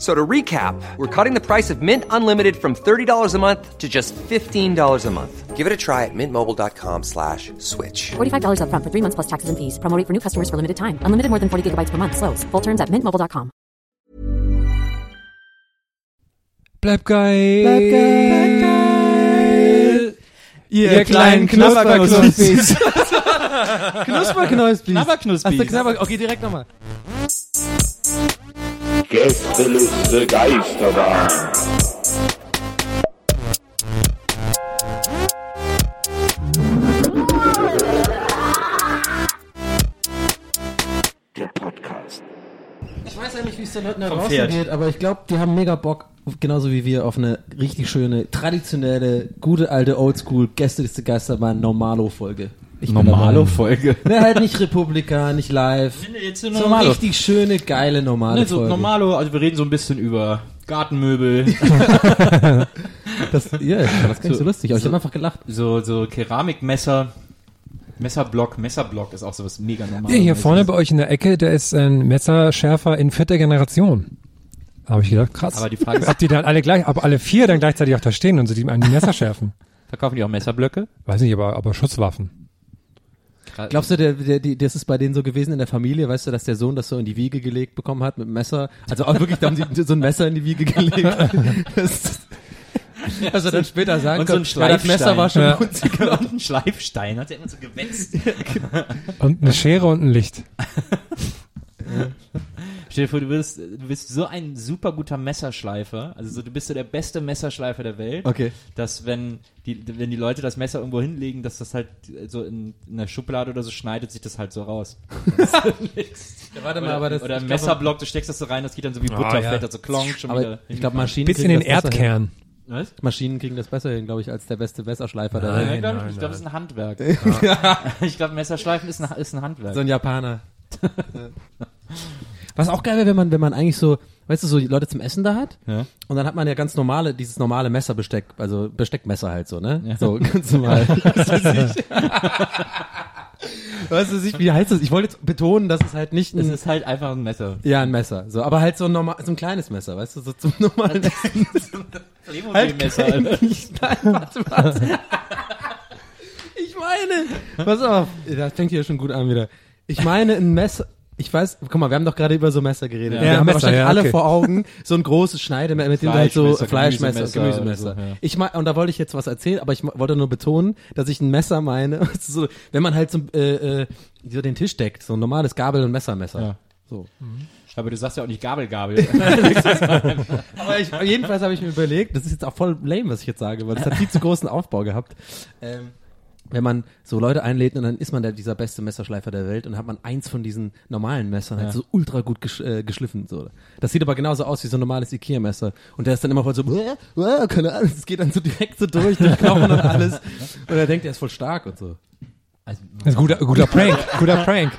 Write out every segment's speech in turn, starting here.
F- So to recap, we're cutting the price of Mint Unlimited from $30 a month to just $15 a month. Give it a try at mintmobile.com slash switch. $45 upfront for three months plus taxes and fees. Promo rate for new customers for limited time. Unlimited more than 40 gigabytes per month. Slows. Full terms at mintmobile.com. Bleib geil. Bleib geil. Ihr, Ihr kleinen Knusperknuspis. Knusperknuspis. Knabberknuspis. Hast du Knabber okay, direkt nochmal. Gästeliste Geisterbahn. Der Podcast. Ich weiß ja nicht, wie es den Leuten da draußen Pferd. geht, aber ich glaube, die haben mega Bock, genauso wie wir, auf eine richtig schöne, traditionelle, gute alte Oldschool Gästeliste Geisterbahn Normalo-Folge. Ich bin Normalo-Folge. dabei. Ne, halt nicht Republika, nicht live. Nee, nee, jetzt So eine richtig schöne, geile normale Ne, so Folge. Normalo, also wir reden so ein bisschen über Gartenmöbel, Das, ja, das gar nicht so lustig, aber ich habe einfach gelacht. so, so Keramikmesser, Messerblock, Messerblock ist auch sowas mega normal. Ja, hier vorne bei euch in der Ecke, der ist ein Messerschärfer in vierter Generation. Da habe ich gedacht, krass. Aber die Frage ist, ob die dann alle gleich, ob alle vier dann gleichzeitig auch da stehen und so die an die Messer schärfen. verkaufen die auch Messerblöcke? Weiß nicht, aber, aber Schusswaffen. Glaubst du, der, der, die, das ist bei denen so gewesen in der Familie, weißt du, dass der Sohn das so in die Wiege gelegt bekommen hat mit dem Messer? Also auch wirklich, da haben sie so ein Messer in die Wiege gelegt. Das, also dann später sagen Und so ein können, ja, das Messer war schon Ja. gut. und ein Schleifstein, hat er immer so gewetzt. Und eine Schere und ein Licht. Stell dir vor, du bist, du bist so ein super guter Messerschleifer, also so, du bist so der beste Messerschleifer der Welt. Okay. dass wenn die, wenn die Leute das Messer irgendwo hinlegen, dass das halt so in, in der Schublade oder so schneidet sich das halt so raus. Ja, warte Oder, oder ich ein glaub, Messerblock, du steckst das so rein, das geht dann so wie Butter, Ah, ja. fällt da so klonk, schon Aber wieder. ich glaube, Maschinen Bis in kriegen den das besser hin. Erdkern. Was? Maschinen kriegen das besser hin, glaube ich, als der beste Messerschleifer der Nein, Welt. ich glaube, nein, ich glaub, das ist ein Handwerk. Ja. ich glaube, Messerschleifen ist ein, ist ein Handwerk. So ein Japaner. Was auch geil wäre, wenn man, wenn man eigentlich so, weißt du, so die Leute zum Essen da hat. Ja. Und dann hat man ja ganz normale, dieses normale Messerbesteck, also Besteckmesser halt so, ne? Ja. So, ganz normal. weißt du wie heißt das? Ich wollte jetzt betonen, dass es halt nicht es ein, ist halt einfach ein Messer. ja, ein Messer. So, aber halt so ein normal, so ein kleines Messer, weißt du, so zum normalen Essen. Playmobil-Messer. kein- Nein, warte, warte. Ich meine, pass auf, das fängt hier schon gut an wieder. Ich meine ein Messer, ich weiß, guck mal, wir haben doch gerade über so Messer geredet. Ja. wir haben Messer, wahrscheinlich ja, alle okay. vor Augen so ein großes Schneidemesser, mit dem du halt so Fleischmesser, Gemüsemesser Gemüsemesser. oder so, ja. Ich meine, und da wollte ich jetzt was erzählen, aber ich wollte nur betonen, dass ich ein Messer meine, so, wenn man halt so, äh, äh, so den Tisch deckt, so ein normales Gabel- und Messermesser. Ja. So. Aber du sagst ja auch nicht Gabel, Gabel. Aber ich, jedenfalls habe ich mir überlegt, das ist jetzt auch voll lame, was ich jetzt sage, weil es hat viel zu großen Aufbau gehabt. Ähm, wenn man so Leute einlädt und dann ist man der, dieser beste Messerschleifer der Welt und hat man eins von diesen normalen Messern halt Ja. so ultra gut gesch äh, geschliffen. So. Das sieht aber genauso aus wie so ein normales Ikea-Messer. Und der ist dann immer voll so, "Uah, uah", keine Ahnung, es geht dann so direkt so durch, durch Knochen und alles. Und er denkt, er ist voll stark und so. Also, guter, guter Prank. Guter Prank.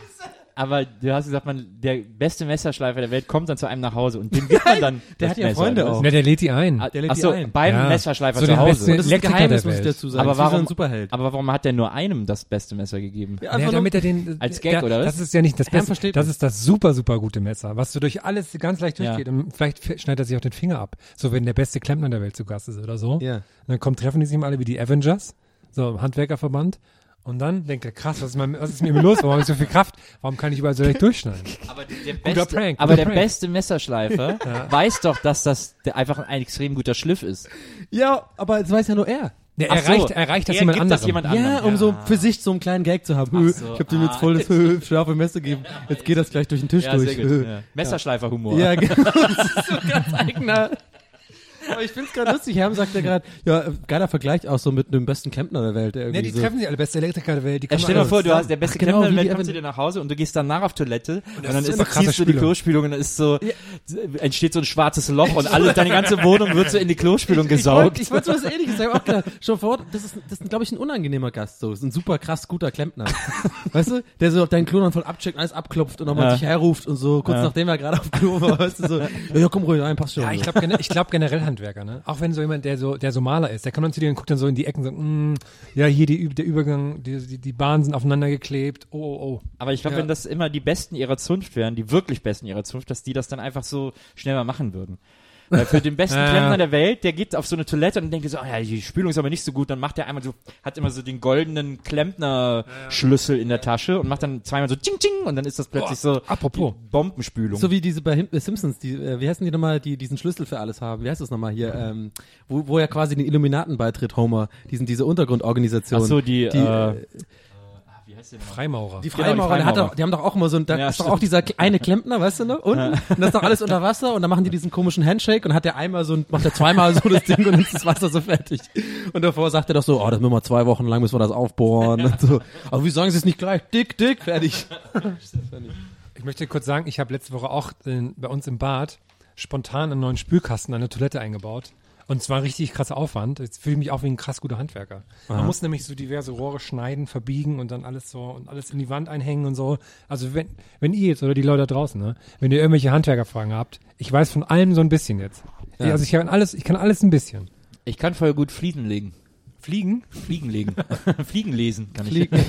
Aber du hast gesagt, man, der beste Messerschleifer der Welt kommt dann zu einem nach Hause und dem gibt man dann Der das hat ja Messer, Freunde oder? auch. Ne, der lädt die ein. Ah, Der lädt Ach die so, ein. beim Ja. Messerschleifer So zu den Hause. Und das ist Elektriker Geheimnis, muss ich dazu sagen. aber warum, ein Superheld. aber warum hat der nur einem das beste Messer gegeben? Ja, Ja, einfach damit er den, Als Gag, der, oder was? Das ist ja nicht das Herrn Beste. versteht Das ist das super, super gute Messer, was du durch alles ganz leicht Ja. durchgeht. Und vielleicht schneidet er sich auch den Finger ab. So, wenn der beste Klempner der Welt zu Gast ist oder so. Ja. Und dann kommen, treffen die sich mal alle wie die Avengers, so im Handwerkerverband. Und dann denkt er, krass, was ist, mein, was ist mit mir los? Warum habe ich so viel Kraft? Warum kann ich überall so leicht durchschneiden? Aber der Guter beste, Prank, aber guter der Prank. beste Messerschleifer weiß doch, dass das einfach ein extrem guter Schliff ist. Ja, aber das weiß ja nur er. Ja, Ach er so, reicht, er reicht das er jemand gibt das anderem. jemand Ja, anderem. um so für sich so einen kleinen Gag zu haben. So, ich hab dem jetzt voll das hö, scharfe Messer gegeben. Jetzt geht das gleich durch den Tisch Ja, durch. Ja. Messerschleifer-Humor. Ja, genau. Das ist so ganz eigener. Aber ich find's gerade lustig. Herm sagt ja gerade, ja, geiler Vergleich auch so mit dem besten Klempner der Welt. Ja, irgendwie die so. treffen sich alle, beste Elektriker der Welt. Die Ja, stell dir alle mal vor, du hast der beste Ach, genau, Klempner der Welt, kommst du dir nach Hause und du gehst danach auf Toilette und, das dann ist ist ziehst du die Spülung. Klospülung und dann ist so, entsteht so ein schwarzes Loch und alles, deine ganze Wohnung wird so in die Klospülung gesaugt. Ich wollte wollt so was ähnliches sagen. Auch klar. Schon vor, das ist, das ist glaube ich, ein unangenehmer Gast. So, das ist ein super krass guter Klempner. weißt du, der so deinen Klo dann voll abcheckt, alles abklopft und nochmal Ja. dich herruft und so, kurz nachdem er gerade auf Klo war, weißt du, so, ja, komm ruhig rein, passt schon. Ja, ich glaube ich glaub generell Handwerker, ne? Auch wenn so jemand, der so, der so Maler ist, der kommt dann zu dir und guckt dann so in die Ecken und sagt, mm, ja, hier die, der Übergang, die, die, die Bahnen sind aufeinander geklebt, oh, oh, oh. Aber ich glaube, Ja. wenn das immer die Besten ihrer Zunft wären, die wirklich Besten ihrer Zunft, dass die das dann einfach so schnell mal machen würden. Weil für den besten. Klempner der Welt, der geht auf so eine Toilette und denkt so, ah ja, die Spülung ist aber nicht so gut, dann macht er einmal so, hat immer so den goldenen Klempner-Schlüssel in der Tasche und macht dann zweimal so Ching Ching und dann ist das plötzlich so apropos. die Bombenspülung. So wie diese bei Him- äh, Simpsons, die, äh, wie heißen die nochmal, die diesen Schlüssel für alles haben? Wie heißt das nochmal hier? Ähm, wo, wo er quasi den Illuminaten beitritt, Homer, diesen, diese Untergrundorganisation. Ach so, die, die, äh, Freimaurer. die genau, die Freimaurer, Freimaurer. doch, die haben doch auch immer so ein, da Ja, ist doch auch dieser eine Klempner, weißt du noch? Unten. Und das ist doch alles unter Wasser und dann machen die diesen komischen Handshake und hat der einmal so, ein- macht der zweimal so das Ding und dann ist das Wasser so fertig. Und davor sagt er doch so, oh, das müssen wir zwei Wochen lang, müssen wir das aufbohren und so. Aber wie sagen sie es nicht gleich? Dick, dick, fertig. Ich möchte kurz sagen, ich habe letzte Woche auch in, bei uns im Bad spontan einen neuen Spülkasten an der Toilette eingebaut. Und zwar richtig krasser Aufwand. Jetzt fühle ich mich auch wie ein krass guter Handwerker. Man muss nämlich so diverse Rohre schneiden, verbiegen und dann alles so und alles in die Wand einhängen und so. Also wenn, wenn ihr jetzt oder die Leute da draußen, ne, wenn ihr irgendwelche Handwerkerfragen habt, ich weiß von allem so ein bisschen jetzt. Ja. Also ich kann alles, ich kann alles ein bisschen. Ich kann voll gut Fliesen legen. Fliegen? Fliegen legen. Fliegen lesen kann ich.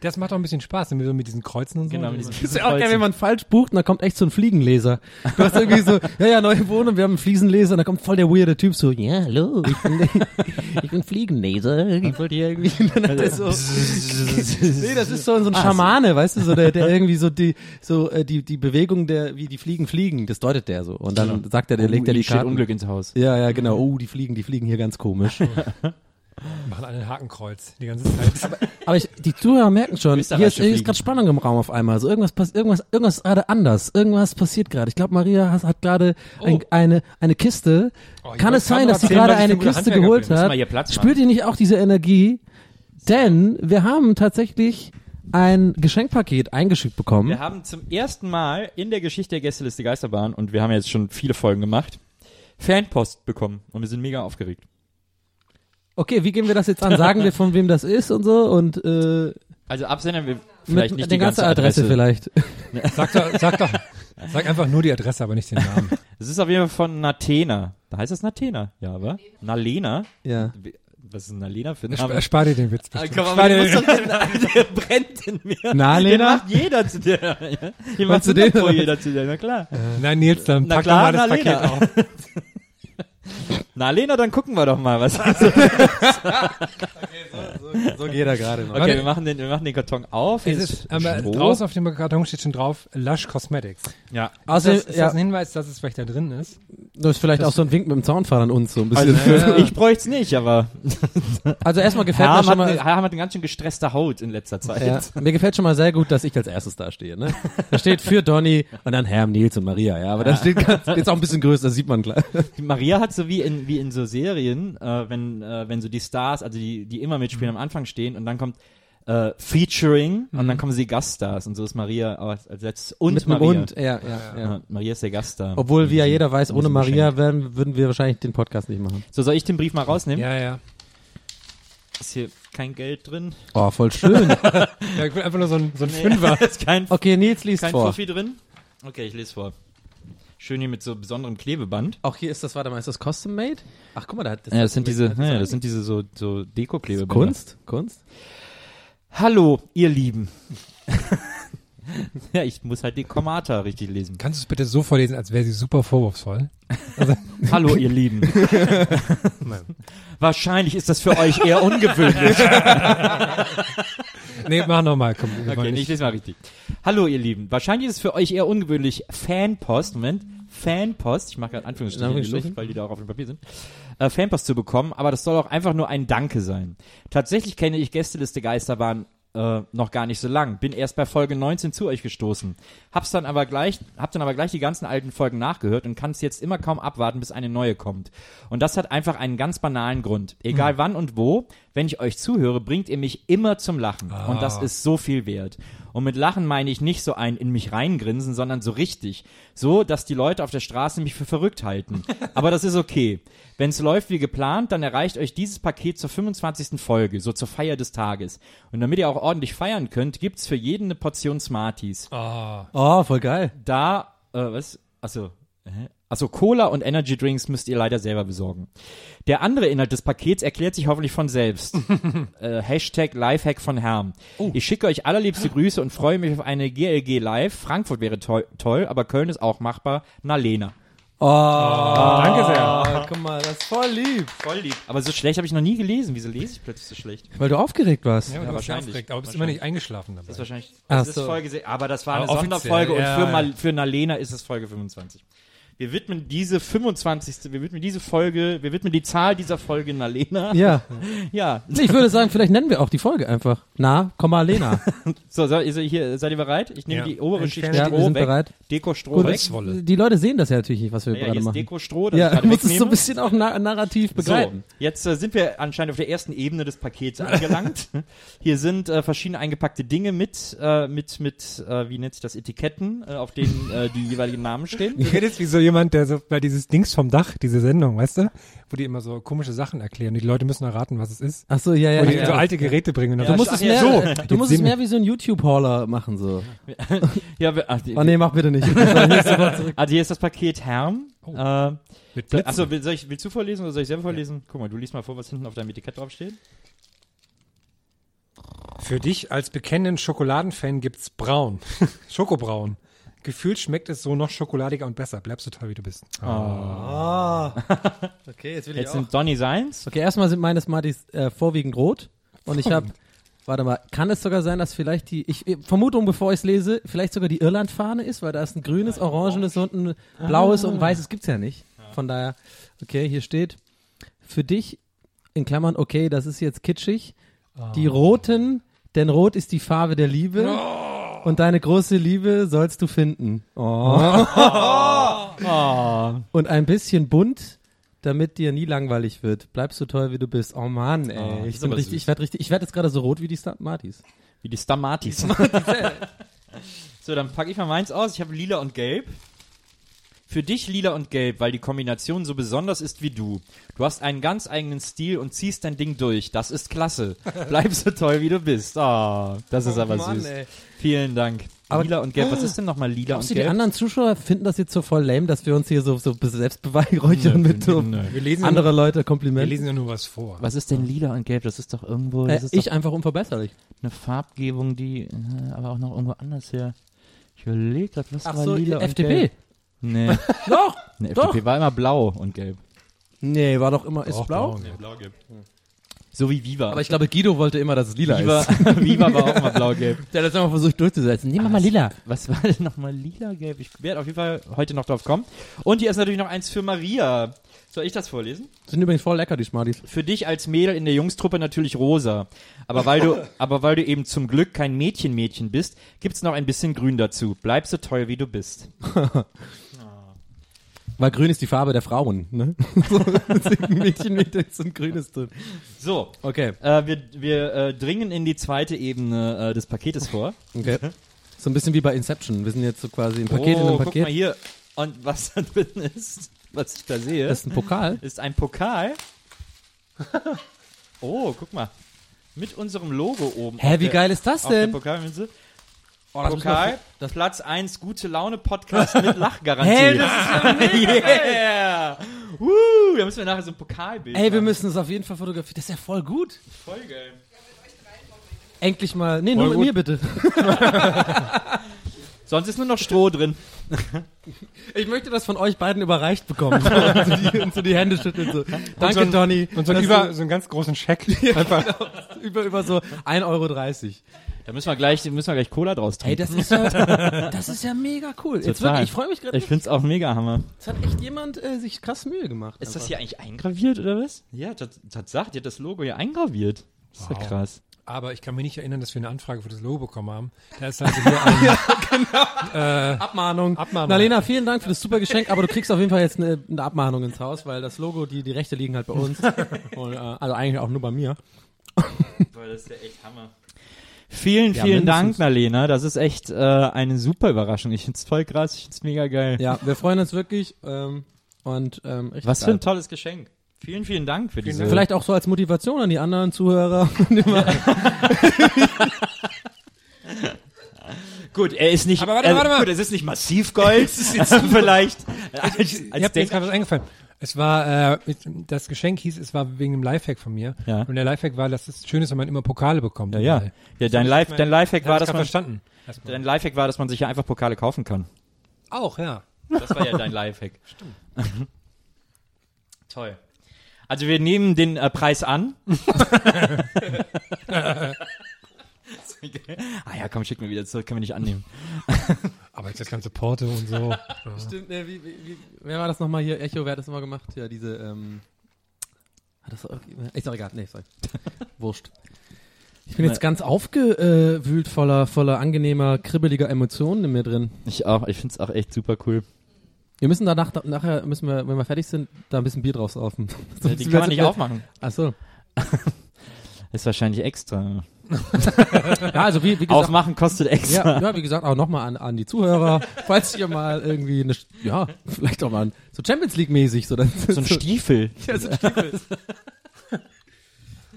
Das macht auch ein bisschen Spaß, so mit diesen Kreuzen und so. Genau, mit diesen Das ist ja auch geil, wenn man falsch bucht und da kommt echt so ein Fliegenleser. Du hast irgendwie so, ja, ja, neue Wohnung, wir haben einen Fliesenleser und da kommt voll der weirde Typ so, ja, hallo, ich bin, ich bin Fliegenleser, ich wollte hier irgendwie, dann hat er so, nee, das ist so, so ein Schamane, weißt du, so, der, der irgendwie so die, so, äh, die, die Bewegung der, wie die Fliegen fliegen, das deutet der so. Und dann sagt er, der legt Oh, er die Karten. Unglück ins Haus. Ja, ja, genau, oh, die fliegen, die fliegen hier ganz komisch. Machen alle ein Hakenkreuz die ganze Zeit. Aber ich, die Zuhörer merken schon, hier ist, ist gerade Spannung im Raum auf einmal. So irgendwas passiert, irgendwas, irgendwas ist gerade anders. Irgendwas passiert gerade. Ich glaube, Maria hat, hat gerade ein, eine eine Kiste. Oh, Kann es sein, dass sie gerade eine Kiste Handwerker geholt bin. Hat? Spürt ihr nicht auch diese Energie? Denn wir haben tatsächlich ein Geschenkpaket eingeschickt bekommen. Wir haben zum ersten Mal in der Geschichte der Gästeliste Geisterbahn und wir haben jetzt schon viele Folgen gemacht, Fanpost bekommen und wir sind mega aufgeregt. Okay, wie gehen wir das jetzt an? Sagen wir, von wem das ist und so und äh, Also Absender wir vielleicht mit nicht die ganze ganzen Adresse, Adresse. vielleicht. Sag doch, sag doch, sag einfach nur die Adresse, aber nicht den Namen. Es ist auf jeden Fall von Natena. Da heißt das Natena, ja, aber Nalena. Ja. Was ist Nalena für ein Spar, Name? spar dir den Witz Ah, bitte. komm, Spar dir den, doch, der brennt in mir. Na, Den macht jeder zu dir. Ja? Hier macht den? vor jeder zu dir, na klar. Nein, Nils, dann Na pack klar, mal das Nalena. Paket auf. Na Lena, dann gucken wir doch mal, was. So geht er gerade noch. Okay, wir machen den, wir machen den Karton auf. Es ist, aber Stroh. draußen auf dem Karton steht schon drauf, Lush Cosmetics. Ja. Ist Außerdem, das, ist ja, das ein Hinweis, dass es vielleicht da drin ist? das ist vielleicht auch so ein Wink mit dem Zaunfall an uns so ein bisschen. Also, ich bräuchte nicht, aber Also erstmal gefällt mir Herm schon hat, mal, eine, hat eine ganz schön gestresste Haut in letzter Zeit. ja, mir gefällt schon mal sehr gut, dass ich als erstes da stehe. Ne? Da steht für Donny und dann Herm, Nils und Maria. Ja, aber dann steht ganz, jetzt auch ein bisschen größer, das sieht man klar. Die Maria hat so wie in, wie in so Serien, äh, wenn, äh, wenn so die Stars, also die, die immer mitspielen, am Anfang stehen und dann kommt äh, Featuring und dann kommen sie Gaststars und so ist Maria als, als letztes und mit Maria. Und, ja, ja, ja. Ja, Maria ist der Gaststar. Obwohl, wie ja jeder weiß, ohne Maria werden, würden wir wahrscheinlich den Podcast nicht machen. So, soll ich den Brief mal rausnehmen? Ja, ja. Ist hier kein Geld drin? Oh, voll schön. Ja, ich will einfach nur so ein, so ein Fünfer. ist kein, Okay, Nils liest kein vor. Fuffi drin? Okay, ich lese vor. Schön hier mit so besonderem Klebeband. Auch hier ist das, warte mal, ist das custom made? Ach, guck mal, da hat das, Ja, das sind diese, ja, das sind diese so, so Deko-Klebebänder. Kunst, Kunst. Hallo, ihr Lieben. ja, ich muss halt den Kommata richtig lesen. Kannst du es bitte so vorlesen, als wäre sie super vorwurfsvoll? Hallo, ihr Lieben. Wahrscheinlich ist das für euch eher ungewöhnlich. Nee, mach nochmal, Okay, ich lese mal richtig. Hallo, ihr Lieben. Wahrscheinlich ist es für euch eher ungewöhnlich, Fanpost, Moment, Fanpost, ich mache gerade Anführungsstriche Anführungsstrichen. Luft, weil die da auch auf dem Papier sind, äh, Fanpost zu bekommen, aber das soll auch einfach nur ein Danke sein. Tatsächlich kenne ich Gästeliste Geisterbahn äh, noch gar nicht so lang. Bin erst bei Folge 19 zu euch gestoßen. Hab's dann aber gleich, hab dann aber gleich die ganzen alten Folgen nachgehört und kann es jetzt immer kaum abwarten, bis eine neue kommt. Und das hat einfach einen ganz banalen Grund. Egal wann und wo, wenn ich euch zuhöre, bringt ihr mich immer zum Lachen. Und das ist so viel wert. Und mit Lachen meine ich nicht so ein in mich reingrinsen, sondern so richtig. So, dass die Leute auf der Straße mich für verrückt halten. Aber das ist okay. Wenn es läuft wie geplant, dann erreicht euch dieses Paket zur 25. Folge, so zur Feier des Tages. Und damit ihr auch ordentlich feiern könnt, gibt's für jeden eine Portion Smarties. Oh, voll geil. Da, äh, was? Achso. hä? Achso, Cola und Energy Drinks müsst ihr leider selber besorgen. Der andere Inhalt des Pakets erklärt sich hoffentlich von selbst. äh, Hashtag Lifehack von Herm. Ich schicke euch allerliebste Grüße und freue mich auf eine GLG Live. Frankfurt wäre toll, toll aber Köln ist auch machbar. Na, Lena. Oh, Danke sehr. oh, guck mal, das ist voll lieb. Voll lieb. Aber so schlecht habe ich noch nie gelesen. Wieso lese ich plötzlich so schlecht? Weil du aufgeregt warst. Ja, du warst wahrscheinlich. aufgeregt, aber bist immer nicht eingeschlafen dabei. Das ist wahrscheinlich. Das ist so. Folge, se- aber das war eine Aber offiziell, Sonderfolge ja, und für, ja. Mal, für Nalena ist es Folge 25. Wir widmen diese 25. Wir widmen diese Folge, wir widmen die Zahl dieser Folge Nalena. Ja. Ja. Ich würde sagen, vielleicht nennen wir auch die Folge einfach. Na, Komma Lena. So, so hier, seid ihr bereit? Ich nehme Ja. die obere Schicht. Ja, Stroh wir sind weg. bereit. Deko Stroh Gut, weg. Holzwolle. die Leute sehen das ja natürlich nicht, was wir Ja, hier gerade ist machen. Deko Stroh, das ich Ja, gerade du musst es so ein bisschen auch na narrativ begleiten. So, jetzt äh, sind wir anscheinend auf der ersten Ebene des Pakets angelangt. Hier sind äh, verschiedene eingepackte Dinge mit, äh, mit, mit, äh, wie nennt sich das, Etiketten, äh, auf denen äh, die jeweiligen Namen stehen. Du redest wie so jemand, der so bei dieses Dings vom Dach, diese Sendung, weißt du? Wo die immer so komische Sachen erklären. Die Leute müssen erraten, was es ist. Ach so, ja, ja. Wo die ja. so alte Geräte bringen. Und Du musst es ja, mehr, so. du musst es mehr wie so ein YouTube-Hauler machen, so. Ja, wir- ach, die, Oh nee, mach bitte nicht. Also hier ist das Paket Herm. Äh, mit achso, will, soll ich, willst du vorlesen oder soll ich selber vorlesen? Guck mal, du liest mal vor, was hinten auf deinem Etikett draufsteht. Für dich als bekennenden Schokoladenfan gibt's braun. Schokobraun. Gefühlt schmeckt es so noch schokoladiger und besser. Bleibst so toll, wie du bist. Okay, jetzt will Jetzt sind Donny seins. Okay, erstmal sind meine Smarties äh, vorwiegend rot. Und ich habe, warte mal, kann es sogar sein, dass vielleicht die, ich Vermutung, bevor ich es lese, vielleicht sogar die Irland-Fahne ist, weil da ist ein grünes, orangenes und ein blaues und ein weißes gibt's ja nicht. Von daher, okay, hier steht, für dich, in Klammern, okay, das ist jetzt kitschig, die roten, denn rot ist die Farbe der Liebe. Und deine große Liebe sollst du finden. Oh. Und ein bisschen bunt, damit dir nie langweilig wird. Bleibst so toll, wie du bist. Oh Mann, ey. das ich bin richtig, ich werde richtig, ich werde jetzt gerade so rot wie die Smarties. Wie die Stamatis. so, dann packe ich mal meins aus. Ich habe lila und gelb. Für dich lila und gelb, weil die Kombination so besonders ist wie du. Du hast einen ganz eigenen Stil und ziehst dein Ding durch. Das ist klasse. Bleib so toll, wie du bist. Oh, das ist aber Mann, süß. ey. Vielen Dank. Aber- lila und gelb. Was ist denn nochmal lila und die gelb? anderen Zuschauer finden das jetzt so voll lame, dass wir uns hier so, so selbst beweihräuchern mit so Nö. Wir lesen, ja andere nur, Leute wir Komplimenten? lesen ja nur was vor. Was ist denn lila und gelb? Das ist doch irgendwo, Äh, das ist ich doch einfach unverbesserlich. eine Farbgebung, die äh, aber auch noch irgendwo anders her. Ich überlege gerade, was Ach war so, lila und FDP. gelb? Nee, Doch! nee Doch. FDP war immer blau und gelb. Nee, war doch immer, ist Auch blau. blau, ja. So wie Viva. Aber ich glaube, Guido wollte immer, dass es lila Viva, ist. Viva war auch mal blau-gelb. Der hat das einfach versucht durchzusetzen. Nehmen wir mal lila. Was war denn nochmal lila-gelb? Ich werde auf jeden Fall heute noch drauf kommen. Und hier ist natürlich noch eins für Maria. Soll ich das vorlesen? Sind übrigens voll lecker, die Smarties. Für dich als Mädel in der Jungstruppe natürlich rosa. Aber weil du, aber weil du eben zum Glück kein Mädchen-Mädchen bist, gibt's noch ein bisschen grün dazu. Bleib so toll, wie du bist. Weil grün ist die Farbe der Frauen, ne? so, Mädchen mit so ein grünes drin. So, Okay, äh, wir, wir äh, dringen in die zweite Ebene äh, des Paketes vor. okay. So ein bisschen wie bei Inception. Wir sind jetzt so quasi ein Paket in oh, einem guck Paket. mal hier. Und was da drin ist, was ich da sehe, Das ist ein Pokal. ist ein Pokal. oh, guck mal. Mit unserem Logo oben. Hä, wie der- geil ist das denn? Oh, das Pokal, das- Platz 1, gute Laune Podcast mit Lachgarantie. Hä, das ist ja mega yeah! Woo, da müssen wir nachher so ein Pokalbild Ey, wir machen. müssen es auf jeden Fall fotografieren. Das ist ja voll gut. Voll geil. Endlich mal. Nee, Voll nur mit gut. mir bitte. Sonst ist nur noch Stroh drin. Ich möchte das von euch beiden überreicht bekommen. so, und, die, und so die Hände schütteln so. Danke, so ein- Donny. Und so, über, so einen ganz großen Scheck. Einfach. über, über so 1,30 Euro. Da müssen wir gleich, müssen wir gleich Cola draus trinken. Ey, das ist ja, das ist ja mega cool. Jetzt wirklich, ich freue mich gerade. ich find's auch mega Hammer. Es hat echt jemand äh, sich krass Mühe gemacht. Ist das hier eigentlich eingraviert oder was? Ja, sagt, die hat das Logo hier eingraviert. Das ist ja Wow. krass. Aber ich kann mich nicht erinnern, dass wir eine Anfrage für das Logo bekommen haben. Da ist also hier ein, Abmahnung. Abmahnung. Nalena, vielen Dank für das super Geschenk, aber du kriegst auf jeden Fall jetzt eine, eine Abmahnung ins Haus, weil das Logo, die, die Rechte liegen halt bei uns. Und, äh, also eigentlich auch nur bei mir. Boah, das ist ja echt Hammer. Vielen, Ja, vielen Dank, mindestens. Nalena. Das ist echt äh, eine super Überraschung. Ich find's voll krass. Ich find's mega geil. Ja, wir freuen uns wirklich. Ähm, und ähm, Was für geil. ein tolles Geschenk. Vielen, vielen Dank für diese. Vielleicht auch so als Motivation an die anderen Zuhörer. Gut, er ist nicht. Aber warte, äh, warte mal. Gut, es ist nicht ist jetzt vielleicht. Als, als ich habe mir jetzt gerade was eingefallen. Es war, äh, das Geschenk hieß, es war wegen dem Lifehack von mir. Ja. Und der Lifehack war, dass es schön ist, wenn man immer Pokale bekommt. ja, ja. überall. Ja, dein Live, dein Lifehack war, dass man, verstanden. Dein Lifehack war, dass man sich ja einfach Pokale kaufen kann. Auch, ja. Das war ja dein Lifehack. Stimmt. Toll. Also wir nehmen den äh, Preis an. ah ja, komm, schick mir wieder zurück, können wir nicht annehmen. Aber jetzt das ganze Porto und so. Ja. Stimmt, äh, wie, wie, wie, wer war das nochmal hier? Echo, wer hat das nochmal gemacht? Ja, diese, ähm, hat das auch, ist doch egal, nee, sorry. Wurscht. Ich bin jetzt ganz aufgewühlt voller, voller angenehmer, kribbeliger Emotionen in mir drin. Ich auch, ich find's auch echt super cool. Wir müssen danach, nachher müssen wir, wenn wir fertig sind, da ein bisschen Bier draus saufen. Die kann man nicht aufmachen. Achso. Ist wahrscheinlich extra. Ja, also wie, wie gesagt, Aufmachen kostet extra. Ja, ja, wie gesagt, auch nochmal an, an die Zuhörer, falls ihr mal irgendwie eine, ja, vielleicht auch mal ein, so Champions League mäßig, so dann So ein Stiefel. Ja, so ein Stiefel. Habt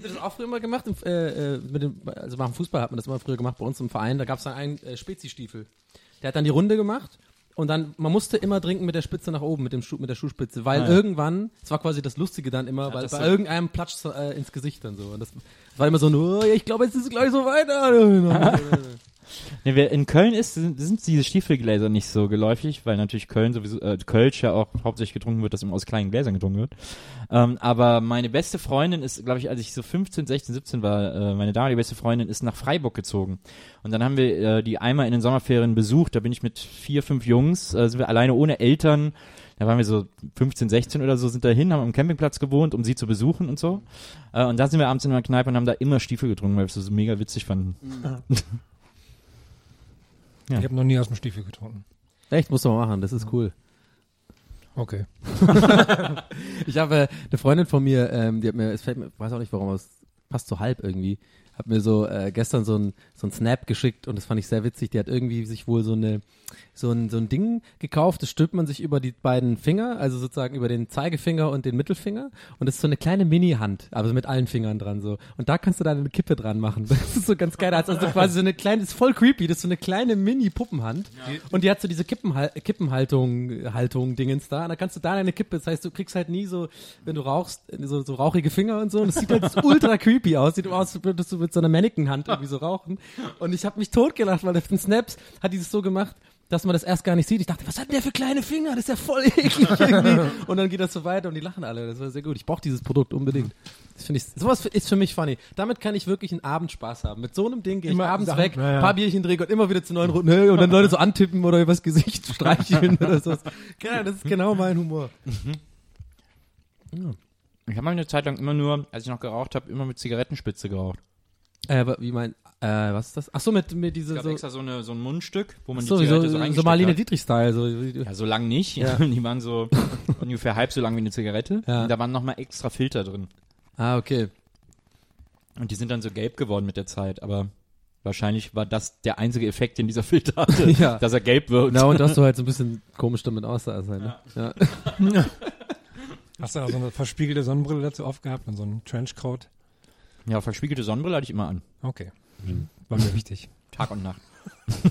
ihr das auch früher mal gemacht? Im, äh, äh, mit dem, also beim Fußball hat man das immer früher gemacht, bei uns im Verein, da gab es dann einen äh, Spezi-Stiefel. Der hat dann die Runde gemacht und dann, man musste immer trinken mit der Spitze nach oben, mit, dem Schuh, mit der Schuhspitze, weil Ah, ja. irgendwann, das war quasi das Lustige dann immer, weil das bei so- irgendeinem platscht äh, ins Gesicht dann so. Und das, das war immer so, oh, ja, ich glaube, jetzt ist es gleich so weiter. Nee, wer in Köln ist, sind, sind diese Stiefelgläser nicht so geläufig, weil natürlich Köln sowieso, äh, Kölsch ja auch hauptsächlich getrunken wird, dass immer aus kleinen Gläsern getrunken wird. Ähm, aber meine beste Freundin ist, glaube ich, als ich so 15, 16, 17 war, äh, meine damalige beste Freundin ist nach Freiburg gezogen. Und dann haben wir äh, die einmal in den Sommerferien besucht. Da bin ich mit vier, fünf Jungs, äh, sind wir alleine ohne Eltern. Da waren wir so 15, 16 oder so, sind da hin, haben am Campingplatz gewohnt, um sie zu besuchen und so. Äh, und da sind wir abends in einer Kneipe und haben da immer Stiefel getrunken, weil wir es so mega witzig fanden. Ich habe noch nie aus dem Stiefel getrunken. Echt, musst du mal machen, das ist cool. Okay. Ich habe äh, eine Freundin von mir, ähm, die hat mir, es fällt mir, weiß auch nicht warum, aber es passt so halb irgendwie, hat mir so äh, gestern so ein, so ein Snap geschickt und das fand ich sehr witzig. Die hat irgendwie sich wohl so eine so ein, so ein Ding gekauft, das stülpt man sich über die beiden Finger, also sozusagen über den Zeigefinger und den Mittelfinger und das ist so eine kleine Mini-Hand, aber mit allen Fingern dran so. Und da kannst du dann eine Kippe dran machen. Das ist so ganz geil. Also quasi so eine kleine, das ist voll creepy, das ist so eine kleine Mini-Puppenhand und die hat so diese Kippenhal Kippenhaltung, Haltung Dingens da und da kannst du da eine Kippe, das heißt, du kriegst halt nie so, wenn du rauchst, so, so rauchige Finger und so und es sieht halt ultra creepy aus, sieht aus, als würdest du mit so einer Mannequin-Hand irgendwie so rauchen und ich habe mich totgelacht, weil auf den Snaps hat dieses so gemacht, dass man das erst gar nicht sieht. Ich dachte, was hat denn der für kleine Finger? Das ist ja voll eklig irgendwie. Und dann geht das so weiter und die lachen alle. Das war sehr gut. Ich brauche dieses Produkt unbedingt. Das finde ich, sowas ist für mich funny. Damit kann ich wirklich einen Abend Spaß haben. Mit so einem Ding gehe ich Immer abends weg, ja, ja. paar Bierchen trinken und immer wieder zu neuen Runden und dann Leute so antippen oder übers Gesicht streicheln oder sowas. Ja, das ist genau mein Humor. Ich habe mal eine Zeit lang immer nur, als ich noch geraucht habe, immer mit Zigarettenspitze geraucht. Äh, aber wie mein, äh, was ist das? Ach so, mit, mit Es diese, gab so, extra so, eine, so ein Mundstück, wo man so, die so, Zigarette so, so, so Marlene. Dietrich-Style. So, Ja, so lang nicht. Ja. Die waren so ungefähr halb so lang wie eine Zigarette. Ja. Und da waren nochmal extra Filter drin. ah, okay. Und die sind dann so gelb geworden mit der Zeit. Aber wahrscheinlich war das der einzige Effekt, den dieser Filter hatte, Ja. dass er gelb wird. Na, und dass du halt so ein bisschen komisch damit aussahst. Halt, ne? ja. Hast du da so eine verspiegelte Sonnenbrille dazu aufgehabt und so einen Trenchcoat? Ja, verspiegelte Sonnenbrille hatte ich immer an. Okay. War mir wichtig. Tag und Nacht.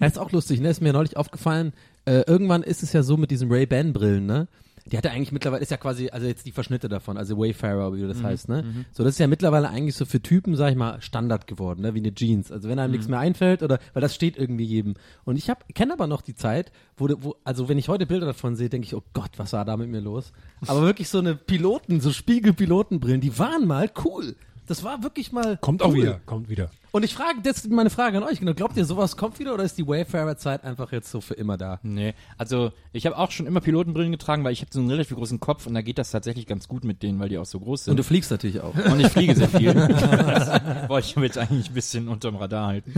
Ja, ist auch lustig, ne? Ist mir neulich aufgefallen. Äh, irgendwann ist es ja so mit diesen Ray-Ban-Brillen, ne? die hat ja eigentlich mittlerweile, ist ja quasi, also jetzt die Verschnitte davon, also Wayfarer, wie du Mhm, das heißt, ne? So, das ist ja mittlerweile eigentlich so für Typen, sag ich mal, Standard geworden, ne? Wie eine Jeans. Also wenn einem Mhm. nichts mehr einfällt oder, weil das steht irgendwie jedem. Und ich hab, kenne aber noch die Zeit, wo, du- wo, also wenn ich heute Bilder davon sehe, denke ich, oh Gott, was war da mit mir los? Aber wirklich so eine Piloten, so Spiegelpilotenbrillen, die waren mal cool. Das war wirklich mal Kommt cool. auch wieder, kommt wieder. Und ich frage, das ist meine Frage an euch, genau, glaubt ihr, sowas kommt wieder oder ist die Wayfarer-Zeit einfach jetzt so für immer da? Nee, also ich habe auch schon immer Pilotenbrillen getragen, weil ich habe so einen relativ großen Kopf und da geht das tatsächlich ganz gut mit denen, weil die auch so groß sind. Und du fliegst natürlich auch. Und ich fliege sehr viel. das wollte ich jetzt eigentlich ein bisschen unterm Radar halten.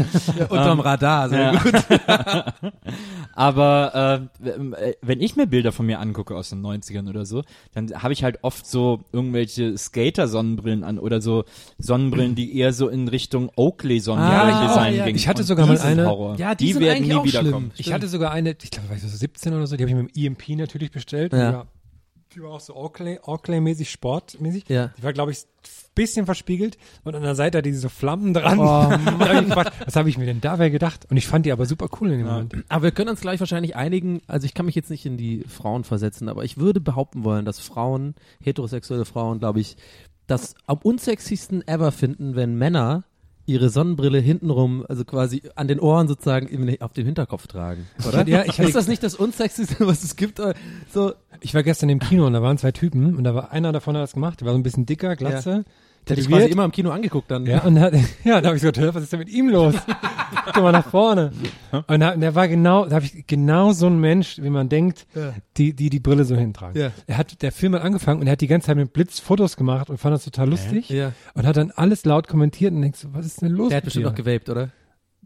Unterm Radar, sehr gut. Aber äh, wenn ich mir Bilder von mir angucke aus den 90ern oder so, dann habe ich halt oft so irgendwelche Skater-Sonnenbrillen an oder so Sonnenbrillen, die eher so in Richtung Oakley-Sonnendesign Ah, ja, gingen. ich hatte sogar mal eine- Horror. Ja, die die sind werden eigentlich nie auch wiederkommen. schlimm. Ich hatte sogar eine, ich glaube, war ich so 17 oder so, die habe ich mit dem EMP natürlich bestellt. Ja. Die, war, war auch so Oakley, Oakley-mäßig, sportmäßig. Ja. Die war, glaube ich, ein bisschen verspiegelt und an der Seite hatte die so Flammen dran. Da hab gefragt, was habe ich mir denn dabei gedacht? Und ich fand die aber super cool in dem Moment. Aber wir können uns gleich wahrscheinlich einigen, also ich kann mich jetzt nicht in die Frauen versetzen, aber ich würde behaupten wollen, dass Frauen, heterosexuelle Frauen, glaube ich, das am unsexiesten ever finden, wenn Männer ihre Sonnenbrille hintenrum, also quasi an den Ohren sozusagen auf dem Hinterkopf tragen, oder? Ja, ich ist das nicht das unsexiesten, was es gibt? So, Ich war gestern im Kino und da waren zwei Typen und da war einer davon hat das gemacht, der war so ein bisschen dicker, glatze. Der tätowiert. quasi immer im Kino angeguckt dann. Ja, und da, ja, da habe ich so gedacht, was ist denn mit ihm los? Guck mal nach vorne. Und, da, und der war genau, da habe ich genau so ein Mensch, wie man denkt, die, die die Brille so hintragen. Ja. Er hat, der Film hat angefangen und er hat die ganze Zeit mit Blitz Fotos gemacht und fand das total lustig. Ja. Und hat dann alles laut kommentiert und denkst so, was ist denn los? Der hat bestimmt dir? noch gewaped, oder?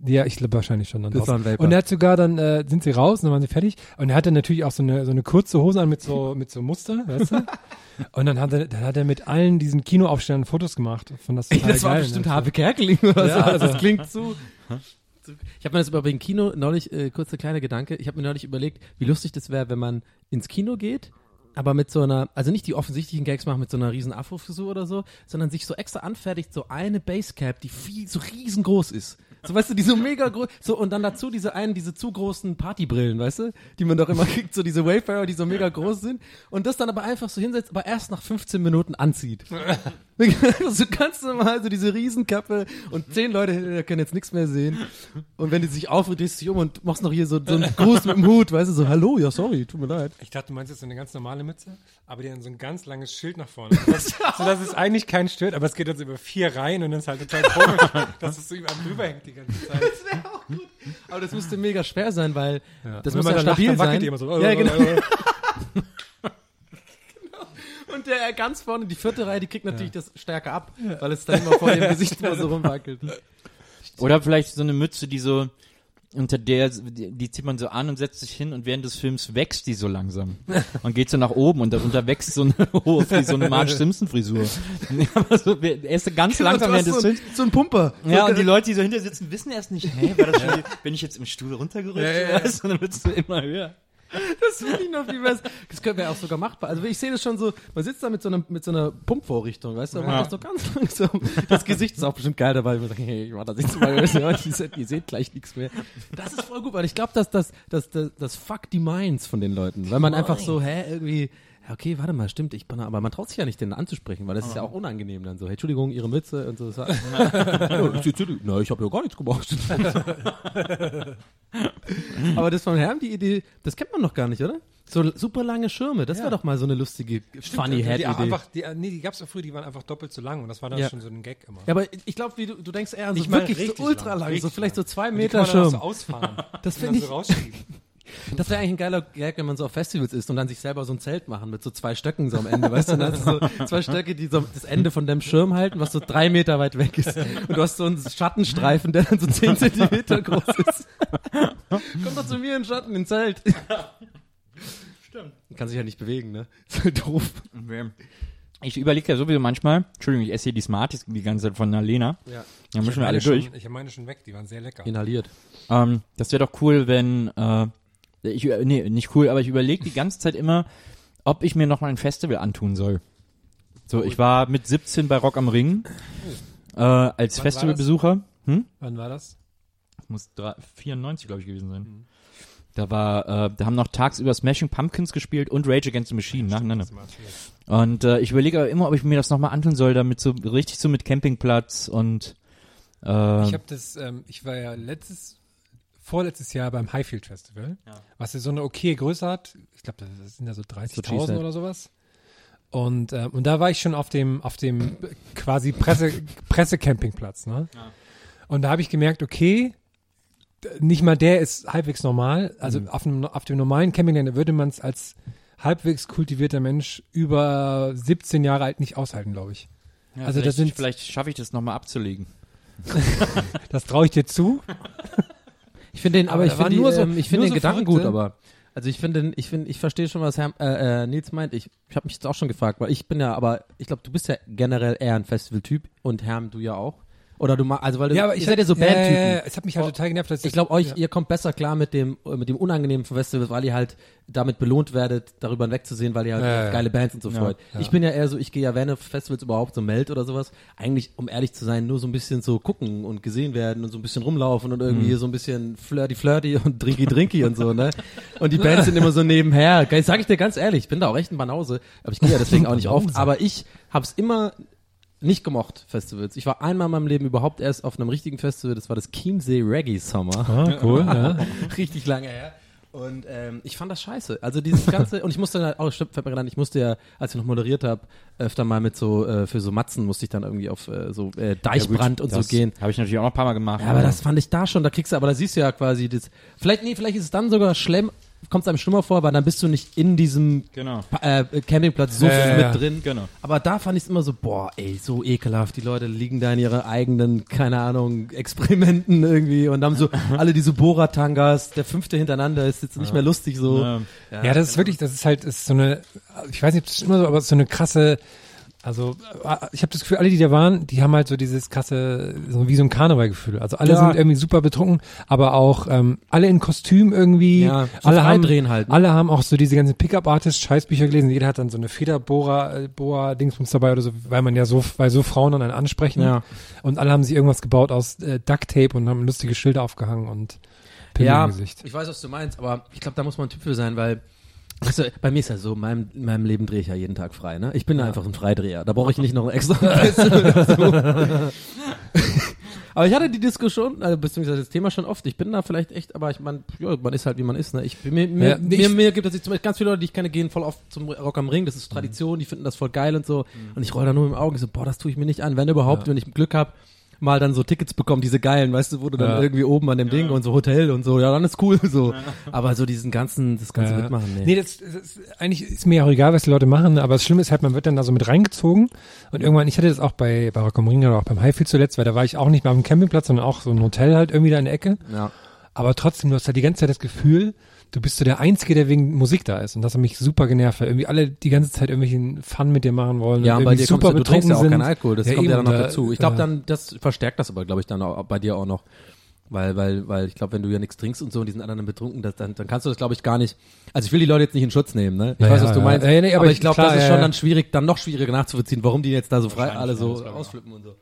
Ja, ich glaube wahrscheinlich schon. Dann Das war ein Vapor. Und er hat sogar dann, äh, sind sie raus und dann waren sie fertig. Und er hatte natürlich auch so eine, so eine kurze Hose an mit so, mit so Muster, weißt du? Und dann hat er, dann hat er mit allen diesen Kinoaufstellern Fotos gemacht. Von das total das war geil, bestimmt? Harpe Kerkeling oder Ja, so. also- das klingt zu. Ich habe mir das über wegen Kino neulich, äh, kurzer kleiner Gedanke, ich habe mir neulich überlegt, wie lustig das wäre, wenn man ins Kino geht, aber mit so einer, also nicht die offensichtlichen Gags machen mit so einer riesen Afro-Frisur oder so, sondern sich so extra anfertigt, so eine Basecap, die viel, so riesengroß ist. So, weißt du, die so mega groß, so, und dann dazu diese einen, diese zu großen Partybrillen, weißt du, die man doch immer kriegt, so diese Wayfarer, die so mega groß sind, und das dann aber einfach so hinsetzt, aber erst nach 15 Minuten anzieht. so ganz normal, so diese Riesenkappe und zehn Leute dir können jetzt nichts mehr sehen. Und wenn die sich aufregt, drehst du dich um und machst noch hier so, so einen Gruß mit dem Hut, weißt du, so, hallo, ja, sorry, tut mir leid. Ich dachte, du meinst jetzt so eine ganz normale Mütze, aber die hat so ein ganz langes Schild nach vorne. Das, so dass es eigentlich keinen stört, aber es geht jetzt über vier Reihen und dann ist halt total komisch, dass es so über drüber hängt die ganze Zeit. Aber das müsste mega schwer sein, weil das Und muss ja man dann lacht, stabil sein. die immer so. Ja, genau. Und der ganz vorne, die vierte Reihe, die kriegt natürlich das stärker ab, weil es dann immer vor dem Gesicht immer so rumwackelt. Oder vielleicht so eine Mütze, die so unter der, die, zieht man so an und setzt sich hin und während des Films wächst die so langsam. Und geht so nach oben und darunter wächst so eine hohe, wie so eine Marge Simpson Frisur. So, er ist ganz langsam während des so, Films. ein, so ein Pumper. Ja, und die Leute, die so hinter sitzen, wissen erst nicht, hä, war das schon, bin ich jetzt im Stuhl runtergerutscht? Ja, ja, ja. Und dann wird's so immer höher. Das finde ich noch viel besser. Das können wir auch sogar machbar. Also ich sehe das schon so, man sitzt da mit so einer, mit so einer Pumpvorrichtung, weißt du, man macht das so ganz langsam. Das Gesicht ist auch bestimmt geil dabei. Man sagt, hey, ich mach das jetzt mal, ihr, seht, gleich nichts mehr. Das ist voll gut, weil ich glaube, dass das, das, das, das fuck die Minds von den Leuten. Weil man einfach so, hä, irgendwie, ja, okay, warte mal, stimmt, ich bin, aber man traut sich ja nicht, den anzusprechen, weil das ist ja auch unangenehm dann so. Hey, Entschuldigung, Ihre Mütze und so. Das war, ja, na, ich habe ja gar nichts gemacht. aber das von Herrn, die Idee, das kennt man noch gar nicht, oder? So super lange Schirme, das wäre doch mal so eine lustige Funny Head die Idee. einfach, die, nee, die gab's auch früher, die waren einfach doppelt so lang und das war dann Ja. schon so ein Gag immer. Ja, aber ich glaube, wie du, du denkst eher an so Ich wirklich so ultra lang, lang, so vielleicht so zwei die Meter Schirm. so ausfahren. Das finde ich, so. Das wäre eigentlich ein geiler Gag, wenn man so auf Festivals ist und dann sich selber so ein Zelt machen mit so zwei Stöcken so am Ende, weißt du? Und dann hast du so zwei Stöcke, die so das Ende von deinem Schirm halten, was so drei Meter weit weg ist. Und du hast so einen Schattenstreifen, der dann so zehn Zentimeter groß ist. Komm doch zu mir in den Schatten, in Zelt. Stimmt. Kann sich ja nicht bewegen, ne? Ist halt doof. Ich überlege ja sowieso manchmal, Entschuldigung, ich esse hier die Smarties die ganze Zeit von der Lena. Ja. Dann müssen wir alle durch. Schon, ich habe meine schon weg, die waren sehr lecker. Inhaliert. Ähm, das wäre doch cool, wenn, äh, ich, nee, nicht cool, aber ich überlege die ganze Zeit immer, ob ich mir noch mal ein Festival antun soll. So, ich war mit 17 bei Rock am Ring, äh, als war Festivalbesucher. Hm? Wann war das? Muss drei- 94, glaube ich, gewesen sein. Da war, äh, da haben noch tagsüber Smashing Pumpkins gespielt und Rage Against the Machine nacheinander. Und äh, ich überlege aber immer, ob ich mir das nochmal antun soll, damit so richtig so mit Campingplatz und äh, Ich habe das, ähm, ich war ja letztes, vorletztes Jahr beim Highfield Festival, was ja so eine okay Größe hat. Ich glaube, das sind ja so 30.000 Cheesehead. oder sowas. Und, ähm, und da war ich schon auf dem, auf dem quasi Presse, Pressecampingplatz, ne? Und da habe ich gemerkt, okay, nicht mal der ist halbwegs normal. Also auf, einem, auf dem normalen Campinggelände würde man es als halbwegs kultivierter Mensch über 17 Jahre alt nicht aushalten, glaube ich. ja, also vielleicht, das sind- vielleicht schaffe ich das nochmal abzulegen. Das traue ich dir zu. Ich finde den, aber, Aber ich finde nur die, so- ähm, ich finde nur den so Gedanken gut, aber also ich finde, den- ich finde, ich verstehe schon, was Herr, äh, äh, Nils meint. Ich, ich habe mich jetzt auch schon gefragt, weil ich bin ja, aber ich glaube, du bist ja generell eher ein Festivaltyp und Herm, du ja auch. Oder du mal, also weil du, Ja, aber ihr ich seid ja so Bandtypen. ja, ja, es hat mich halt total genervt, dass Ich glaube, euch, ja. ihr kommt besser klar mit dem, mit dem Unangenehmen vom Festival, weil ihr halt damit belohnt werdet, darüber hinwegzusehen, weil ihr halt Ja, geile Bands und so freut. Ich bin ja eher so, ich gehe ja, wenn Festivals überhaupt so Meld oder sowas, eigentlich, um ehrlich zu sein, nur so ein bisschen so gucken und gesehen werden und so ein bisschen rumlaufen und irgendwie Mhm. so ein bisschen flirty flirty und drinky drinky und so, ne? Und die Bands sind immer so nebenher. Sag ich dir ganz ehrlich, ich bin da auch echt ein Banause, aber ich gehe ja deswegen auch nicht oft, aber ich hab's immer nicht gemocht, Festivals. Ich war einmal in meinem Leben überhaupt erst auf einem richtigen Festival, das war das Chiemsee Reggae Summer. Ah, cool, ja. Richtig lange her. Und ähm, ich fand das scheiße. Also dieses ganze, und ich musste dann, auch stimmt, fällt mir gerade ich musste ja, als ich noch moderiert habe, öfter mal mit so, äh, für so Matzen musste ich dann irgendwie auf äh, so äh, Deichbrand und so gehen. Habe ich natürlich auch noch ein paar Mal gemacht. Ja, aber das fand ich da schon, da kriegst du, aber da siehst du ja quasi das, vielleicht, nee, vielleicht ist es dann sogar schlimm, kommt es einem schlimmer vor, weil dann bist du nicht in diesem Genau. äh, Campingplatz so Ja, ja, mit ja. drin. Genau. Aber da fand ich es immer so, boah, ey, so ekelhaft. Die Leute liegen da in ihre eigenen, keine Ahnung, Experimenten irgendwie und haben so alle diese Bohrer-Tangas, der fünfte hintereinander ist jetzt nicht mehr lustig so. Ja. Ja, das ist wirklich, das ist halt, ist so eine, ich weiß nicht, ob das immer so, aber so eine krasse, also äh, ich habe das Gefühl, alle, die da waren, die haben halt so dieses krasse, so wie so ein Karnevalgefühl. Also alle Ja. sind irgendwie super betrunken, aber auch ähm, alle in Kostüm irgendwie. Ja, so alle haben, halt, ne? Alle haben auch so diese ganzen Pickup-Artist-Scheißbücher gelesen. Jeder hat dann so eine Federbohrer, äh, dabei oder so, weil man ja so, weil so Frauen dann einen ansprechen. Ja. Und alle haben sich irgendwas gebaut aus äh, Duct-Tape und haben lustige Schilder aufgehangen und Pille Ja, im Gesicht. ich weiß, was du meinst, aber ich glaube, da muss man ein Typ für sein, weil du, bei mir ist ja so, in meinem, in meinem Leben drehe ich ja jeden Tag frei, ne? Ich bin einfach ein Freidreher. Da brauche ich nicht noch ein extra. Aber ich hatte die Diskussion, also beziehungsweise das Thema schon oft. Ich bin da vielleicht echt, aber ich meine, ja, man ist halt wie man ist. Ne? Ich, mir, mir, Ja, mir, ich- mir gibt es zum Beispiel ganz viele Leute, die ich kenne, gehen voll oft zum Rock am Ring. Das ist Tradition, die finden das voll geil und so. Und ich roll da nur mit dem Augen so, boah, das tue ich mir nicht an. Wenn überhaupt, wenn ich Glück hab mal dann so Tickets bekommen, diese geilen, weißt du, wo du dann Ja. irgendwie oben an dem Ding und so Hotel und so, ja, dann ist cool so. Aber so diesen ganzen, das ganze Ja. Mitmachen, nee. Nee, das, das ist, eigentlich ist mir auch egal, was die Leute machen, aber das Schlimme ist halt, man wird dann da so mit reingezogen und irgendwann, ich hatte das auch bei, am Ring oder auch beim Highfield zuletzt, weil da war ich auch nicht mehr auf dem Campingplatz, sondern auch so ein Hotel halt irgendwie da in der Ecke. Ja. Aber trotzdem, du hast halt die ganze Zeit das Gefühl, du bist so der Einzige, der wegen Musik da ist. Und das hat mich super genervt, weil irgendwie alle die ganze Zeit irgendwelchen Fun mit dir machen wollen. Ja, und bei dir kommst super du, du trinkst ja auch keinen. Alkohol, das kommt ja dann eben, noch da- dazu. Ich glaube äh, dann, das verstärkt das aber, glaube ich, dann auch bei dir auch noch. Weil, weil, weil ich glaube, wenn du ja nichts trinkst und so und die sind anderen betrunken, das, dann, dann kannst du das, glaube ich, gar nicht. Also ich will die Leute jetzt nicht in Schutz nehmen, ne? Ich Ja, weiß, ja, was du ja. meinst. Ja, nee, aber aber ich- glaube, das ist ja, schon ja. dann schwierig, dann noch schwieriger nachzuvollziehen, warum die jetzt da so frei alle so ja, ausflippen und so.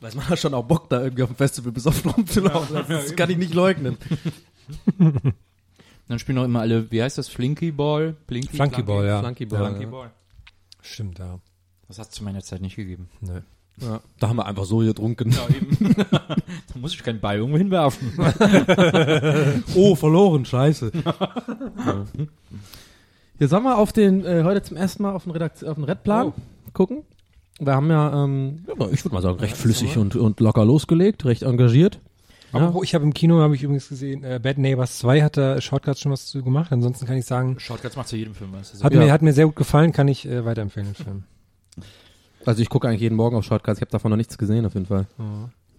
Weiß man hat schon auch Bock, da irgendwie auf dem Festival besoffen rumzulaufen. Das kann ich nicht leugnen. Dann spielen auch immer alle, wie heißt das, Flinky Ball? Blinky, Flunky Ball, ja. Flunky Ball, Flunky ja. Ball. Stimmt, ja. Das hat es zu meiner Zeit nicht gegeben. Nö. Ja. Da haben wir einfach so getrunken. Ja, eben. da muss ich keinen Ball irgendwo hinwerfen. Oh, verloren, scheiße. ja. Hier sollen wir auf den, äh, heute zum ersten Mal auf den, Redakt auf den Redplan gucken. Wir haben ja, ähm, ja, ich würde mal sagen, recht flüssig und, und locker losgelegt, recht engagiert. Ja. Aber ich habe im Kino, habe ich übrigens gesehen, äh, Bad Neighbors 2 hat da Shortcuts schon was zu gemacht. Ansonsten kann ich sagen, Shortcuts macht zu jedem Film was. Also hat, Ja. mir, hat mir sehr gut gefallen, kann ich äh, weiterempfehlen, den Film. Also ich gucke eigentlich jeden Morgen auf Shortcuts, ich habe davon noch nichts gesehen auf jeden Fall.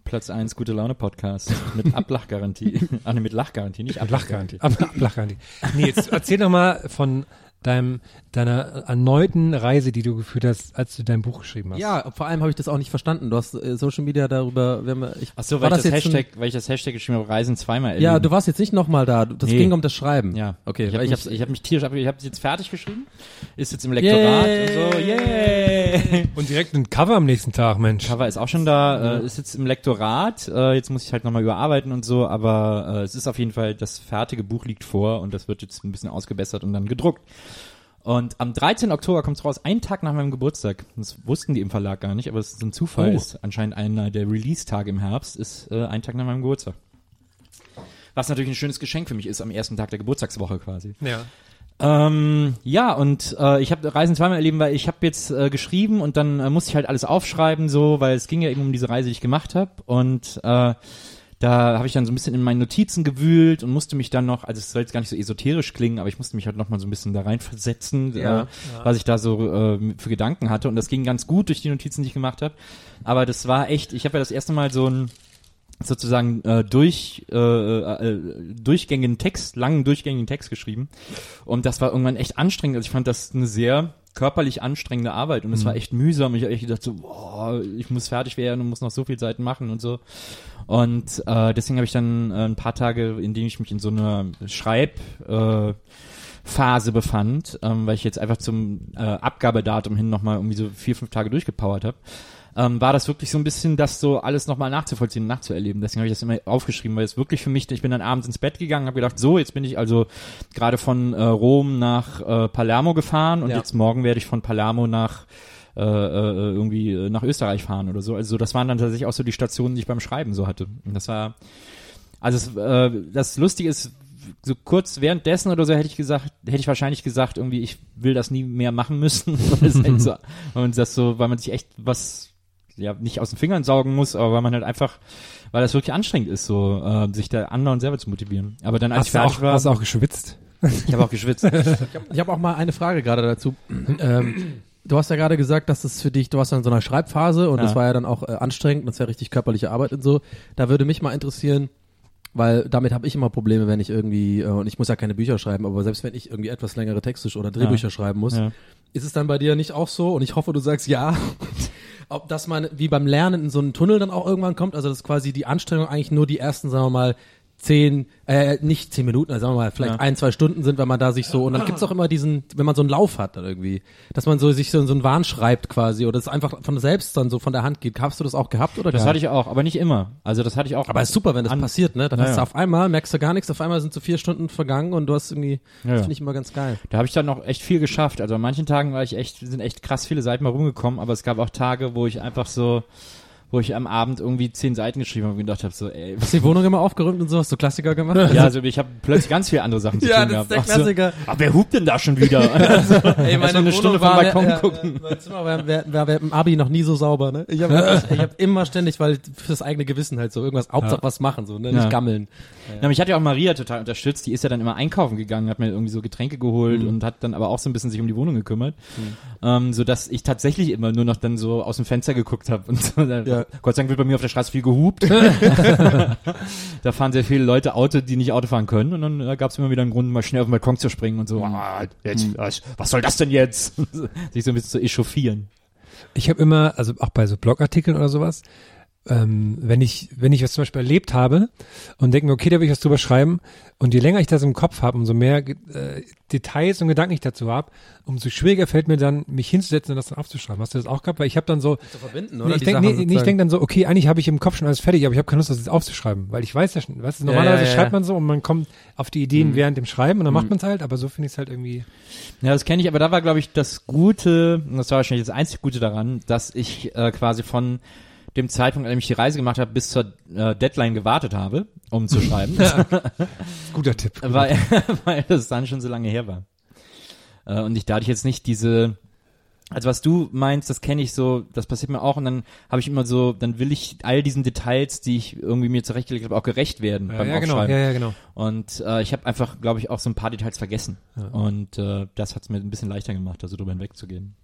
Platz 1 gute Laune Podcast mit Ablachgarantie. ah, ne, mit Lachgarantie, nicht Mit Lachgarantie. Ab, Lachgarantie. Nee, jetzt erzähl doch mal von deinem, deiner erneuten Reise, die du geführt hast, als du dein Buch geschrieben hast. Ja, vor allem habe ich das auch nicht verstanden. Du hast äh, Social Media darüber, wenn wir, ich, Ach so, war weil ich, das jetzt Hashtag, weil ich das Hashtag geschrieben habe, Reisen zweimal erleben. Ja, du warst jetzt nicht nochmal da. Das Nee. ging um das Schreiben. Ja, Okay, Ich habe ich mich, hab's, ich hab mich tierisch ab, ich habe jetzt fertig geschrieben, ist jetzt im Lektorat und so, yay. Und direkt ein Cover am nächsten Tag, Mensch. Cover ist auch schon da, äh, ist jetzt im Lektorat, äh, jetzt muss ich halt nochmal überarbeiten und so, aber äh, es ist auf jeden Fall, das fertige Buch liegt vor und das wird jetzt ein bisschen ausgebessert und dann gedruckt. Und am 13. Oktober kommt es raus, einen Tag nach meinem Geburtstag. Das wussten die im Verlag gar nicht, aber es ist ein Zufall. Oh. Ist anscheinend einer der Release-Tage im Herbst, ist äh, ein Tag nach meinem Geburtstag. Was natürlich ein schönes Geschenk für mich ist, am ersten Tag der Geburtstagswoche quasi. Ja. Ähm, ja, und äh, ich habe Reisen zweimal erleben, weil ich habe jetzt äh, geschrieben und dann äh, musste ich halt alles aufschreiben, so, weil es ging ja eben um diese Reise, die ich gemacht habe. Und äh, da habe ich dann so ein bisschen in meinen Notizen gewühlt und musste mich dann noch, also es soll jetzt gar nicht so esoterisch klingen, aber ich musste mich halt noch mal so ein bisschen da reinversetzen, Ja. äh, was ich da so äh, für Gedanken hatte. Und das ging ganz gut durch die Notizen, die ich gemacht habe. Aber das war echt, ich habe ja das erste Mal so ein sozusagen äh, durch äh, äh, durchgängigen Text, langen durchgängigen Text geschrieben und das war irgendwann echt anstrengend. Also ich fand das eine sehr körperlich anstrengende Arbeit und es war echt mühsam. Ich habe echt gedacht so, boah, ich muss fertig werden und muss noch so viel Seiten machen und so. Und äh, deswegen habe ich dann äh, ein paar Tage, in denen ich mich in so einer Schreib äh, Phase befand, ähm, weil ich jetzt einfach zum äh, Abgabedatum hin nochmal irgendwie so vier, fünf Tage durchgepowert habe, ähm, war das wirklich so ein bisschen das so alles nochmal nachzuvollziehen nachzuerleben. Deswegen habe ich das immer aufgeschrieben, weil es wirklich für mich, ich bin dann abends ins Bett gegangen, habe gedacht, so, jetzt bin ich also gerade von äh, Rom nach äh, Palermo gefahren und Ja. jetzt morgen werde ich von Palermo nach äh, äh, irgendwie äh, nach Österreich fahren oder so. Also das waren dann tatsächlich auch so die Stationen, die ich beim Schreiben so hatte. Und das war, also es, äh, das Lustige ist, so kurz währenddessen oder so hätte ich gesagt, hätte ich wahrscheinlich gesagt, irgendwie, ich will das nie mehr machen müssen. weil, halt so, weil man das so, weil man sich echt was, ja, nicht aus den Fingern saugen muss, aber weil man halt einfach, weil das wirklich anstrengend ist, so, äh, sich da anderen selber zu motivieren. Aber dann, als Hast ich du fertig auch, war, hast du auch geschwitzt? ich habe auch geschwitzt. Ich habe auch mal eine Frage gerade dazu. ähm, du hast ja gerade gesagt, dass es für dich, du warst dann in so einer Schreibphase und Ja. das war ja dann auch äh, anstrengend, das ist ja richtig körperliche Arbeit und so. Da würde mich mal interessieren, weil damit habe ich immer Probleme, wenn ich irgendwie, äh, und ich muss ja keine Bücher schreiben, aber selbst wenn ich irgendwie etwas längere Texte oder Drehbücher schreiben muss, Ja. ist es dann bei dir nicht auch so? Und ich hoffe, du sagst ja. Ob das man wie beim Lernen in so einen Tunnel dann auch irgendwann kommt, also dass quasi die Anstrengung eigentlich nur die ersten, sagen wir mal, zehn, äh, nicht zehn Minuten, also sagen wir mal, vielleicht Ja. ein, zwei Stunden sind, wenn man da sich so, und dann gibt's auch immer diesen, wenn man so einen Lauf hat dann irgendwie, dass man so sich so, so einen Wahn schreibt quasi, oder es einfach von selbst dann so von der Hand geht. Hast du das auch gehabt oder Das gar hatte ich auch, aber nicht immer. Also das hatte ich auch. aber ist super, wenn das passiert, ne? Dann Ja, hast du auf einmal, merkst du gar nichts, auf einmal sind so vier Stunden vergangen und du hast irgendwie, Ja, das finde ich immer ganz geil. Da habe ich dann noch echt viel geschafft. Also an manchen Tagen war ich echt, sind echt krass viele Seiten mal rumgekommen, aber es gab auch Tage, wo ich einfach so, wo ich am Abend irgendwie zehn Seiten geschrieben habe und gedacht habe, so, ey, Hast du die Wohnung immer aufgerumt und so? Hast du Klassiker gemacht? ja, also ich habe plötzlich ganz viele andere Sachen zu Ja, tun das ist gehabt. der Klassiker. So, ah, wer hupt denn da schon wieder? also, Ey, Erst mal eine Stunde vom Balkon ja, gucken. Ja, mein Zimmer war, war, war, war im Abi noch nie so sauber, ne? Ich habe ich hab immer ständig, weil fürs eigene Gewissen halt so irgendwas, Hauptsache was machen, so, ne? Nicht Ja. gammeln. Ja, mich hat ja auch Maria total unterstützt. Die ist ja dann immer einkaufen gegangen, hat mir irgendwie so Getränke geholt Mhm. und hat dann aber auch so ein bisschen sich um die Wohnung gekümmert, ähm, so dass ich tatsächlich immer nur noch dann so aus dem Fenster geguckt habe und so. Da, Gott sei Dank wird bei mir auf der Straße viel gehupt. da fahren sehr viele Leute Auto, die nicht Auto fahren können und dann äh, gab es immer wieder einen Grund, mal schnell auf den Balkon zu springen und so. Ah, jetzt, was, was soll das denn jetzt? sich so ein bisschen zu echauffieren. Ich habe immer, also auch bei so Blogartikeln oder sowas, ähm, wenn ich, wenn ich was zum Beispiel erlebt habe und denke mir, okay, da will ich was drüber schreiben und je länger ich das im Kopf habe, umso mehr äh, Details und Gedanken ich dazu habe, umso schwieriger fällt mir dann, mich hinzusetzen und das dann aufzuschreiben. Hast du das auch gehabt? Weil ich habe dann so, Zu verbinden, nee, ich denke nee, nee, ich denk dann so, okay, eigentlich habe ich im Kopf schon alles fertig, aber ich habe keine Lust, das jetzt aufzuschreiben, weil ich weiß ja schon, weißt du, normalerweise ja, ja. schreibt man so und man kommt auf die Ideen während dem Schreiben und dann macht man es halt, aber so finde ich es halt irgendwie. Ja, das kenne ich, aber da war, glaube ich, das Gute, und das war wahrscheinlich das einzig Gute daran, dass ich äh, quasi von dem Zeitpunkt, an dem ich die Reise gemacht habe, bis zur äh, Deadline gewartet habe, um zu schreiben, Guter Tipp. weil, weil das dann schon so lange her war. Äh, und ich dadurch jetzt nicht diese, also was du meinst, das kenne ich so, das passiert mir auch und dann habe ich immer so, dann will ich all diesen Details, die ich irgendwie mir zurechtgelegt habe, auch gerecht werden Ja, beim ja, genau, Aufschreiben. ja, ja, genau. Und äh, ich habe einfach, glaube ich, auch so ein paar Details vergessen. Und äh, das hat es mir ein bisschen leichter gemacht, also drüber hinwegzugehen.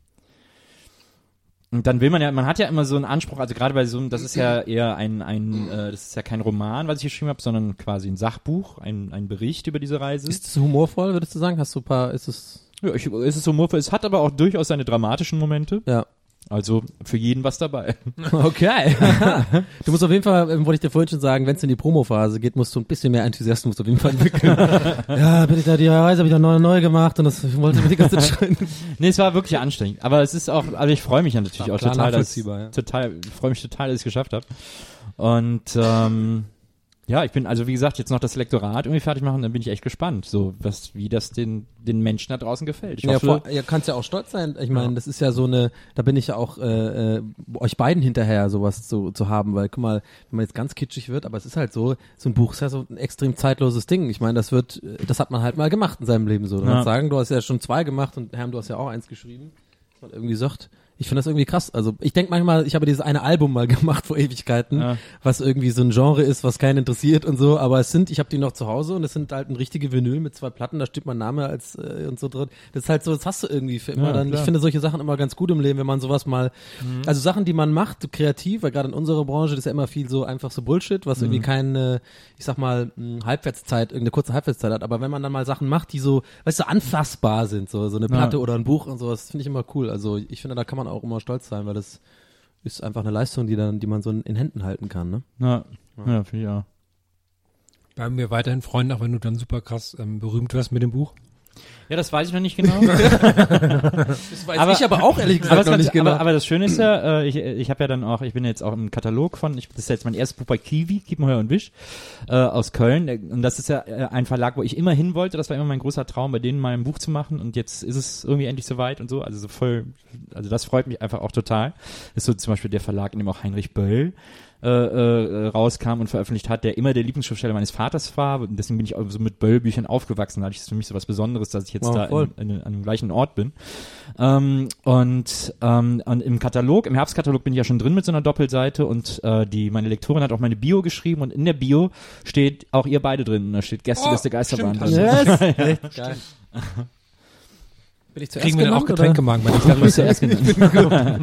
Und dann will man ja, man hat ja immer so einen Anspruch, also gerade bei so einem, das ist ja eher ein, ein äh, das ist ja kein Roman, was ich geschrieben habe, sondern quasi ein Sachbuch, ein, ein Bericht über diese Reise. Ist es humorvoll, würdest du sagen? Hast du ein paar, ist es, Ja, ich, es ist humorvoll. Es hat aber auch durchaus seine dramatischen Momente. Ja. Also für jeden was dabei. Okay. du musst auf jeden Fall, ähm, wollte ich dir vorhin schon sagen, wenn es in die Promophase geht, musst du ein bisschen mehr Enthusiasmus auf jeden Fall entwickeln. ja, bin ich da, die Reise habe ich da neu, neu gemacht und das ich wollte mir die ganze Zeit. Nee, es war wirklich anstrengend. Aber es ist auch, also ich freue mich ja natürlich auch total, dass, ja. total, ich freue mich total, dass ich es geschafft habe. Und ähm, ja, ich bin, also wie gesagt, jetzt noch das Lektorat irgendwie fertig machen, dann bin ich echt gespannt, so was, wie das den, den Menschen da draußen gefällt. Ich Ja, hoffe, vor, ja, kannst ja auch stolz sein. Ich meine, das ist ja so eine, da bin ich ja auch äh, äh, euch beiden hinterher, sowas zu, zu haben, weil guck mal, wenn man jetzt ganz kitschig wird, aber es ist halt so, so ein Buch ist ja so ein extrem zeitloses Ding. Ich meine, das wird, das hat man halt mal gemacht in seinem Leben so. Du Ja. kannst sagen, du hast ja schon zwei gemacht und Herm, du hast ja auch eins geschrieben, dass man irgendwie sagt, ich finde das irgendwie krass. Also ich denke manchmal, ich habe dieses eine Album mal gemacht vor Ewigkeiten, Ja. was irgendwie so ein Genre ist, was keinen interessiert und so, aber es sind, ich habe die noch zu Hause und es sind halt ein richtige Vinyl mit zwei Platten, da steht mein Name als äh, und so drin. Das ist halt so, das hast du irgendwie für immer Ja, dann. Ich finde solche Sachen immer ganz gut im Leben, wenn man sowas mal, also Sachen, die man macht, kreativ, weil gerade in unserer Branche das ist ja immer viel so einfach so Bullshit, was irgendwie keine, ich sag mal, Halbwertszeit, irgendeine kurze Halbwertszeit hat. Aber wenn man dann mal Sachen macht, die so, weißt du, anfassbar sind, so so eine Platte oder ein Buch und sowas, finde ich immer cool. Also ich finde, da kann man auch immer stolz sein, weil das ist einfach eine Leistung, die dann, die man so in, Händen halten kann, ne? ja, ja, finde ich auch. Bleiben wir weiterhin Freunde, auch wenn du dann super krass ähm, berühmt wirst mit dem Buch. Ja, das weiß ich noch nicht genau. Das weiß Aber- ich aber auch ehrlich gesagt noch nicht genau. aber, aber das Schöne ist ja, äh, ich, ich habe ja dann auch, ich bin jetzt auch im Katalog von, ich, das ist jetzt mein erstes Buch bei Kiwi, Kiepenheuer und Wisch, äh, aus Köln. Und das ist ja äh, ein Verlag, wo ich immer hin wollte. Das war immer mein großer Traum, bei denen mal ein Buch zu machen. Und jetzt ist es irgendwie endlich soweit und so. Also so voll, also das freut mich einfach auch total. Das ist so zum Beispiel der Verlag, in dem auch Heinrich Böll äh, äh, rauskam und veröffentlicht hat, der immer der Lieblingsschriftsteller meines Vaters war. Und deswegen bin ich auch so mit Böll-Büchern aufgewachsen. Dadurch ist für mich so was Besonderes, dass ich jetzt Wow, da voll. in, in, an dem gleichen Ort bin. Ähm, und, ähm, und im Katalog, im Herbstkatalog bin ich ja schon drin mit so einer Doppelseite und äh, die meine Lektorin hat auch meine Bio geschrieben und in der Bio steht auch ihr beide drin. Und Da steht Gästeliste Oh, Geisterbahn stimmt, drin. Yes. Echt geil. Bin ich zuerst Kriegen wir dann auch genannt, Getränkemarken bei Du bist den ja erst genannt. oder?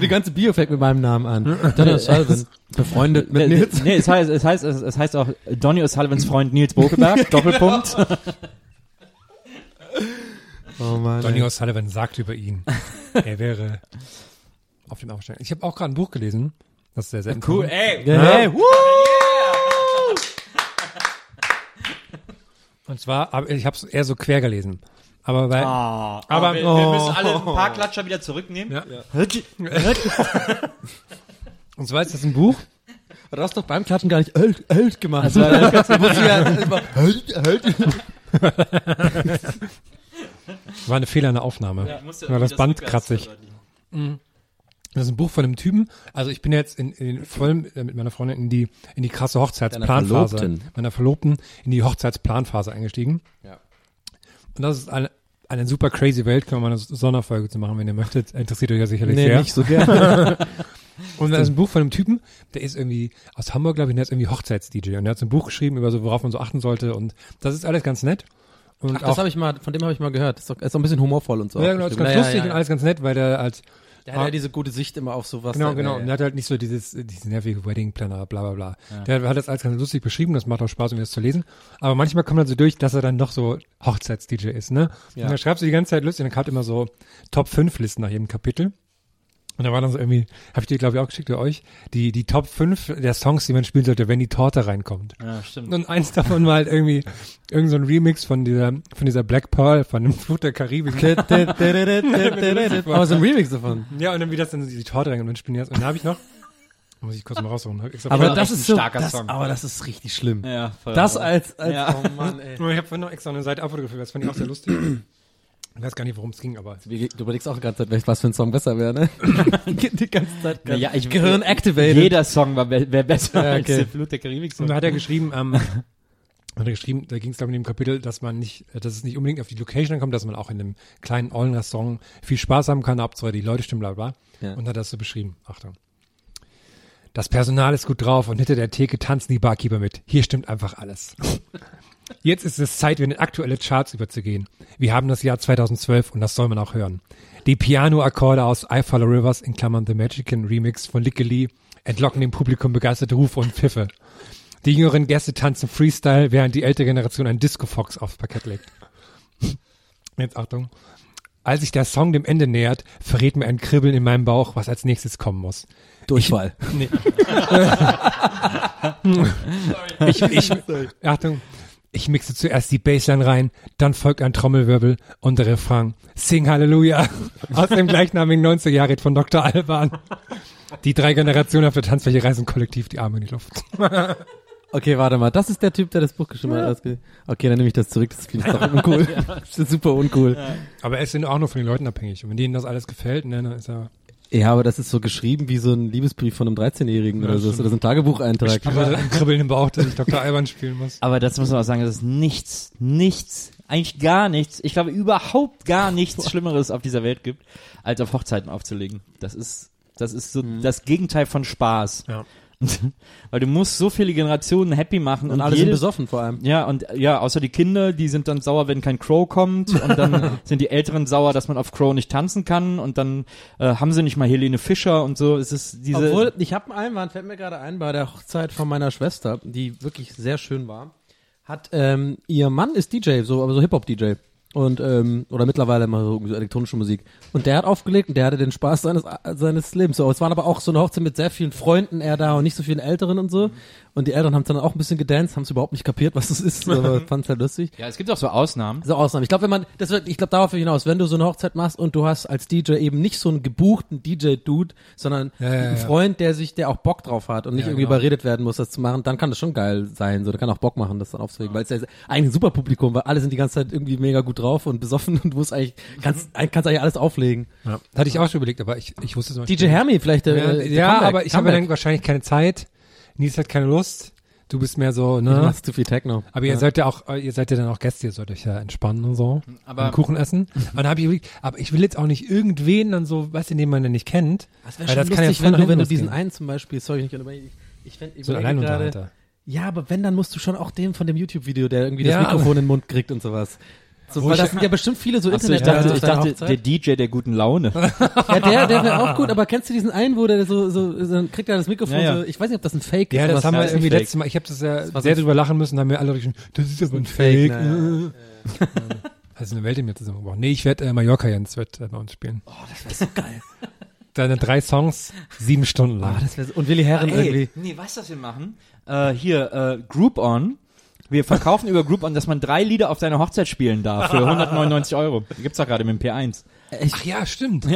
Die ganze Bio fängt mit meinem Namen an. Donny O'Sullivan. Befreundet mit Nils. nee, es heißt, es heißt, es, heißt auch Donny O'Sullivans Freund Nils Bokeberg, Doppelpunkt. Oh Mann. Donny. O'Sullivan sagt über ihn, er wäre auf dem Aufsteig. Ich habe auch gerade ein Buch gelesen, das ist sehr selten. Cool, ey. Ja, hey, woo! Und zwar, ich habe es eher so quer gelesen. Aber weil, Ah, Aber- wir, wir müssen alle ein paar Klatscher wieder zurücknehmen. Ja. und zwar ist das ein Buch, Du hast doch beim Klatschen gar nicht ölt, ölt gemacht. Also, ja war eine Fehler in der Aufnahme. war das Band kratzig. Das ist ein Buch von einem Typen. Also ich bin jetzt in, in voll äh, mit meiner Freundin in die in die krasse Hochzeitsplanphase, Verlobten. meiner Verlobten in die Hochzeitsplanphase eingestiegen. Ja. Und das ist eine eine super crazy Welt, können wir mal eine Sonderfolge zu machen, wenn ihr möchtet. Interessiert euch ja sicherlich Nee, sehr. nicht so gerne. Und das ist ein Buch von einem Typen, der ist irgendwie aus Hamburg, glaube ich, und der ist irgendwie Hochzeits-DJ. Und der hat so ein Buch geschrieben über so, worauf man so achten sollte. Und das ist alles ganz nett. Und Ach, das habe ich mal, von dem habe ich mal gehört. Ist doch, ist doch ein bisschen humorvoll und so. ja, genau, ist ganz Ja, lustig ja, und ja. alles ganz nett, weil der als Der hat ja diese gute Sicht immer auf sowas. Genau, da- genau. Ja, Und ja. der hat halt nicht so dieses, dieses nervige Wedding Planner, bla bla bla. Der hat das alles ganz lustig beschrieben, das macht auch Spaß, um das zu lesen. Aber manchmal kommt dann so durch, dass er dann noch so Hochzeits-DJ ist, ne? Ja. Und dann schreibst du die ganze Zeit lustig, und dann kommt immer so Top 5 Listen nach jedem Kapitel. Und da war dann so irgendwie, habe ich dir glaube ich auch geschickt, oder euch, die, die Top 5 der Songs, die man spielen sollte, wenn die Torte reinkommt. Ja, stimmt. Und eins davon war halt irgendwie irgend so ein Remix von dieser, von dieser Black Pearl, von dem Flut der Karibik. Aber so ein Remix davon. Ja, und dann wie das dann die Torte rein und dann spielen die das. Und dann habe ich noch, muss ich kurz mal raussuchen. Aber das ist ein so, starker das, Song. aber das ist richtig schlimm. Ja, voll. Das als, als, Ja. oh Mann, ey. ich habe vorhin noch extra eine Seite abfotografiert, das fand ich auch sehr lustig. Ich weiß gar nicht, worum es ging, aber Du überlegst auch die ganze Zeit, was für ein Song besser wäre, ne? die ganze Zeit. Na ja, ich, Gehirn activated. Jeder Song war wär besser Ja, als okay. der Flut der Karibik. und da hat er geschrieben, ähm, hat er geschrieben, da ging es glaube ich in dem Kapitel, dass man nicht, äh, dass es nicht unbedingt auf die Location ankommt, dass man auch in einem kleinen Ollen-Restaurant viel Spaß haben kann, Hauptsache die Leute stimmen, bla bla. Ja. Und hat das so beschrieben. Achtung. Das Personal ist gut drauf und hinter der Theke tanzen die Barkeeper mit. Hier stimmt einfach alles. Jetzt ist es Zeit, in aktuelle Charts überzugehen. Wir haben das Jahr 2012 und das soll man auch hören. Die Piano-Akkorde aus I Follow Rivers in Klammern The Magican Remix von Licky Lee entlocken dem Publikum begeisterte Rufe und Pfiffe. Die jüngeren Gäste tanzen Freestyle, während die ältere Generation ein Disco Fox aufs Parkett legt. Jetzt Achtung. Als sich der Song dem Ende nähert, verrät mir ein Kribbeln in meinem Bauch, was als nächstes kommen muss. Durchfall. Nee. ich, ich, Achtung. Ich mixe zuerst die Bassline rein, dann folgt ein Trommelwirbel und der Refrain. Sing Halleluja aus dem gleichnamigen 90er Jahre von Dr. Alban. Die drei Generationen auf der Tanzfläche reißen kollektiv die Arme in die Luft. Okay, warte mal. Das ist der Typ, der das Buch geschrieben hat. Okay, dann nehme ich das zurück. Das finde ich doch uncool. Das ist super uncool. Aber es sind auch nur von den Leuten abhängig. Und wenn denen das alles gefällt, ne, dann ist er. Ja, aber das ist so geschrieben wie so ein Liebesbrief von einem 13-Jährigen oder so. Das ist ein Tagebucheintrag. Aber ein Kribbeln im Bauch, dass ich Dr. Alban spielen muss. Aber das muss man auch sagen, das ist nichts, nichts, eigentlich gar nichts, ich glaube überhaupt gar nichts Schlimmeres auf dieser Welt gibt, als auf Hochzeiten aufzulegen. Das ist, das ist so das Gegenteil von Spaß. Ja. Weil du musst so viele Generationen happy machen Und und, alle sind jede, besoffen vor allem. Ja, und ja, außer die Kinder, die sind dann sauer, wenn kein Crow kommt und dann sind die Älteren sauer, dass man auf Crow nicht tanzen kann und dann äh, haben sie nicht mal Helene Fischer und so. Es ist diese Obwohl, ich habe einen Einwand, fällt mir gerade ein, bei der Hochzeit von meiner Schwester, die wirklich sehr schön war, hat, ähm, ihr Mann ist DJ, so, aber so Hip-Hop-DJ. Und, ähm, oder mittlerweile mal so, so elektronische Musik. Und der hat aufgelegt und der hatte den Spaß seines, seines Lebens. So, es waren aber auch so eine Hochzeit mit sehr vielen Freunden, er da und nicht so vielen Älteren und so. Und die Eltern haben dann auch ein bisschen gedanced, haben es überhaupt nicht kapiert, was das ist, aber fanden es halt lustig. ja, es gibt auch so Ausnahmen. So Ausnahmen. Ich glaube, wenn man, das wird, ich glaube darauf hinaus, wenn du so eine Hochzeit machst und du hast als DJ eben nicht so einen gebuchten DJ-Dude, sondern Ja, ja, einen ja. Freund, der sich, der auch Bock drauf hat und nicht Ja, irgendwie genau. überredet werden muss, das zu machen, dann kann das schon geil sein. So, der kann auch Bock machen, das dann aufzulegen, weil es ja eigentlich ein super Publikum, weil alle sind die ganze Zeit irgendwie mega gut drauf und besoffen und du musst eigentlich, kannst, eigentlich kannst eigentlich alles auflegen. Ja. Hatte ich auch schon überlegt, aber ich, ich wusste zum DJ Beispiel- Hermi vielleicht, Ja, äh, ja Comeback, aber ich habe dann wahrscheinlich keine Zeit. Nils hat keine Lust. Du bist mehr so, Du ne? machst zu viel Techno. Aber ihr seid ja auch, äh, ihr seid ja dann auch Gäste, ihr sollt euch ja entspannen und so. Aber- und Kuchen essen. Und dann habe ich überlegt, aber ich will jetzt auch nicht irgendwen dann so, weißt du, den man dann nicht kennt. Das Weil wäre schon das kann ja lustig, voll wenn du, wenn du diesen einen zum Beispiel, sorry, ich, ich, fänd, ich So ein gerade. Ja, aber wenn, dann musst du schon auch dem von dem YouTube-Video, der irgendwie Ja, das Mikrofon in den Mund kriegt und sowas. So, Wo weil ich- das sind ja bestimmt viele so Achso, ich Internet. dachte, ich dachte der DJ der guten Laune. ja, der, der wäre auch gut, aber kennst du diesen einen, wo der so, so, so dann kriegt er das Mikrofon Ja, ja. so, ich weiß nicht, ob das ein Fake Ja, ist. das aber haben es wir ist irgendwie fake. letztes Mal, ich habe das ja war sehr so- drüber lachen müssen, haben wir alle geschrieben, das ist aber ein Fake, Fake. naja. Das ist eine Welt in mir zusammengebrochen. Nee, ich werde äh, Mallorca Jens wird äh, bei uns spielen. Oh, das wäre so geil. Deine drei Songs, sieben Stunden lang. Ah, das wär so, und Willi Herren irgendwie. nee, weißt du, was wir machen? Äh, hier, äh, Group On. Wir verkaufen über Group On, dass man drei Lieder auf deiner Hochzeit spielen darf für 199 Euro. Gibt's doch gerade mit dem P1. Ich, Ach ja, stimmt.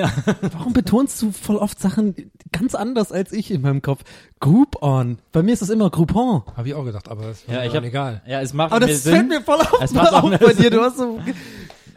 warum betonst du voll oft Sachen ganz anders als ich in meinem Kopf? Group on. Bei mir ist das immer Groupon. Habe ich auch gedacht, aber das war Ja, ich dann hab, egal. Ja, es macht Aber mir das Sinn. fällt mir voll auf, Es macht auf bei dir. Du hast so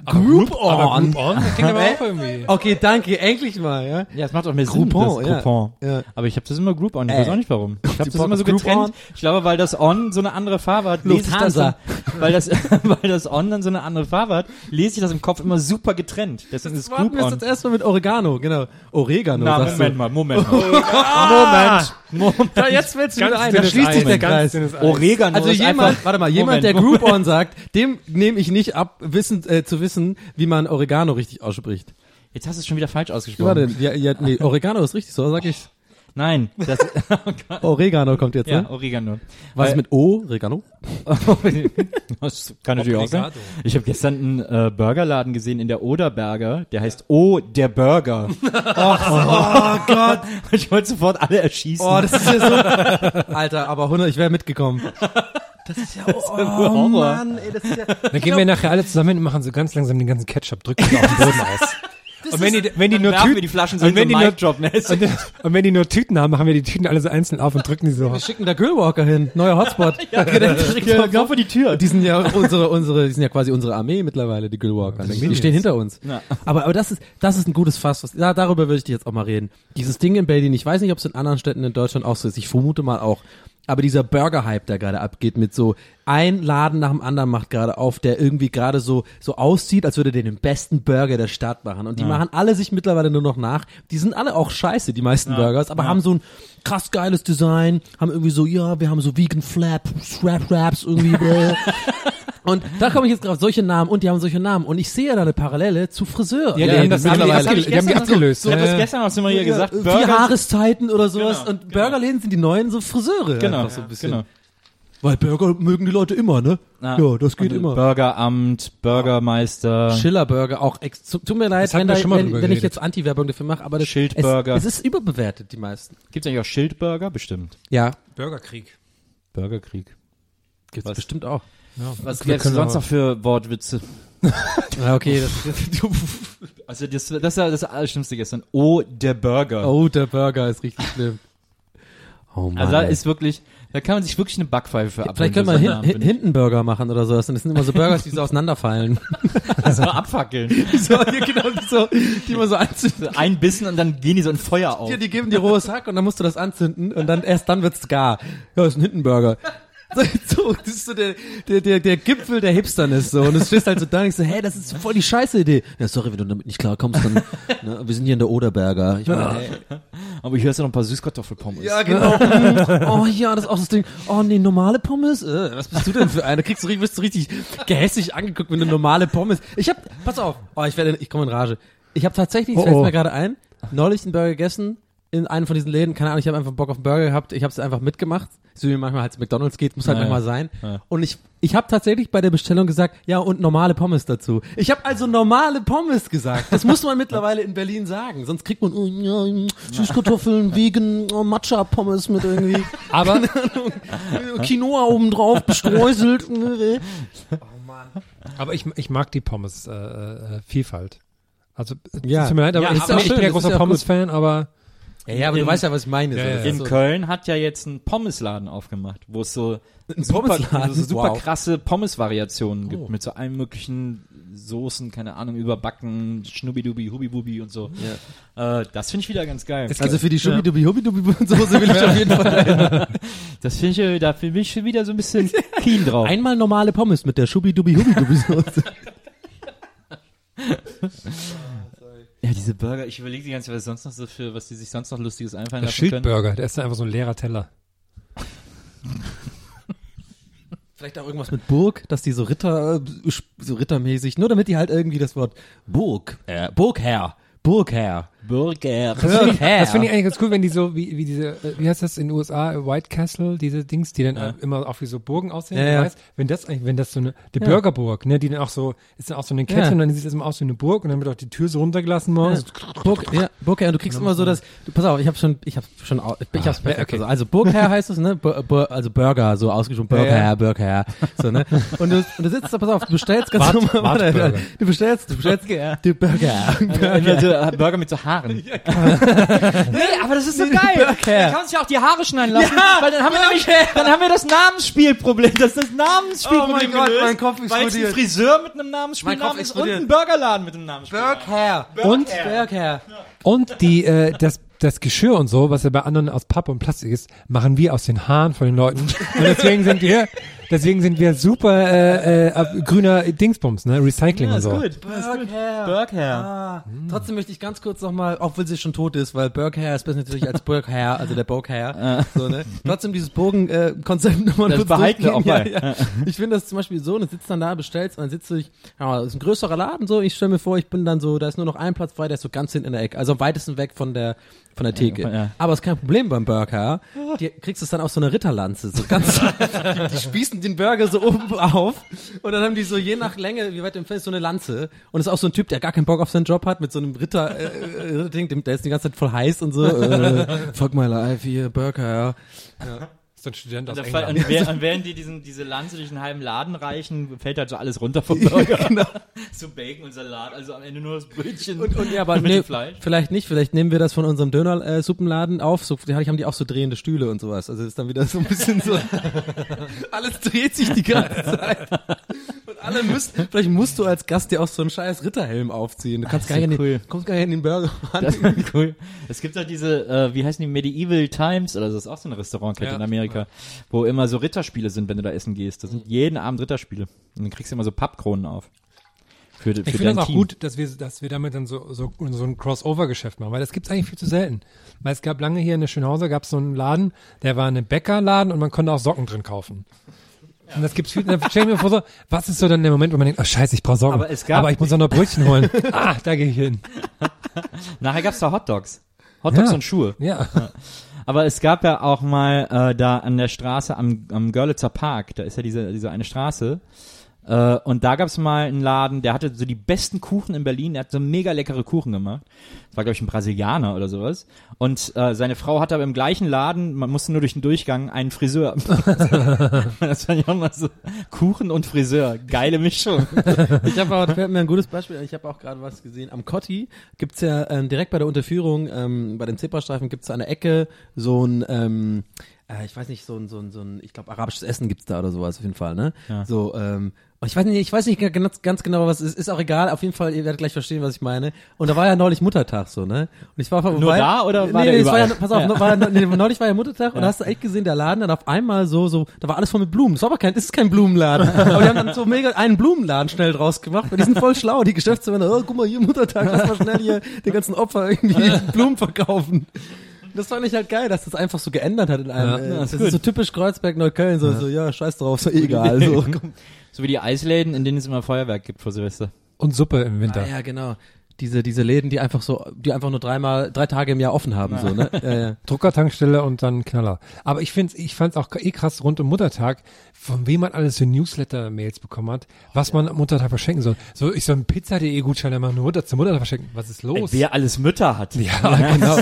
Group Aber on. Group On, das klingt aber auch irgendwie. Okay, danke, endlich mal, ja. Ja, es macht auch mehr Sinn, Groupon, das ja. Groupon. Ja. Aber ich habe das immer Group On, ich Äh. weiß auch nicht warum. Ich habe das immer so Group getrennt. On? Ich glaube, weil das On so eine andere Farbe hat, lese ich das, dann, weil das, weil das On dann so eine andere Farbe hat, lese ich das im Kopf immer super getrennt. Deswegen ist Group wir On. jetzt erstmal mit Oregano, genau. Oregano, Na, sagst Moment du. mal, Moment mal. Moment, Moment. Ja, jetzt fällt's mir Ganz ein, da schließt sich der Kreis. Oregano Also jemand, einfach, warte mal, jemand, Moment, der Moment. Groupon sagt, dem nehme ich nicht ab, wissen, äh, zu wissen, wie man Oregano richtig ausspricht. Jetzt hast du es schon wieder falsch ausgesprochen. war denn? Ja, ja, nee, Oregano ist richtig, so sag ich. Nein, das, Oregano kommt jetzt, ja, ne? Oregano. Was ist mit O? Oregano? das kann natürlich auch sein. Ich habe gestern einen äh, Burgerladen gesehen in der Oderberger, der heißt O, der Burger. oh, Gott. Ich wollte sofort alle erschießen. Oh, das ist ja so. Alter, aber 100, ich wäre mitgekommen. Das ist ja, oh, Horror. Mann, ey, das ist ja. Dann gehen wir nachher alle zusammen hin und machen so ganz langsam den ganzen Ketchup, drücken sie auf den Boden aus. Und wenn die, wenn die nur Tüten, wir die Flaschen so und wenn so die nur, ne? und, und wenn die nur Tüten haben, machen wir die Tüten alle so einzeln auf und drücken die so. Wir schicken da Grillwalker hin, neuer Hotspot. ja, direkt, Ja, genau vor die Tür. Die sind ja unsere, unsere, die sind ja quasi unsere Armee mittlerweile, die Grillwalker. Die, die stehen hinter uns. Ja. Aber, aber das ist, das ist ein gutes Fass. Was, ja, darüber würde ich dich jetzt auch mal reden. Dieses Ding in Berlin, ich weiß nicht, ob es in anderen Städten in Deutschland auch so ist. Ich vermute mal auch. Aber dieser Burger-Hype, der gerade abgeht mit so ein Laden nach dem anderen macht gerade auf, der irgendwie gerade so so aussieht, als würde der den besten Burger der Stadt machen. Und die machen alle sich mittlerweile nur noch nach. Die sind alle auch scheiße, die meisten Burgers, aber haben so ein krass geiles Design, haben irgendwie so, ja, wir haben so Vegan Flap, Strap Wraps irgendwie. Und da komme ich jetzt drauf, solche Namen und die haben solche Namen. Und ich sehe da eine Parallele zu Friseur. Ja, die haben das- Das hab die haben die so- abgelöst. Ich habe das gestern auf Simmer hier gesagt. Vier Burger- Jahreszeiten oder sowas. Genau, und Burgerläden sind die neuen so Friseure. Genau, so ein bisschen. genau. Weil Burger mögen die Leute immer, ne? Na, ja, das geht immer. Burgeramt, Bürgermeister. Schiller-Burger auch. Ex tut mir leid, wenn, da, wenn, wenn ich jetzt Anti-Werbung dafür mache, aber das, Schildburger. Es, es ist überbewertet, die meisten. Gibt's eigentlich auch Schildburger? Bestimmt. Ja, Bürgerkrieg. Burgerkrieg. gibt's Was? bestimmt auch. Was wir gibt's können sonst noch für Wortwitze? Ja, okay. Das, Also das, das ist ja das Allerschlimmste gestern. Oh, der Burger. oh, der Burger ist richtig schlimm. Oh Mann. also da ist wirklich, da kann man sich wirklich eine Backpfeife für Vielleicht können wir hin, hin, hinten Burger machen oder so. Das sind immer so Burgers, die so auseinanderfallen. finde ich. so abfackeln. so, ja, genau, die, so, die man so anzünden. So ein Bissen und dann gehen die so in Feuer auf. Die, die geben dir rohes Hack und dann musst du das anzünden und dann erst dann wird's gar. Ja, ist ein Hintenburger. So, das ist so der, der, der, der Gipfel der Hipsterness so. Und es stehst halt so da und ich so, hey, das ist voll die scheiße Idee. Ja, sorry, wenn du damit nicht klarkommst, dann, ne, wir sind hier in der Oderberger. Ich meine, hey. Aber hier hast du noch ein paar Süßkartoffelpommes. Ja, genau. Oh ja, das ist auch das Ding. Oh nee, normale Pommes? Äh, was bist du denn für eine? Kriegst du, richtig- wirst du richtig gehässig angeguckt, wenn du normale Pommes. Ich hab, pass auf. Oh, ich werde, ich komme in Rage. Ich habe tatsächlich, das Oh, fällt oh. mir gerade ein, neulich einen Burger gegessen in einem von diesen Läden. Keine Ahnung, ich habe einfach Bock auf einen Burger gehabt. Ich habe es einfach mitgemacht. So wie manchmal halt zu McDonalds geht, muss halt Ja, nochmal sein. Ja. Und ich, ich habe tatsächlich bei der Bestellung gesagt, ja und normale Pommes dazu. Ich habe also normale Pommes gesagt. Das muss man mittlerweile in Berlin sagen. Sonst kriegt man oh, ja, Süßkartoffeln, Vegan, oh, Matcha-Pommes mit irgendwie Aber Quinoa obendrauf bestreuselt. Aber ich, ich mag die Pommes äh, äh, Vielfalt. Also Ja. tut mir leid, aber Ja, ich, auch ich bin ja großer Pommes-Fan, aber Ja, ja, aber In- du weißt ja, was ich meine. Ja, ja. In so. Köln hat ja jetzt ein Pommesladen aufgemacht, wo es so Ein super, so super Wow. krasse Pommes-Variationen gibt Oh. mit so allen möglichen Soßen, keine Ahnung, überbacken, Schnubidubi, Hubibubi und so. Äh, das finde ich wieder ganz geil. Also für die Schubidubi Hubidubi Soße will ich auf jeden Fall. Das finde ich, äh, da bin ich schon wieder so ein bisschen keen drauf. Einmal normale Pommes mit der Schubidubi Hubidubi Soße. ja, diese Burger, ich überlege die ganze Zeit, was sonst noch so für, was die sich sonst noch Lustiges einfallen der lassen können. Schildburger, der ist dann einfach so ein leerer Teller. Vielleicht auch irgendwas mit Burg, dass die so Ritter, äh, so rittermäßig, nur damit die halt irgendwie das Wort Burg, äh, Burgherr, Burgherr. Burger. Das finde ich eigentlich ganz cool, wenn die so, wie, wie diese, äh, wie heißt das in den USA, White Castle, diese Dings, die dann äh, immer auch wie so Burgen aussehen, Ja, du ja. weißt, wenn das eigentlich, wenn das so eine, die Burgerburg, ne, die dann auch so, ist dann auch so eine Kette Ja. und dann sieht das immer aus wie eine Burg und dann wird auch die Tür so runtergelassen morgens. Burg, ja, Burgherr, und du kriegst immer so das, du, pass auf, ich habe schon, ich habe schon, ich hab's perfekt. okay. Also, also Burgherr heißt es, ne, Bur, Bur, also Burger, so Ja, ja. Burgherr, so, ne, und du, und du sitzt da, pass auf, du bestellst ganz normal, warte, Bartburger. du bestellst, du bestellst, du Burger, Burger. Burger mit so Haaren. nee, aber das ist so geil. Da kann man sich auch die Haare schneiden lassen, weil dann haben wir nämlich, dann haben wir das Namensspielproblem. Das ist das Namensspielproblem Oh mein Gott, gelöst, mein Kopf Weil es ein explodiert. Friseur mit einem Namensspiel Mein Kopf ist und explodiert. ein Burgerladen mit einem Namensspiel. Burgherr. Und, Burgherr. und die, äh, das, das Geschirr und so, was ja bei anderen aus Pappe und Plastik ist, machen wir aus den Haaren von den Leuten. Und deswegen sind wir, deswegen sind wir super, äh, äh, grüner Dingsbums, ne, Recycling Ja, und so. gut. Burgherr. Burgherr. Ah, Trotzdem möchte ich ganz kurz nochmal, obwohl sie schon tot ist, weil Burgherr ist besser natürlich als Burgherr, also der Burgherr. so, ne? Trotzdem dieses Bogen-Konzept nochmal Das kurz behalten auch bei. Ja, ja. Ich finde das zum Beispiel so, du sitzt dann da, bestellst und dann sitzt du dich, ja, das ist ein größerer Laden so, ich stelle mir vor, ich bin dann so, da ist nur noch ein Platz frei, der ist so ganz hinten in der Ecke, also am weitesten weg von der von der Theke. Ja. Aber ist kein Problem beim Burger. Die kriegst du es dann auf so eine Ritterlanze, so ganz, die, die spießen den Burger so oben auf und dann haben die so je nach Länge, wie weit entfernt ist so eine Lanze und ist auch so ein Typ, der gar keinen Bock auf seinen Job hat, mit so einem Ritter, äh, äh, dem- der ist die ganze Zeit voll heiß und so, äh, fuck my life, hier, Burger, ja. So ein Student aus Fall, England. und, wer- und während die diesen, diese Lanze durch einen halben Laden reichen, fällt halt so alles runter vom Burger. genau. so Bacon und Salat, also am Ende nur das Brötchen Und, und ja, aber mit dem Fleisch. vielleicht nicht, vielleicht nehmen wir das von unserem Döner-Suppenladen auf, so, vielleicht haben die auch so drehende Stühle und sowas, also ist dann wieder so ein bisschen so, alles dreht sich die ganze Zeit. Alle müssen, vielleicht musst du als Gast dir auch so einen scheiß Ritterhelm aufziehen, du kannst Das gar nicht, so in cool. den, kommst gar nicht in den Burger ran. Das ist cool. Es gibt halt diese, äh, wie heißen die, Medieval Times, oder das ist auch so eine Restaurantkette Ja. in Amerika, wo immer so Ritterspiele sind, wenn du da essen gehst. Das sind jeden Abend Ritterspiele. Und dann kriegst du immer so Pappkronen auf. Für, für Ich finde das auch Team. gut, dass wir, dass wir damit dann so, so, so ein Crossover-Geschäft machen, weil das gibt's eigentlich viel zu selten. Weil es gab lange hier in der Schönhauser gab's so einen Laden, der war ein Bäckerladen und man konnte auch Socken drin kaufen. Und das gibt's viel, dann stell ich mir vor so, was ist so dann der Moment, wo man denkt, oh scheiße, ich brauche Socken. Aber es gab- Aber ich muss auch noch Brötchen holen. ah, da gehe ich hin. Nachher gab's da Hotdogs. Hotdogs Ja. und Schuhe. Ja. Aber es gab ja auch mal äh, da an der Straße am, am Görlitzer Park, da ist ja diese, diese eine Straße. Äh, und da gab es mal einen Laden, der hatte so die besten Kuchen in Berlin, der hat so mega leckere Kuchen gemacht. Das war, glaube ich, ein Brasilianer oder sowas. Und äh, seine Frau hatte aber im gleichen Laden, man musste nur durch den Durchgang, einen Friseur. das fand ich auch mal so. Kuchen und Friseur, geile Mischung. Ich habe auch, fällt mir ein gutes Beispiel, ich habe auch gerade was gesehen. Am Kotti gibt's ja ähm, direkt bei der Unterführung, ähm, bei den Zebrastreifen gibt's an der Ecke so ein, ähm, äh, ich weiß nicht, so ein, so ein, so ein, ich glaube, arabisches Essen gibt's da oder sowas auf jeden Fall, ne? Ja. So, ähm, ich weiß nicht, ich weiß nicht ganz, ganz genau, was es ist, ist auch egal, auf jeden Fall, ihr werdet gleich verstehen, was ich meine. Und da war ja neulich Muttertag so, ne? Und ich war Nur da oder war nee, nee, es war ja, überall? pass auf, Ja. war, nee, neulich war ja Muttertag und da hast du echt gesehen, der Laden dann auf einmal so, so, da war alles voll mit Blumen. Es war aber kein, es ist kein Blumenladen. aber die haben dann so mega einen Blumenladen schnell draus gemacht, weil die sind voll schlau, die Geschäftsmänner, oh, guck mal, hier Muttertag, lass mal schnell hier den ganzen Opfer irgendwie Blumen verkaufen. Das fand ich halt geil, dass das einfach so geändert hat in einem. Ja, äh, ja, das ist ist so typisch Kreuzberg, Neukölln, so, so, ja, scheiß drauf, so egal. So. So wie die Eisläden, in denen es immer Feuerwerk gibt vor Silvester. Und Suppe im Winter. Ah, ja, genau. Diese, diese Läden, die einfach so, die einfach nur dreimal, drei Tage im Jahr offen haben, so, ne? Ja, ja. Druckertankstelle und dann Knaller. Aber ich find's, ich fand's auch eh krass rund um Muttertag, von wem man alles für Newsletter-Mails bekommen hat, was man am Muttertag verschenken soll. So, ich soll einen Pizza.de Gutschein immer nur Mutter, zum Muttertag verschenken. Was ist los? Wer alles Mütter hat. ja, genau.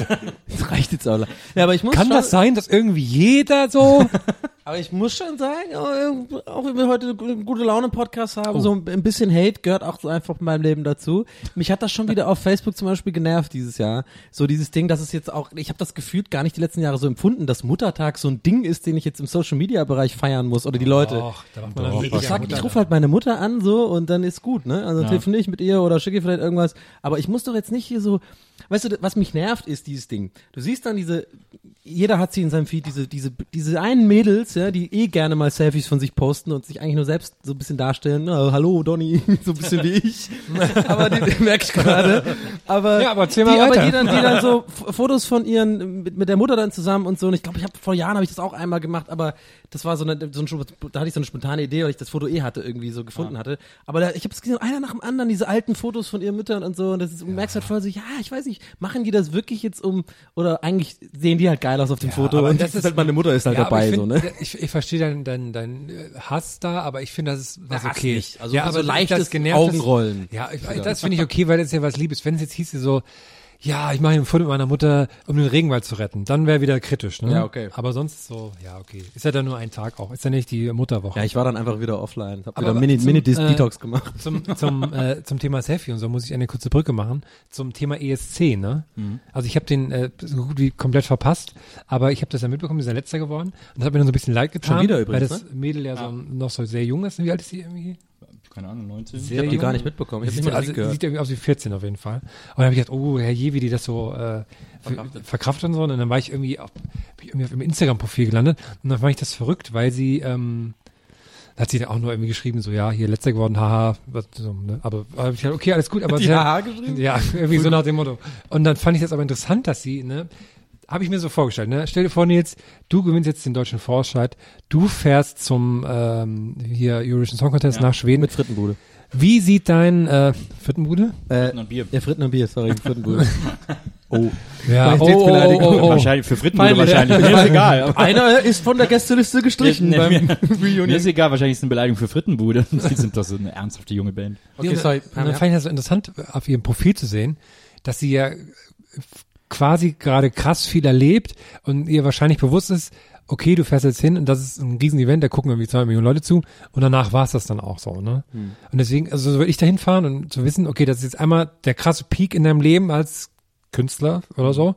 Das reicht jetzt auch. Ja, aber ich muss Kann schon, das sein, dass irgendwie jeder so? aber ich muss schon sagen, auch wenn wir heute einen gute Laune Podcast haben, so ein bisschen Hate gehört auch so einfach in meinem Leben dazu. Mich hat das schon wieder auf Facebook zum Beispiel genervt dieses Jahr. So dieses Ding, dass es jetzt auch, ich habe das gefühlt gar nicht die letzten Jahre so empfunden, dass Muttertag so ein Ding ist, den ich jetzt im Social Media Bereich feiern muss oder die Leute. Doch, dann Ich sag, ich rufe halt meine Mutter an so und dann ist gut, ne? Also telefoniere ich mit ihr oder schicke ihr vielleicht irgendwas. Aber ich muss doch jetzt nicht hier so, weißt du, was mich nervt, ist dieses Ding. Du siehst dann diese, jeder hat sie in seinem Feed, diese, diese, diese einen Mädels, ja, die eh gerne mal Selfies von sich posten und sich eigentlich nur selbst so ein bisschen darstellen. Na, hallo Donny, so ein bisschen wie ich. aber die merke ich gerade. Aber, Ja, aber die, aber die dann, die dann so Fotos von ihren, mit, mit der Mutter dann zusammen und so. Und ich glaube, ich habe vor Jahren habe ich das auch einmal gemacht, aber das war so eine, so ein, da hatte ich so eine spontane Idee, weil ich das Foto eh hatte, irgendwie so gefunden hatte. Aber da, ich habe es gesehen, einer nach dem anderen, diese alten Fotos von ihren Müttern und so. Und das ist, du merkst halt voll so, ja, ich weiß nicht, machen die das wirklich jetzt um, oder eigentlich sehen die halt geil aus auf dem Foto. aber Und das ist- halt, meine Mutter ist halt Ja, dabei, ich so, find, ne? Ich, ich verstehe deinen dein, dein äh, Hass da, aber ich finde, das ist was Hass okay. nicht. Also ja, so leichtes das genervtes- Augenrollen. Ja, ich, das finde ich okay, weil das ist ja was Liebes. Wenn es jetzt hieße so, ja, ich mache ein Foto mit meiner Mutter, um den Regenwald zu retten, dann wäre wieder kritisch, ne? Ja, okay. Aber sonst so, ja, okay. Ist ja dann nur ein Tag auch. Ist ja nicht die Mutterwoche. Ja, ich war dann einfach wieder offline. Hab Aber wieder Mini, zum, Mini äh, Detox gemacht. zum, zum, äh, zum Thema Selfie und so muss ich eine kurze Brücke machen. Zum Thema ESC, ne? Mhm. Also ich habe den äh, so gut wie komplett verpasst, aber ich habe das ja mitbekommen, die ist ja letzter geworden. Und das hat mir dann so ein bisschen leid getan. Schon wieder übrigens, Weil das Mädel ja, so noch so sehr jung ist. Wie alt ist sie irgendwie? Keine Ahnung, 19? Ich habe die gar nicht mitbekommen. Ich habe Sieht, nicht mal also, sieht irgendwie aus wie 14 auf jeden Fall. Und dann habe ich gedacht, oh, Herr wie die das so äh, verkraftet. verkraftet und so. Und dann war ich irgendwie auf, bin ich irgendwie auf ihrem Instagram-Profil gelandet. Und dann fand ich das verrückt, weil sie, ähm, da hat sie dann auch nur irgendwie geschrieben, so, ja, hier letzter geworden, haha, was, so, ne? aber hab ich gedacht, okay, alles gut, aber Die sehr- haha geschrieben? Ja, irgendwie so nach dem Motto. Und dann fand ich das aber interessant, dass sie, ne, habe ich mir so vorgestellt, ne? Stell dir vor, Nils, du gewinnst jetzt den deutschen Vorscheid, du fährst zum ähm, hier Eurovision Song Contest nach Schweden. Mit Frittenbude. Wie sieht dein äh, Frittenbude? Äh, und Bier. ja, Fritten und Bier, sorry, Frittenbude. oh. Ja, Qualitätsbeleidigung. Wahrscheinlich für Frittenbude wahrscheinlich. Mir ist egal. Einer ist von der Gästeliste gestrichen Nee, beim mir, mir ist egal, wahrscheinlich ist es eine Beleidigung für Frittenbude. Sie sind doch so eine ernsthafte junge Band. Okay, sorry. Und dann fand ich das so interessant, auf ihrem Profil zu sehen, dass sie ja quasi gerade krass viel erlebt und ihr wahrscheinlich bewusst ist, okay, du fährst jetzt hin und das ist ein Riesenevent, da gucken irgendwie zwei Millionen Leute zu und danach war es das dann auch so, ne? Und deswegen, also so will ich da hinfahren und zu wissen, okay, das ist jetzt einmal der krasse Peak in deinem Leben als Künstler oder so.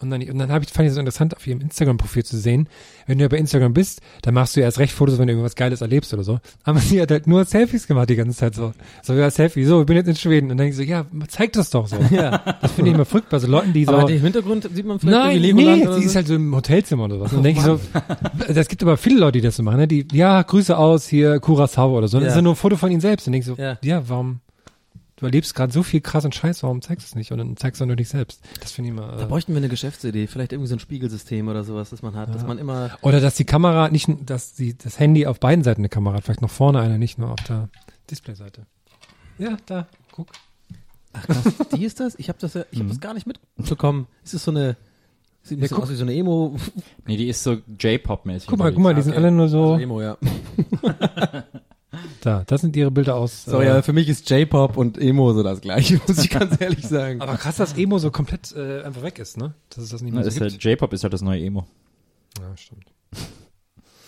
Und dann, und dann habe ich, fand ich es so interessant, auf ihrem Instagram-Profil zu sehen, wenn du ja bei Instagram bist, dann machst du ja erst recht Fotos, wenn du irgendwas Geiles erlebst oder so. Aber sie hat halt nur Selfies gemacht die ganze Zeit so. So, ja, Selfie, so, ich bin jetzt in Schweden. Und dann denke ich so, ja, zeig das doch so. Ja. Das finde ich immer bei so Leuten, die so. Aber im Hintergrund sieht man vielleicht Nein, Legoland nee, sie so. ist halt so im Hotelzimmer oder was. Und dann denke ich so, das gibt aber viele Leute, die das so machen, ne? Die, ja, Grüße aus hier, Curacao oder so. Und Ja. Das ist ja nur ein Foto von ihnen selbst. Und dann denke ich so, Ja. ja, warum, du erlebst gerade so viel krass und Scheiß, warum zeigst du es nicht? Und dann zeigst du nur dich selbst. Das finde ich immer, Da äh, bräuchten wir eine Geschäftsidee, vielleicht irgendwie so ein Spiegelsystem oder sowas, das man hat, dass man immer Oder dass die Kamera nicht, dass die, das Handy auf beiden Seiten eine Kamera hat, vielleicht noch vorne eine, nicht nur auf der Displayseite. Ja, da, guck. Ach krass, die ist das? Ich habe das ja, ich habe das gar nicht mitbekommen. Ist es so eine Sieht ein bisschen aus wie so eine Emo. Nee, die ist so J-Pop-mäßig. Guck mal, guck mal, die sind alle nur so. Also Emo, ja. Da, das sind ihre Bilder aus. Sorry, äh, aber für mich ist J-Pop und Emo so das gleiche, muss ich ganz ehrlich sagen. aber krass, dass Emo so komplett äh, einfach weg ist, ne? Dass es das nicht Na, mehr ist so halt, gibt. J-Pop ist halt das neue Emo. Ja, stimmt.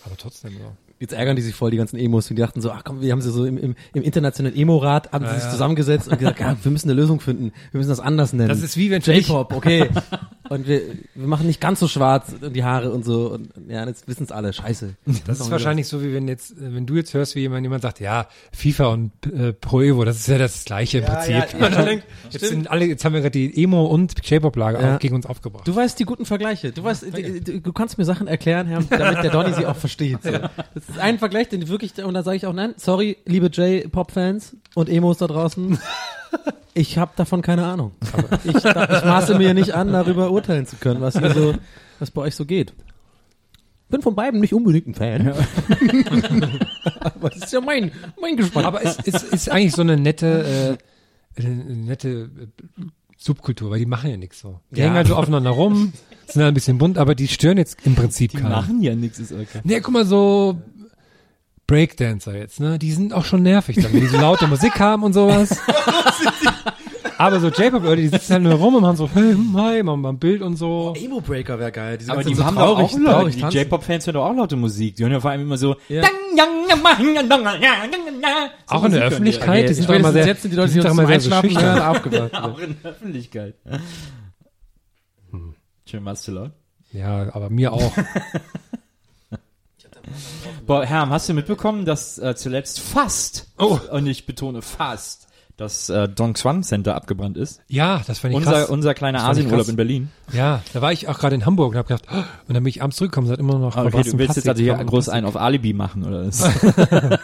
Aber trotzdem, ja. Jetzt ärgern die sich voll, die ganzen Emos, und die dachten so, ach komm, wir haben sie so im, im, im internationalen Emo-Rat, haben sie Ja, sich ja. zusammengesetzt und gesagt, ja, wir müssen eine Lösung finden, wir müssen das anders nennen. Das ist wie wenn J-Pop, okay. und wir, wir machen nicht ganz so schwarz und die Haare und so. Und ja, jetzt wissen es alle, scheiße. Das ist wahrscheinlich so, wie wenn jetzt, wenn du jetzt hörst, wie jemand, jemand sagt, ja, FIFA und äh, Pro Evo, das ist ja das Gleiche im Prinzip. ja, ja, denkt, jetzt sind alle, jetzt haben wir gerade die Emo und J-Pop-Lage Ja. auch gegen uns aufgebracht. Du weißt die guten Vergleiche. Du weißt, du, du, du kannst mir Sachen erklären, Herr, damit der Donny sie auch versteht. So. Das ist ein Vergleich, den ich wirklich, und da sage ich auch nein, sorry, liebe J-Pop-Fans und Emos da draußen. Ich habe davon keine Ahnung. Ich, da, ich maße mir nicht an, darüber urteilen zu können, was hier so, was bei euch so geht. Bin von beiden nicht unbedingt ein Fan. Aber das ist ja mein, mein Geschmack. Aber es ist, ist eigentlich so eine nette, äh, eine nette äh, Subkultur, weil die machen ja nichts so. Die Ja. hängen halt so aufeinander rum, sind halt ein bisschen bunt, aber die stören jetzt im Prinzip keinen. ja nichts, ist okay. Nee, guck mal, so Breakdancer jetzt, ne? Die sind auch schon nervig dann, wenn die so laute Musik haben und sowas. Aber so J-Pop-Leute, die sitzen halt nur rum und machen so, hey, hm, hi, machen mal ein Bild und so. Emo-Breaker wäre geil. Aber die haben doch auch Leute, die J-Pop-Fans hören doch auch laute Musik. Die hören ja vor allem immer so. Ja. Auch in der Öffentlichkeit, die sind doch immer sehr, jetzt sind die Leute, die sind doch immer sehr so schüchtern. aufgewacht. Auch in der Öffentlichkeit. Schön was zu laut. Ja, aber mir auch. Boah, Herm, hast du mitbekommen, dass äh, zuletzt fast, oh. und ich betone fast, das äh, Dongsuan Center abgebrannt ist? Ja, das fand ich Unser, krass. unser kleiner Asienurlaub in Berlin. Ja, da war ich auch gerade in Hamburg und hab gedacht, oh, und dann bin ich abends zurückgekommen, es hat immer noch Ah, Okay, du willst jetzt Plastik- also hier groß einen auf Alibi machen, oder?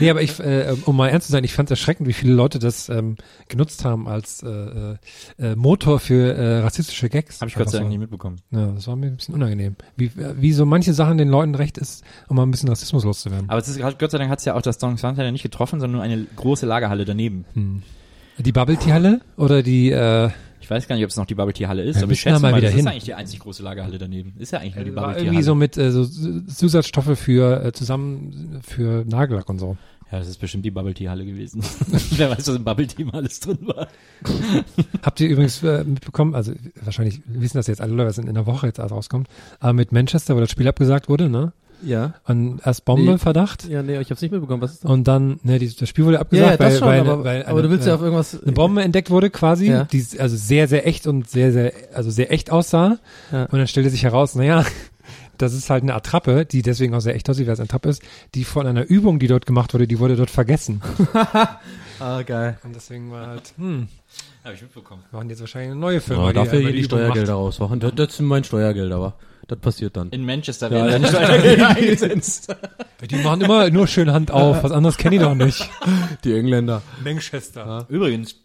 Nee, aber ich, äh, um mal ernst zu sein, ich fand es erschreckend, wie viele Leute das ähm, genutzt haben als äh, äh, äh, Motor für äh, rassistische Gags. Hab ich Gott sei Dank nicht mitbekommen. Ja, das war mir ein bisschen unangenehm. Wie, wie so manche Sachen den Leuten recht ist, um mal ein bisschen Rassismus loszuwerden. Aber es ist, Gott sei Dank hat es ja auch das Dongsuan Center nicht getroffen, sondern nur eine große Lagerhalle daneben. Die Bubble Tea Halle oder die äh, Ich weiß gar nicht, ob es noch die Bubble Tea Halle ist, Ja, aber ich müssen da schätze mal mal, wieder das hin. ist eigentlich die einzig große Lagerhalle daneben. Ist ja eigentlich nur die Bubble Tea irgendwie Halle. so mit äh, so Zusatzstoffe für äh, zusammen für Nagellack und so. Ja, das ist bestimmt die Bubble Tea Halle gewesen. Wer weiß, was im Bubble Tea alles drin war. Habt ihr übrigens äh, mitbekommen, also wahrscheinlich wissen das jetzt alle Leute, was in der Woche jetzt alles rauskommt, aber mit Manchester, wo das Spiel abgesagt wurde, ne? Ja. Und erst Bombenverdacht Ja, nee, ich hab's nicht mitbekommen. Was ist das? und dann, ne, die, das Spiel wurde Ja, abgesagt, ja, das weil, schon, weil, aber, weil aber du willst äh, ja auf irgendwas. eine Bombe entdeckt wurde quasi, Ja. die also sehr, sehr echt und sehr, sehr, also sehr echt aussah. Ja. Und dann stellte sich heraus, naja, das ist halt eine Attrappe, die deswegen auch sehr echt aussieht, weil es eine Attrappe ist, die von einer Übung, die dort gemacht wurde, die wurde dort vergessen. Ah, geil. Und deswegen war halt, hm, Habe ich mitbekommen. wir machen jetzt wahrscheinlich eine neue Firma. Ja, dafür die Übung macht. Steuergelder rausmachen. Das, das sind mein Steuergeld, aber das passiert dann. In Manchester Ja, werden ja. dann Steuergelder eingesetzt. Die machen immer nur schön Hand auf, was anderes kenne ich doch nicht. Die Engländer. Manchester. Übrigens,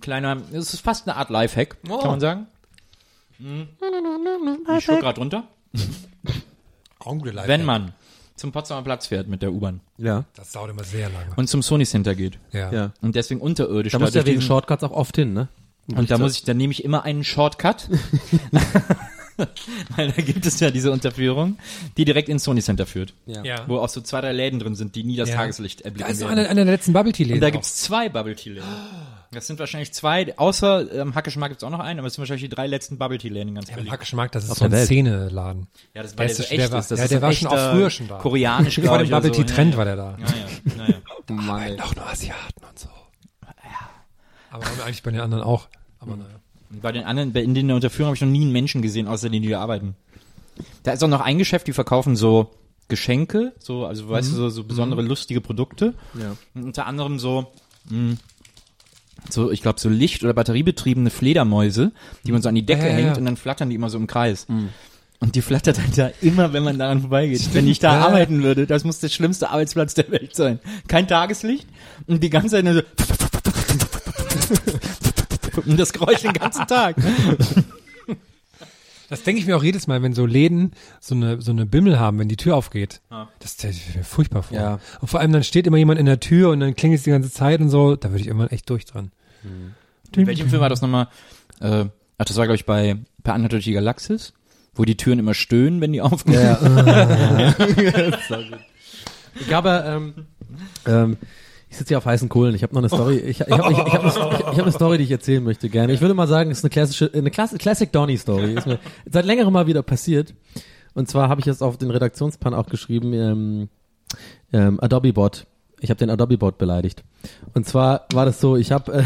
kleiner, es ist fast eine Art Lifehack, Oh. kann man sagen. Hm. Ich schaue gerade runter. Wenn man zum Potsdamer Platz fährt mit der U-Bahn Ja. Das dauert immer sehr lange. und zum Sony Center geht Ja. Ja. und deswegen unterirdisch Da musst du ja wegen Shortcuts auch oft hin, ne? Und da muss ich, dann nehme ich immer einen Shortcut. Weil da gibt es ja diese Unterführung, die direkt ins Sony Center führt. Ja. Wo auch so zwei, drei Läden drin sind, die nie das Ja. Tageslicht Da erblicken ist noch werden. einer, einer der letzten Bubble Tea Läden. Und da auch. gibt's zwei Bubble Tea Läden. Das sind wahrscheinlich zwei, außer ähm, Hackischen Markt gibt's auch noch einen, aber es sind wahrscheinlich die drei letzten Bubble Tea Läden in ganz Ja, Berlin. Hackischen Markt, das ist Auf so ein der. Szeneladen. Ja, das Der war der, ist- so der echt war- ist. Das ja, ist der war schon auch früher schon da. Koreanisch, Vor glaube dem ich. Bubble Tea so. Trend ja, war der da. Ja, ja, ja, ja. Mann, ey. Auch nur Asiaten und so. Aber haben wir eigentlich bei den anderen auch. Aber naja. Und Bei den anderen, bei- in den Unterführungen habe ich noch nie einen Menschen gesehen, außer denen, die da arbeiten. Da ist auch noch ein Geschäft, die verkaufen so Geschenke, so, also weißt du, so, so besondere lustige Produkte. Ja. Und unter anderem so, mh, so, ich glaube, so Licht- oder batteriebetriebene Fledermäuse, die man so an die Decke Ja, ja, hängt und dann flattern die immer so im Kreis. Und die flattert dann da immer, wenn man daran vorbeigeht. Wenn ich da arbeiten würde, das muss der schlimmste Arbeitsplatz der Welt sein. Kein Tageslicht und die ganze Zeit nur so und das Geräusch den ganzen Tag. Das denke ich mir auch jedes Mal, wenn so Läden so eine, so eine Bimmel haben, wenn die Tür aufgeht. Ja. Das stelle ich mir furchtbar vor. Ja. Und vor allem dann steht immer jemand in der Tür und dann klingelt es die ganze Zeit und so. Da würde ich immer echt durch dran. In welchem Film war das nochmal? Äh, ach, das war, glaube ich, bei, bei Anna durch die Galaxis. Wo die Türen immer stöhnen, wenn die aufgehen. Ja, ja. ich habe, ähm, ähm, ich sitze hier auf heißen Kohlen. Ich habe noch eine Story. Ich, ich habe ich, ich hab eine, ich hab eine Story, die ich erzählen möchte gerne. Ich würde mal sagen, es ist eine klassische, eine Klasse, Classic Donny Story. Ist mir seit längerem mal wieder passiert. Und zwar habe ich jetzt auf den Redaktionspan auch geschrieben, ähm, ähm, Adobe Bot. Ich habe den Adobe Bot beleidigt. Und zwar war das so, ich habe äh,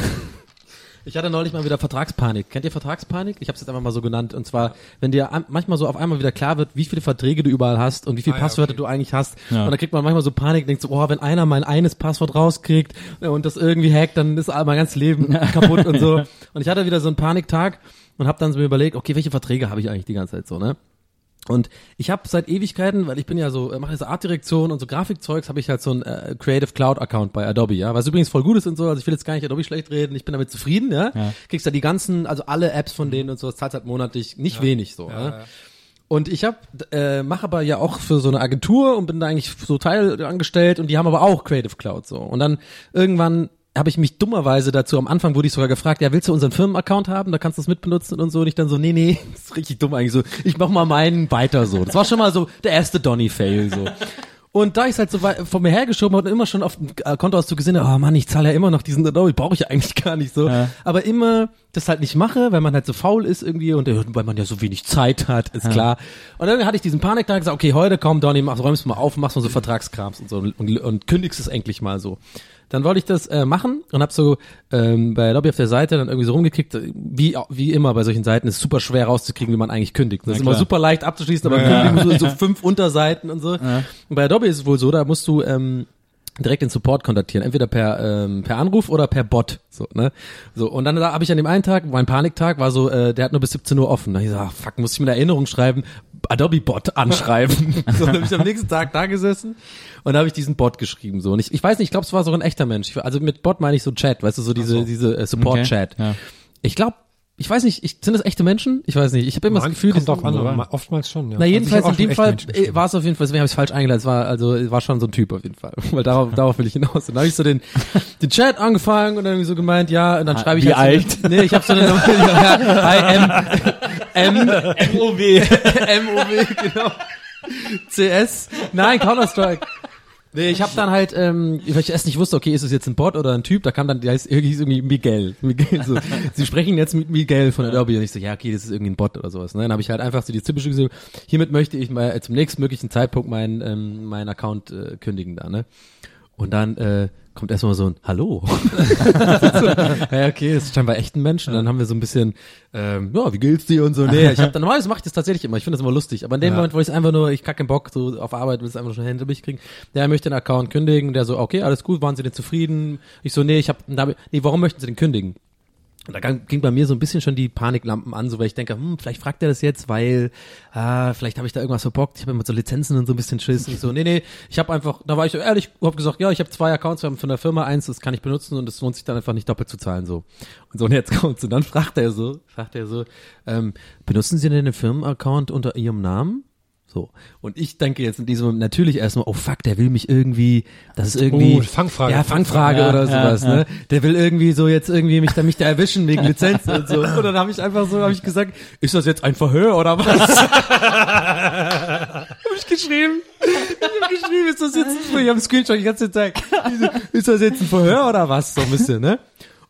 ich hatte neulich mal wieder Vertragspanik. Kennt ihr Vertragspanik? Ich habe es jetzt einfach mal so genannt. Und zwar, wenn dir an, manchmal so auf einmal wieder klar wird, wie viele Verträge du überall hast und wie viele Ah, ja, Passwörter okay. du eigentlich hast. Ja. Und dann kriegt man manchmal so Panik, denkt so, oh, wenn einer mein eines Passwort rauskriegt äh, und das irgendwie hackt, dann ist mein ganzes Leben kaputt und so. Und ich hatte wieder so einen Paniktag und habe dann so mir überlegt, okay, welche Verträge habe ich eigentlich die ganze Zeit so, ne? Und ich habe seit Ewigkeiten, weil ich bin ja so, äh, mache jetzt Artdirektion und so Grafikzeugs, habe ich halt so ein äh, Creative Cloud Account bei Adobe, ja, was übrigens voll gut ist und so, also ich will jetzt gar nicht Adobe schlecht reden, ich bin damit zufrieden, ja. Kriegst da die ganzen, also alle Apps von denen und so, das zahlt halt monatlich nicht wenig so, ja. Und ich habe äh, mache aber ja auch für so eine Agentur und bin da eigentlich so Teil angestellt und die haben aber auch Creative Cloud so. Und dann irgendwann habe ich mich dummerweise dazu, am Anfang wurde ich sogar gefragt, ja, willst du unseren Firmenaccount haben, da kannst du es mitbenutzen und so. Und ich dann so, nee, nee, das ist richtig dumm eigentlich so. Ich mach mal meinen weiter so. Das war schon mal so der erste Donny-Fail so. Und da ich halt so weit vor mir hergeschoben habe und immer schon auf dem äh, Kontoauszug gesehen habe, oh Mann, ich zahle ja immer noch diesen Adobe, brauche ich eigentlich gar nicht so. Aber immer das halt nicht mache, weil man halt so faul ist irgendwie und äh, weil man ja so wenig Zeit hat, ist klar. Und dann hatte ich diesen Paniktag gesagt, okay, heute komm, Donny, mach, räumst mal auf, machst mal so Vertragskrams und so und, und kündigst es endlich mal so. Dann wollte ich das äh, machen und habe so ähm, bei Lobby auf der Seite dann irgendwie so rumgekickt, wie wie immer bei solchen Seiten ist super schwer rauszukriegen, wie man eigentlich kündigt. Das ist immer super leicht abzuschließen, aber kündigen so, so fünf Unterseiten und so. Und bei Adobe ist es wohl so, da musst du ähm, direkt den Support kontaktieren, entweder per ähm, per Anruf oder per Bot, so ne, so und dann da habe ich an dem einen Tag, mein Paniktag war so, äh, der hat nur bis 17 Uhr offen. Da ich gesagt, ah, fuck, muss ich mir eine Erinnerung schreiben, Adobe Bot anschreiben. so dann habe ich am nächsten Tag da gesessen und da habe ich diesen Bot geschrieben so und ich, ich weiß nicht, ich glaube, es war so ein echter Mensch. Also mit Bot meine ich so Chat, weißt du, so diese diese äh, Support Chat. ja. Ich glaube, ich weiß nicht, ich, sind das echte Menschen? Ich weiß nicht. Ich habe immer das Gefühl, kommt drauf an, ma- oftmals schon, ja. na jedenfalls Also in ich hab dem Fall äh, war es auf jeden Fall, deswegen habe ich es falsch eingeleitet, es war also war schon so ein Typ auf jeden Fall, weil darauf, darauf will ich hinaus. Und dann habe ich so den den Chat angefangen und dann irgendwie so gemeint, ja, und dann schreibe ich wie halt so, Nee, ich habe so eine ja, Hi M M MOW. MOW genau. CS. Nein, Counter Strike. Nee, ich habe dann halt, ähm, weil ich erst nicht wusste, okay, ist es jetzt ein Bot oder ein Typ, da kam dann, der heißt irgendwie, hieß irgendwie Miguel. Miguel so. Sie sprechen jetzt mit Miguel von Adobe und ich so, ja, okay, das ist irgendwie ein Bot oder sowas. Ne? Dann habe ich halt einfach so die typische gesagt, hiermit möchte ich mal zum nächsten möglichen Zeitpunkt meinen ähm, meinen Account äh, kündigen da, ne? Und dann äh, kommt erstmal so ein Hallo. ja, okay, das ist scheinbar echt ein Mensch. Und dann haben wir so ein bisschen, ähm, ja, wie geht's dir und so. Nee, ich hab dann, normalerweise mache ich das tatsächlich immer. Ich finde das immer lustig. Aber in dem Moment, wo ich einfach nur, ich kacke Bock, so auf Arbeit, will es einfach schon hinter mich kriegen. Der möchte den Account kündigen. Der so, okay, alles gut, waren Sie denn zufrieden? Ich so, nee, ich hab, nee, warum möchten Sie den kündigen? Da ging bei mir so ein bisschen schon die Paniklampen an, so weil ich denke, hm, vielleicht fragt er das jetzt, weil ah, vielleicht habe ich da irgendwas verbockt. Ich habe immer so Lizenzen und so ein bisschen Schiss. Und so, nee, nee, ich habe einfach, da war ich so ehrlich, habe gesagt, ja, ich habe zwei Accounts wir haben von der Firma, eins, das kann ich benutzen und es lohnt sich dann einfach nicht doppelt zu zahlen so. Und so und jetzt kommt's und dann fragt er so, fragt er so, ähm, benutzen Sie denn den Firmenaccount unter Ihrem Namen? So. Und ich denke jetzt in diesem Moment natürlich erstmal, oh fuck, der will mich irgendwie, das ist irgendwie. Oh, Fangfrage, Ja, Fangfrage Ja, oder ja, sowas, ja. ne? Der will irgendwie so jetzt irgendwie mich da, mich da erwischen wegen Lizenz und so. Und dann habe ich einfach so, habe ich gesagt, ist das jetzt ein Verhör oder was? habe ich geschrieben. Ich habe geschrieben, ist das jetzt ein Verhör? Ich habe einen Screenshot die ganze Zeit. Ist das jetzt ein Verhör oder was? So ein bisschen, ne?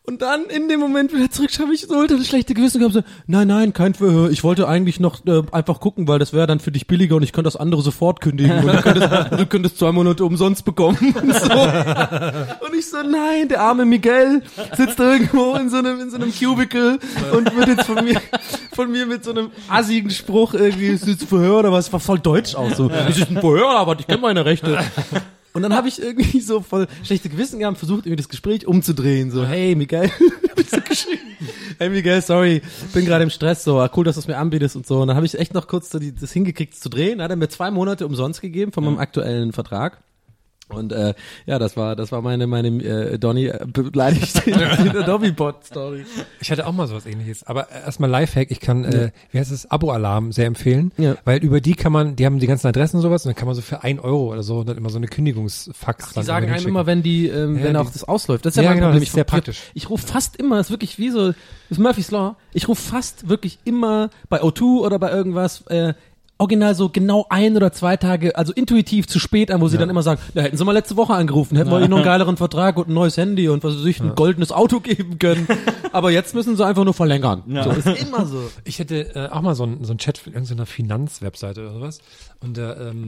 Und dann in dem Moment wieder zurück habe ich so ultra das schlechte Gewissen gehabt, so, nein, nein, kein Verhör. Ich wollte eigentlich noch äh, einfach gucken, weil das wäre dann für dich billiger und ich könnte das andere sofort kündigen und du könntest, du könntest zwei Monate umsonst bekommen und so. Und ich so, nein, der arme Miguel sitzt irgendwo in so einem, in so einem Cubicle und wird jetzt von mir, von mir mit so einem assigen Spruch irgendwie, ist das Verhör oder was? War voll deutsch auch so. Das ist ein Verhör, aber ich kenne meine Rechte. Und dann habe ich irgendwie so voll schlechte Gewissen gehabt, versucht irgendwie das Gespräch umzudrehen. So, hey Miguel, so. Hey Miguel, sorry, bin gerade im Stress. So, ah, cool, dass du es mir anbietest und so. Und dann habe ich echt noch kurz so die, das hingekriegt zu drehen. Hat er mir zwei Monate umsonst gegeben von meinem aktuellen Vertrag. Und äh, ja, das war das war meine meine äh, Donny äh, beleidigt in der Dobbybot Story. Ich hatte auch mal sowas ähnliches. Aber erstmal Lifehack, ich kann, äh, wie heißt es, Abo-Alarm sehr empfehlen. Ja. Weil über die kann man, die haben die ganzen Adressen und sowas und dann kann man so für ein Euro oder so dann immer so eine Kündigungsfax Die dann sagen einem immer, wenn die, ähm, Ja, wenn die- auch das ausläuft. Das ist ja, Ja, mein genau, Problem. das ist Ich sehr rufe- praktisch. Ich rufe fast immer, das ist wirklich wie so, das ist Murphy's Law. Ich rufe fast wirklich immer bei O2 oder bei irgendwas, äh, original so genau ein oder zwei Tage, also intuitiv zu spät an, wo sie dann immer sagen, da hätten sie mal letzte Woche angerufen, hätten wir ihnen noch einen geileren Vertrag und ein neues Handy und was weiß ich, ein goldenes Auto geben können. Aber jetzt müssen sie einfach nur verlängern. So, ist immer so. Ich hätte äh, auch mal so einen so einen Chat von irgendeiner Finanzwebseite oder sowas. Und da, ähm,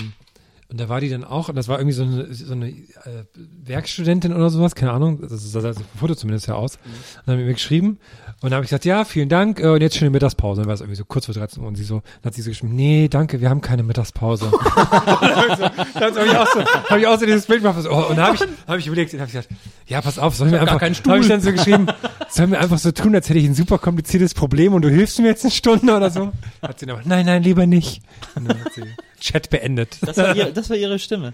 und da war die dann auch, und das war irgendwie so eine, so eine äh, Werkstudentin oder sowas, keine Ahnung, das sah das Foto zumindest ja aus. Und dann haben wir mir geschrieben und dann habe ich gesagt, ja, vielen Dank, äh, und jetzt schöne Mittagspause. Dann war es irgendwie so kurz vor 13 Uhr und sie so, dann hat sie so geschrieben, nee, danke, wir haben keine Mittagspause. dann habe ich auch so, habe ich auch so dieses Bild gemacht, so, oh, und dann habe ich, hab ich überlegt, dann habe ich gesagt, ja, pass auf, sollen wir einfach, keinen Stuhl. habe ich dann so geschrieben, sollen wir einfach so tun, als hätte ich ein super kompliziertes Problem und du hilfst mir jetzt eine Stunde oder so? Hat sie dann aber, nein, nein, lieber nicht. Und dann hat sie Chat beendet. Das war, ihr, das war ihre Stimme.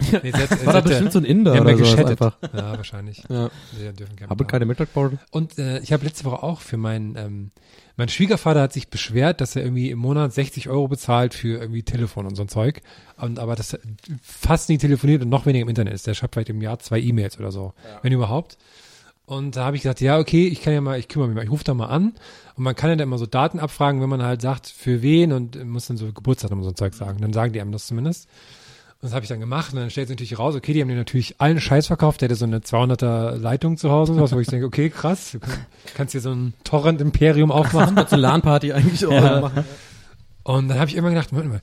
Nee, sie War da bestimmt so ein Inder oder ja so einfach. Ja, wahrscheinlich. Ja. Dürfen kein Habe keine Mittagspause. Und äh, ich habe letzte Woche auch für meinen, ähm, mein Schwiegervater hat sich beschwert, dass er irgendwie im Monat 60 Euro bezahlt für irgendwie Telefon und so ein Zeug. Und aber das fast nie telefoniert und noch weniger im Internet ist. Der schreibt vielleicht im Jahr zwei E-Mails oder so, wenn überhaupt. Und da habe ich gesagt, ja, okay, ich kann ja mal, ich kümmere mich mal, ich rufe da mal an. Und man kann ja dann immer so Daten abfragen, wenn man halt sagt, für wen und muss dann so Geburtsdatum und so ein Zeug sagen. Dann sagen die einem das zumindest. Und das habe ich dann gemacht und dann stellt sich natürlich raus, okay, die haben dir natürlich allen Scheiß verkauft, der hatte so eine 200er Leitung zu Hause und sowas, wo ich denke, okay, krass, du kann- kannst hier so ein Torrent-Imperium aufmachen. So eine LAN-Party eigentlich auch machen. Und dann habe ich immer gedacht, Moment mal,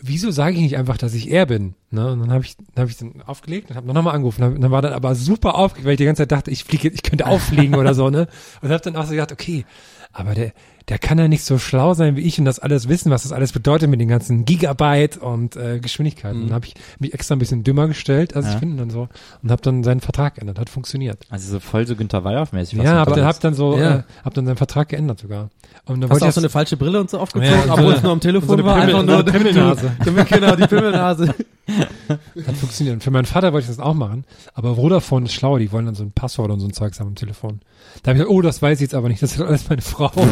wieso sage ich nicht einfach, dass ich er bin? Ne? Und dann habe ich, dann habe ich dann aufgelegt und habe nochmal angerufen. Und dann war dann aber super aufgeregt, weil ich die ganze Zeit dachte, ich fliege, ich könnte auffliegen oder so, ne? Und habe dann auch so gedacht, okay, aber der, der kann ja nicht so schlau sein wie ich und das alles wissen, was das alles bedeutet mit den ganzen Gigabyte und äh, Geschwindigkeiten. Mhm. Dann habe ich mich extra ein bisschen dümmer gestellt, als Ja. ich finde dann so und habe dann seinen Vertrag geändert. Hat funktioniert. Also so voll so Günther Weyerhoff-mäßig. was ja, aber dann da hab dann so, Ja. äh, hab dann seinen Vertrag geändert sogar. Und dann Hast wollte du auch ich so eine falsche Brille und so aufgezogen, Ja, so obwohl es nur am Telefon so eine war? Pimmel- einfach nur Pimmelnase. Die, genau, die Pimmelnase. Hat funktioniert. Und für meinen Vater wollte ich das auch machen. Aber Vodafone ist schlau, die wollen dann so ein Passwort und so ein Zeugs haben am Telefon. Da habe ich gesagt, oh, das weiß ich jetzt aber nicht. Das ist alles meine Frau.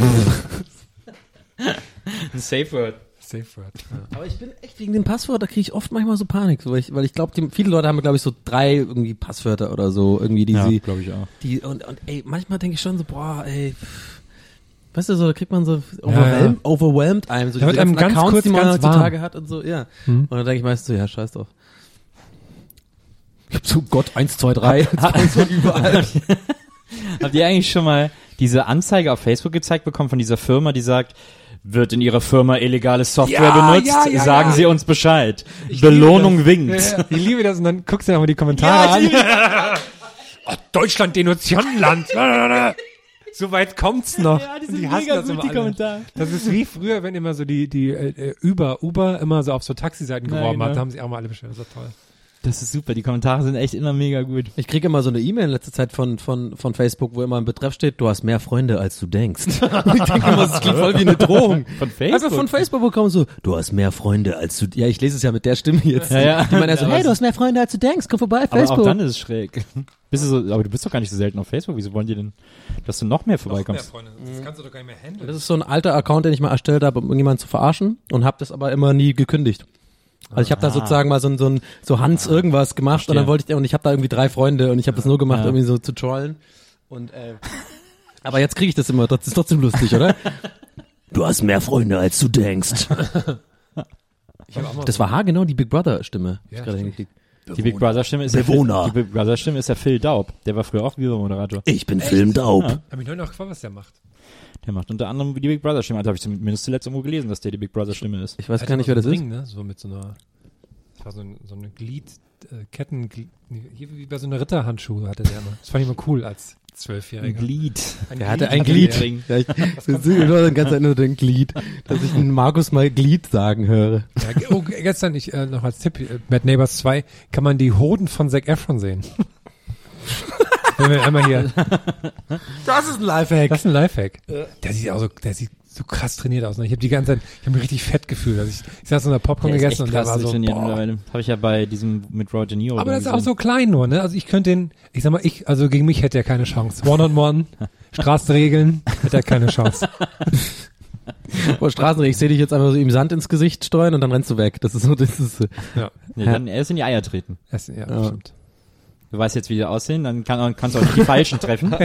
Ein Safe Word. Safe Word. Ja. Aber ich bin echt wegen dem Passwort, da kriege ich oft manchmal so Panik, so, weil ich, weil ich glaube, viele Leute haben, glaube ich, so drei irgendwie Passwörter oder so, irgendwie, die Ja, sie, glaube ich auch. die, und, und ey, manchmal denke ich schon so, boah, ey, pff. Weißt du, so, da kriegt man so overwhelmed, overwhelmed einem, so Da diese einem ganz Accounts, kurz die man ganz heutzutage warm. hat und so, ja. Hm. Und dann denke ich meistens so, ja, scheiß drauf. Ich hab so Gott, eins, zwei, drei, eins von überall. Habt ihr eigentlich schon mal diese Anzeige auf Facebook gezeigt bekommen von dieser Firma, die sagt, wird in ihrer Firma illegale Software Ja, benutzt? ja, ja, Sagen ja. Sie uns Bescheid. Ich Belohnung winkt. Ja, ja. Ich liebe das und dann guckst du dir nochmal die Kommentare an. oh, Deutschland Denunziantenland. So weit kommt's noch. Ja, die sind hassen mega das gut, immer die alle. Kommentare. Das ist wie früher, wenn immer so die, die äh, Uber, Uber immer so auf so Taxiseiten Ja, geworben genau. hat. Da haben sich auch mal alle beschwert. Das ist toll. Das ist super. Die Kommentare sind echt immer mega gut. Ich kriege immer so eine E-Mail in letzter Zeit von, von, von Facebook, wo immer im Betreff steht, du hast mehr Freunde, als du denkst. ich denke immer, das klingt voll wie eine Drohung. Von Einfach von Facebook bekommen so, du hast mehr Freunde, als du, ja, ich lese es ja mit der Stimme jetzt. Ja, ja. Die meinen ja so, hey, du hast mehr Freunde, als du denkst, komm vorbei, Aber Facebook. auch dann ist es schräg. Bist du so, aber du bist doch gar nicht so selten auf Facebook. Wieso wollen die denn, dass du noch mehr vorbeikommst? Freunde. Das kannst du doch gar nicht mehr handeln. das ist so ein alter Account, den ich mal erstellt habe, um irgendjemanden zu verarschen und habe das aber immer nie gekündigt. Also ich habe da sozusagen mal so ein, so ein so Hans irgendwas gemacht und dann wollte ich und ich habe da irgendwie drei Freunde und ich habe das nur gemacht, Ja. irgendwie so zu trollen. Und äh, aber jetzt kriege ich das immer, das ist trotzdem lustig, oder? Du hast mehr Freunde, als du denkst. Ich hab auch mal Das war haargenau die Big Brother Stimme. Ja. Die Big Brother Stimme ist ja Bewohner. Phil, die Big Brother Stimme ist ja Phil Daub. Der war früher auch Viva-Moderator. Ich bin Film Daub. Ja. Hab ich neulich noch gefragt, was der macht. Der macht unter anderem die Big Brother Stimme. Da habe ich zumindest zuletzt irgendwo gelesen, dass der die Big Brother Stimme ist. Ich weiß Hatte gar nicht, wer so das einen ist. Ne? So mit so einer, das war so, ein, so eine Glied, äh, Ketten, wie bei so einer Ritterhandschuhe hatte der immer. Das fand ich immer cool als Zwölfjähriger. Glied. Ein Der hatte Glied ein Glied. der. Ja, ich nur die ganze Zeit nur den Glied, dass ich den Markus mal Glied sagen höre. Ja, oh, ge- gestern, ich, äh, noch als Tipp, äh, Mad Neighbors 2, kann man die Hoden von Zac Efron sehen. Wenn wir einmal hier, Das ist ein Lifehack. das ist ein Lifehack. Der sieht auch so, der sieht so krass trainiert aus. Ne? Ich habe die ganze Zeit, ich habe mich richtig fett gefühlt. Also ich, ich saß in der Popcorn gegessen und der krass war so. Habe ich ja bei diesem mit Roger De Niro. Aber das ist auch so klein nur, ne? Also ich könnte den, ich sag mal, ich, also gegen mich hätte er keine Chance. One-on-one, Straßenregeln, hätte er keine Chance. Boah, Straßenregeln, ich sehe dich jetzt einfach so ihm Sand ins Gesicht streuen und dann rennst du weg. Das ist so, das ist so. Ja, Nee, dann erst in die Eier treten. das, ja, Ja. stimmt. Du weißt jetzt, wie die aussehen, dann kann, kannst du auch nicht die Falschen treffen. Aber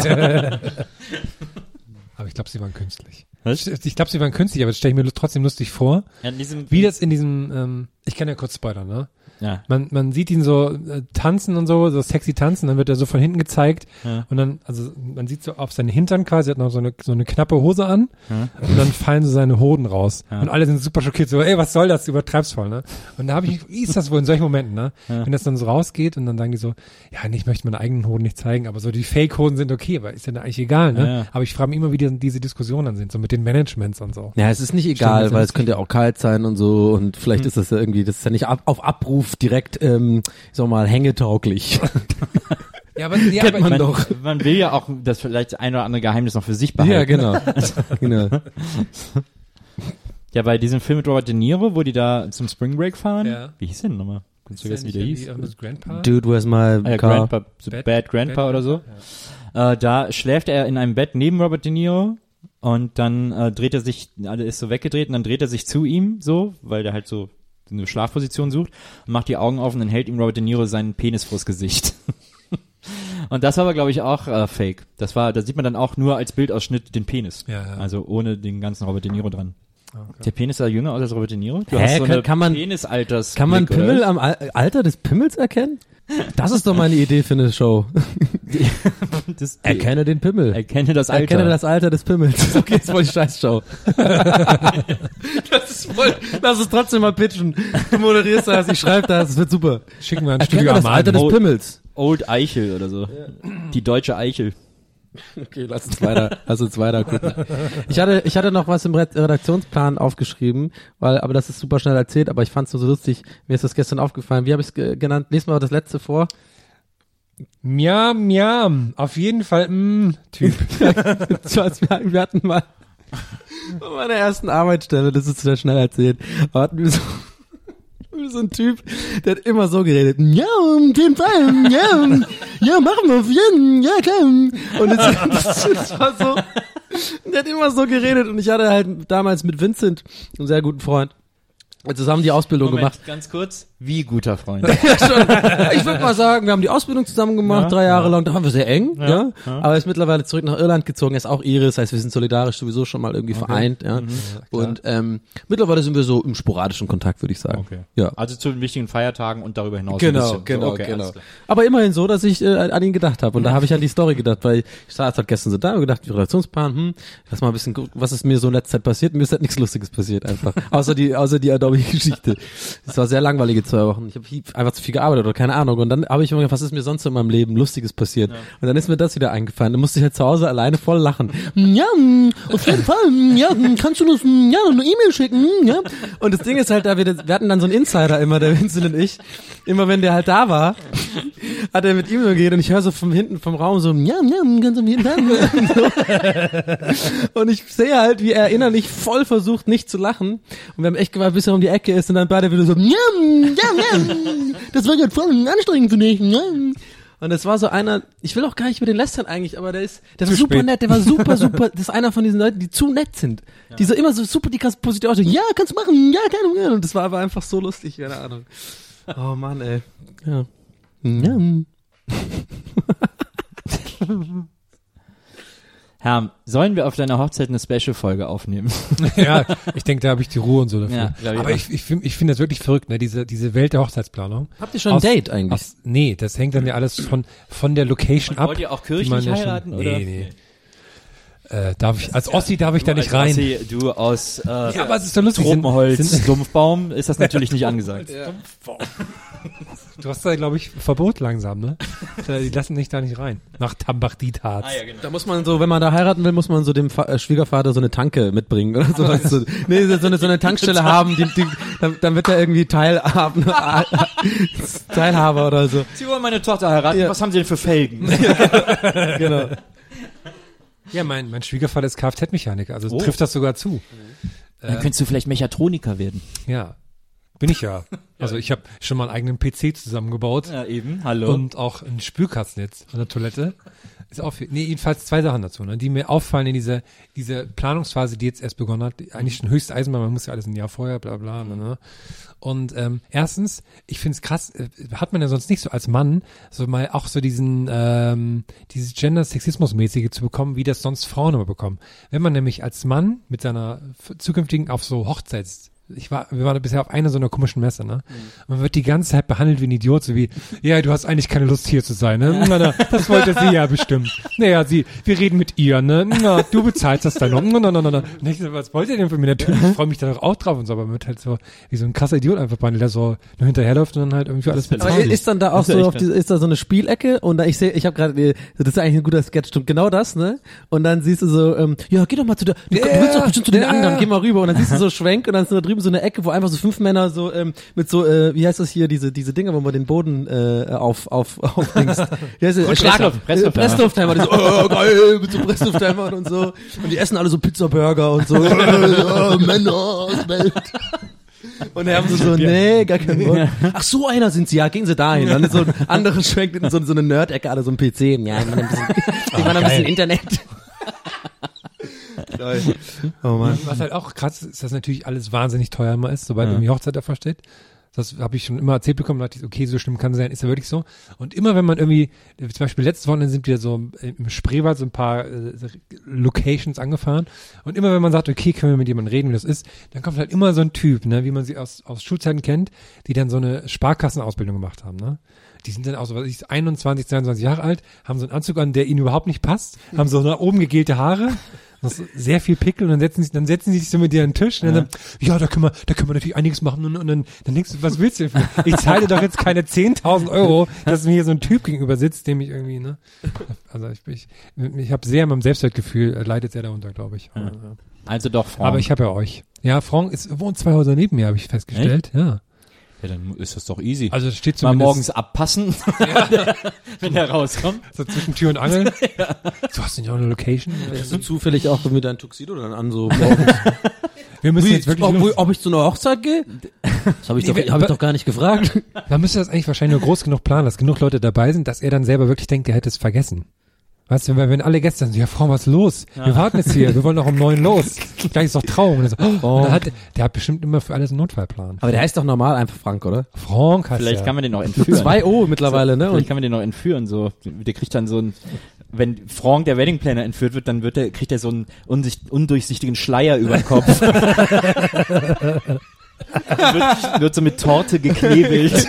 ich glaube, sie waren künstlich. Was? Ich glaube, sie waren künstlich, aber das stelle ich mir trotzdem lustig vor. Ja, in diesem, Wie das in diesem, ähm, ich kann ja kurz spoilern, ne? Ja. Man, man sieht ihn so äh, tanzen und so, so sexy tanzen, dann wird er so von hinten gezeigt Ja. und dann, also man sieht so auf seinen Hintern quasi, er hat noch so eine, so eine knappe Hose an Ja. und dann fallen so seine Hoden raus und alle sind super schockiert, so, ey, was soll das, du übertreibst voll, ne? Und da habe ich, wie ist das wohl in solchen Momenten, ne? Wenn das dann so rausgeht und dann sagen die so, ja, ich möchte meine eigenen Hoden nicht zeigen, aber so die Fake-Hoden sind okay, aber ist ja eigentlich egal, ne? Aber ich frage mich immer, wie die, diese Diskussionen dann sind, so mit den Managements und so. Ja, es ist nicht Stimmt, egal, das weil es könnte ja auch kalt sein und so und vielleicht ist das ja irgendwie, das ist ja nicht ab, auf Abruf direkt, ähm, ich sag mal, hängetauglich. Ja, aber, ja, Kennt aber, man Man, doch. man will ja auch das vielleicht das ein oder andere Geheimnis noch für sich behalten. ja, genau. genau. Ja, bei diesem Film mit Robert De Niro, wo die da zum Spring Break fahren. Ja. Wie hieß der denn nochmal? Kannst du vergessen, wie der hieß? Dude, where's my Ah, ja, car? Grandpa, so Bad- Bad, Grandpa oder so. Äh, da schläft er in einem Bett neben Robert De Niro und dann äh, dreht er sich, also ist so weggedreht und dann dreht er sich zu ihm so, weil der halt so eine Schlafposition sucht und macht die Augen auf und dann hält ihm Robert De Niro seinen Penis vors Gesicht. und das war aber, glaube ich, auch äh, fake. Das war, da sieht man dann auch nur als Bildausschnitt den Penis. Ja, ja. Also ohne den ganzen Robert De Niro dran. Okay. Der Penis sah jünger aus als Robert De Niro? Du Hä, hast so kann- eine kann man- Penisalters Kann man Pimmel oder? am Al Alter des Pimmels erkennen? Das ist doch meine Idee für eine Show. Das, Erkenne den Pimmel. Erkenne das Alter. Erkenne das Alter des Pimmels. Okay, ist voll die Scheißshow. das ist voll, lass es trotzdem mal pitchen. Du moderierst das, ich schreibe das, es wird super. Schicken wir ein Erkenne Studio das Alter des. Pimmels. Old Eichel oder so. Die deutsche Eichel. Okay, lass uns weiter, lass uns weiter gucken. Ich hatte, ich hatte noch was im Red- Redaktionsplan aufgeschrieben, weil, aber das ist super schnell erzählt, aber ich fand es nur so lustig. Mir ist das gestern aufgefallen. Wie habe ich es genannt? Lies mal das letzte vor. Miam, miam. Auf jeden Fall, mm, Typ. So, als wir, wir hatten mal bei meiner ersten Arbeitsstelle, das ist sehr schnell erzählt, hatten wir so, so ein Typ, der hat immer so geredet. Ja, auf jeden Fall, ja, ja, machen wir auf jeden, ja klar. Und das, das, war so, der hat immer so geredet und ich hatte halt damals mit Vincent, einem sehr guten Freund, zusammen die Ausbildung gemacht. ganz kurz. Wie guter Freund. Ich würde mal sagen, wir haben die Ausbildung zusammen gemacht, Ja, drei Jahre ja. lang, da waren wir sehr eng, ja, Ja, ja. Aber er ist mittlerweile zurück nach Irland gezogen, er ist auch Iris, das heißt, wir sind solidarisch sowieso schon mal irgendwie vereint, ja. Und ähm, mittlerweile sind wir so im sporadischen Kontakt, würde ich sagen. Okay. Ja. Also zu den wichtigen Feiertagen und darüber hinaus. ein Genau, bisschen. genau, So, okay, genau. Aber immerhin so, dass ich äh, an ihn gedacht habe. Und da habe ich an die Story gedacht, weil ich saß halt gestern so da und gedacht, die Redaktionsplan, hm, lass mal ein bisschen gucken, was ist mir so in letzter Zeit passiert. Mir ist halt nichts Lustiges passiert einfach. außer die, außer die Adobe-Geschichte. Es war sehr langweilige zwei Wochen. Ich habe einfach zu viel gearbeitet oder keine Ahnung. Und dann habe ich mir gedacht, was ist mir sonst in meinem Leben Lustiges passiert? Und dann ist mir das wieder eingefallen. Dann musste ich halt zu Hause alleine voll lachen. Ja, auf jeden Fall. Ja, kannst du das, ja, eine E-Mail schicken? Ja. Und das Ding ist halt, da wir, wir hatten dann so einen Insider immer, der Vincent und ich. Immer wenn der halt da war, hat er mit ihm so geredet und ich höre so von hinten vom Raum so, ja, ja, ganz auf jeden. So. Und ich sehe halt, wie er innerlich voll versucht, nicht zu lachen. Und wir haben echt gewartet, bis er um die Ecke ist und dann beide wieder so, ja, ja, ja, das war gerade voll anstrengend für dich. Ja. Und das war so einer, ich will auch gar nicht über den lästern eigentlich, aber der ist, der war super spät. nett, der war super, super, das ist einer von diesen Leuten, die zu nett sind. Die so immer so super, die kannst positiv aussehen, ja, kannst du machen, ja, keine Ahnung. Und das war aber einfach so lustig, keine Ahnung. Oh Mann, ey. Ja. Ja. Herr, sollen wir auf deiner Hochzeit eine Special-Folge aufnehmen? ja, ich denke, da habe ich die Ruhe und so dafür. Ja, Aber auch. ich, ich finde ich find das wirklich verrückt, ne? Diese, diese Welt der Hochzeitsplanung. Habt ihr schon ein Aus- Date eigentlich? Aus, nee, das hängt dann ja alles von, von der Location Und ab. wollt ihr auch kirchlich ja schon- heiraten, nee, oder? Nee, Äh, darf ich, als Ossi darf ich da Du nicht als rein. Ossi, du aus äh, Ja, aber es ist doch lustig. Sind- Tropenholz, sind- Sumpfbaum, ist das natürlich nicht angesagt. Du hast da, glaube ich, Verbot langsam, ne? Die lassen dich da nicht rein. Nach Tambach-Dietharz. genau. Da muss man so, wenn man da heiraten will, muss man so dem Fa äh, Schwiegervater so eine Tanke mitbringen oder so. Weißt du? Nee, so eine, so eine Tankstelle haben, die, die, dann, dann wird er irgendwie Teilhaben, Teilhaber oder so. Sie wollen meine Tochter heiraten, Ja. was haben Sie denn für Felgen? Genau. Ja, mein, mein Schwiegervater ist Kfz-Mechaniker, also Oh. trifft das sogar zu. Dann könntest du vielleicht Mechatroniker werden. Ja. Bin ich ja. Also ich habe schon mal einen eigenen PC zusammengebaut. Ja, eben. Hallo. Und auch einen Spülkasten jetzt an der Toilette. Ist auch, viel- nee, jedenfalls zwei Sachen dazu, ne, die mir auffallen in dieser, dieser Planungsphase, die jetzt erst begonnen hat. Eigentlich schon höchste Eisenbahn, man muss ja alles ein Jahr vorher, bla, bla, ne, ne. Und, ähm, erstens, ich finde es krass, äh, hat man ja sonst nicht so als Mann, so mal auch so diesen, ähm, dieses Gender-Sexismus-mäßige zu bekommen, wie das sonst Frauen immer bekommen. Wenn man nämlich als Mann mit seiner zukünftigen auf so Hochzeits, ich war, wir waren bisher auf einer so einer komischen Messe, ne? Man wird die ganze Zeit behandelt wie ein Idiot, so wie, ja, du hast eigentlich keine Lust hier zu sein, ne? Na, na, das wollte sie ja bestimmt. Naja, sie, wir reden mit ihr, ne? Na, du bezahlst das dann noch. Na, na, na, na, na. Und ich so, was wollt ihr denn von mir? Natürlich, ich freue mich da doch auch drauf und so, aber man wird halt so, wie so ein krasser Idiot einfach behandelt, der so nur hinterherläuft und dann halt irgendwie alles Aber bezahlt. ist dann da auch so diese, ist da so eine Spielecke und da ich sehe, ich habe gerade, äh, das ist eigentlich ein guter Sketch, stimmt genau das, ne? Und dann siehst du so, ähm, ja, geh doch mal zu der, du, du willst doch bestimmt zu den ja. anderen, geh mal rüber und dann siehst du so Schwenk und dann ist da drüben so eine Ecke, wo einfach so fünf Männer so ähm, mit so, äh, wie heißt das hier, diese diese Dinger, wo man den Boden äh, auf auf auf Dings, wie heißt das? Pressluft, Pressluft, äh, Pressluftheimer, die so, oh, geil, mit so Pressluftheimern und so und die essen alle so Pizzaburger und so, äh, Männer aus Welt. Und dann haben sie so, nee, gar kein Bock. Ach, so einer sind sie, ja, gehen sie dahin. Dann ist so ein anderer schwenkt in so, so eine Nerd-Ecke, alle so ein PC. Ja, ich meine ein bisschen, ich meine ein bisschen Internet. Geil. oh Mann. Was halt auch krass ist, dass natürlich alles wahnsinnig teuer immer ist, sobald irgendwie Hochzeit davor steht. Das habe ich schon immer erzählt bekommen, da dachte ich, okay, so schlimm kann es sein, ist ja wirklich so. Und immer wenn man irgendwie, zum Beispiel letztes Wochenende sind wir so im Spreewald so ein paar äh, Locations angefahren und immer wenn man sagt, okay, können wir mit jemandem reden, wie das ist, dann kommt halt immer so ein Typ, ne, wie man sie aus, aus Schulzeiten kennt, die dann so eine Sparkassenausbildung gemacht haben, ne. Die sind dann auch so, was ich, 21, 22 Jahre alt, haben so einen Anzug an, der ihnen überhaupt nicht passt, haben so nach oben gegelte Haare, sehr viel Pickel und dann setzen sie, dann setzen sie sich so mit dir an den Tisch und dann, ja, da können wir, da können wir natürlich einiges machen und, und dann, dann denkst du, was willst du denn? mir? Ich zahle doch jetzt keine 10.000 Euro, dass mir hier so ein Typ gegenüber sitzt, dem ich irgendwie, ne? Also ich, ich, ich habe sehr in meinem Selbstwertgefühl, äh, leidet sehr darunter, glaube ich. Ja. Also doch Frauen. Aber ich habe ja euch. Ja, Franck ist, wohnt zwei Häuser neben mir, habe ich festgestellt. Ja. Ja, dann ist das doch easy. Also es steht mal zumindest morgens abpassen, wenn der rauskommt. so zwischen Tür und Angel. Du hast nicht auch eine Location? Hast du zufällig auch mit deinem Tuxedo dann an, so morgens? Wir müssen Wie, jetzt wirklich ob, ob ich zu einer Hochzeit gehe? Das habe ich, Nee, doch, wir- hab ich doch gar nicht gefragt. Man müsste das eigentlich wahrscheinlich nur groß genug planen, dass genug Leute dabei sind, dass er dann selber wirklich denkt, er hätte es vergessen. Weißt du, wenn, wenn alle Gäste so, ja, Frau, was ist los? Wir warten jetzt hier, wir wollen doch um neun los. Gleich ist doch Trauung. Und, so, oh. und dann hat, der hat bestimmt immer für alles einen Notfallplan. Aber der heißt doch normal einfach Frank, oder? Frank heißt Vielleicht der. kann man den noch entführen. Zwei O mittlerweile, ne? Vielleicht Und kann man den noch entführen, so. Der kriegt dann so ein, wenn Frank der Wedding Planner entführt wird, dann wird der, kriegt er so einen unsicht, undurchsichtigen Schleier über den Kopf. wird, wird so mit Torte geknebelt.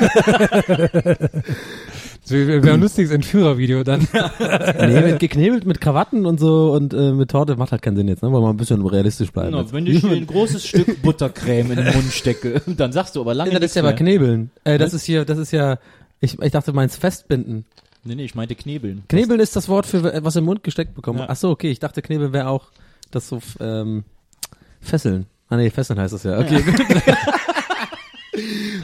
Wäre ein lustiges Entführervideo dann. nee, mit geknebelt mit Krawatten und so und äh, mit Torte macht halt keinen Sinn jetzt, ne? Weil man ein bisschen realistisch bleiben. Genau, wenn ich mir ein großes Stück Buttercreme in den Mund stecke, dann sagst du aber lange das ist ja aber mehr. Knebeln. Äh, das ist hier, das ist ja, ich, ich dachte, du meinst festbinden. Nee, nee, ich meinte Knebeln. Knebeln ist das Wort für äh, was im Mund gesteckt bekommen. Ja. Ach so, okay, ich dachte Knebeln wäre auch das so ähm, fesseln. Ah nee, fesseln heißt das ja. Okay, gut.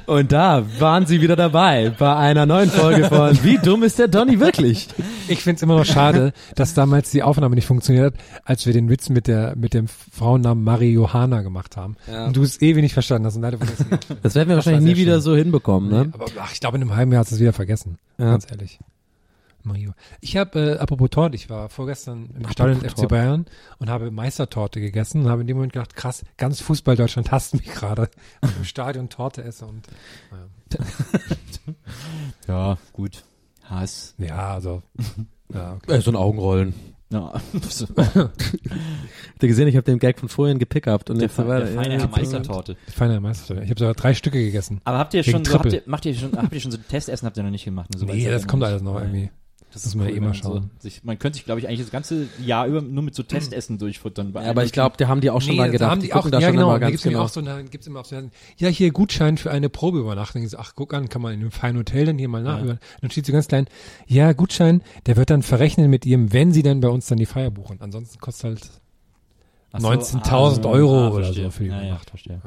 Und da waren sie wieder dabei bei einer neuen Folge von Wie dumm ist der Donny wirklich? Ich find's immer noch schade, dass damals die Aufnahme nicht funktioniert hat, als wir den Witz mit der mit dem Frauennamen Marie Johanna gemacht haben. Ja. Und du es ewig nicht verstanden hast und leider vergessen. Das werden wir Das wahrscheinlich nie wieder schön. so hinbekommen, ne? Aber ach, ich glaube, in einem halben Jahr hast du es wieder vergessen. Ja. Ganz ehrlich. Mario. Ich habe, äh, apropos Torte, ich war vorgestern im Stadion FC. Bayern und habe Meistertorte gegessen und habe in dem Moment gedacht, krass, ganz Fußball Deutschland hasst mich gerade, weil ich im Stadion Torte esse und Ja, gut. Hass. ja, also ja, okay. Äh, so ein Augenrollen. Ja. Habt ihr gesehen, ich habe den Gag von vorhin gepickt und Der, jetzt war- der feine ja, Herr Meistertorte. feine Meistertorte. Ich habe sogar drei Stücke gegessen. Aber habt ihr schon so, habt ihr, macht ihr schon, habt ihr schon so Testessen habt ihr noch nicht gemacht? Ne? So nee, das kommt alles noch irgendwie. Das müssen wir eh wenn mal man schauen. So, sich, man könnte sich, glaube ich, eigentlich das ganze Jahr über nur mit so Testessen durchfuttern. Bei Ja, aber ich glaube, da haben die auch schon nee, dran gedacht. da haben die, auch, gucken da ja schon genau, immer da gibt's genau. auch so, da gibt's immer auch so, ja hier Gutschein für eine Probeübernachtung. Ach guck an, kann man in einem feinen Hotel dann hier mal nach. Ja. Dann steht so ganz klein, ja Gutschein, der wird dann verrechnet mit ihrem, wenn sie dann bei uns dann die Feier buchen. Ansonsten kostet halt so, 19.000 ah, Euro ah, oder verstehe. so für die ja, ja, Übernacht. verstehe.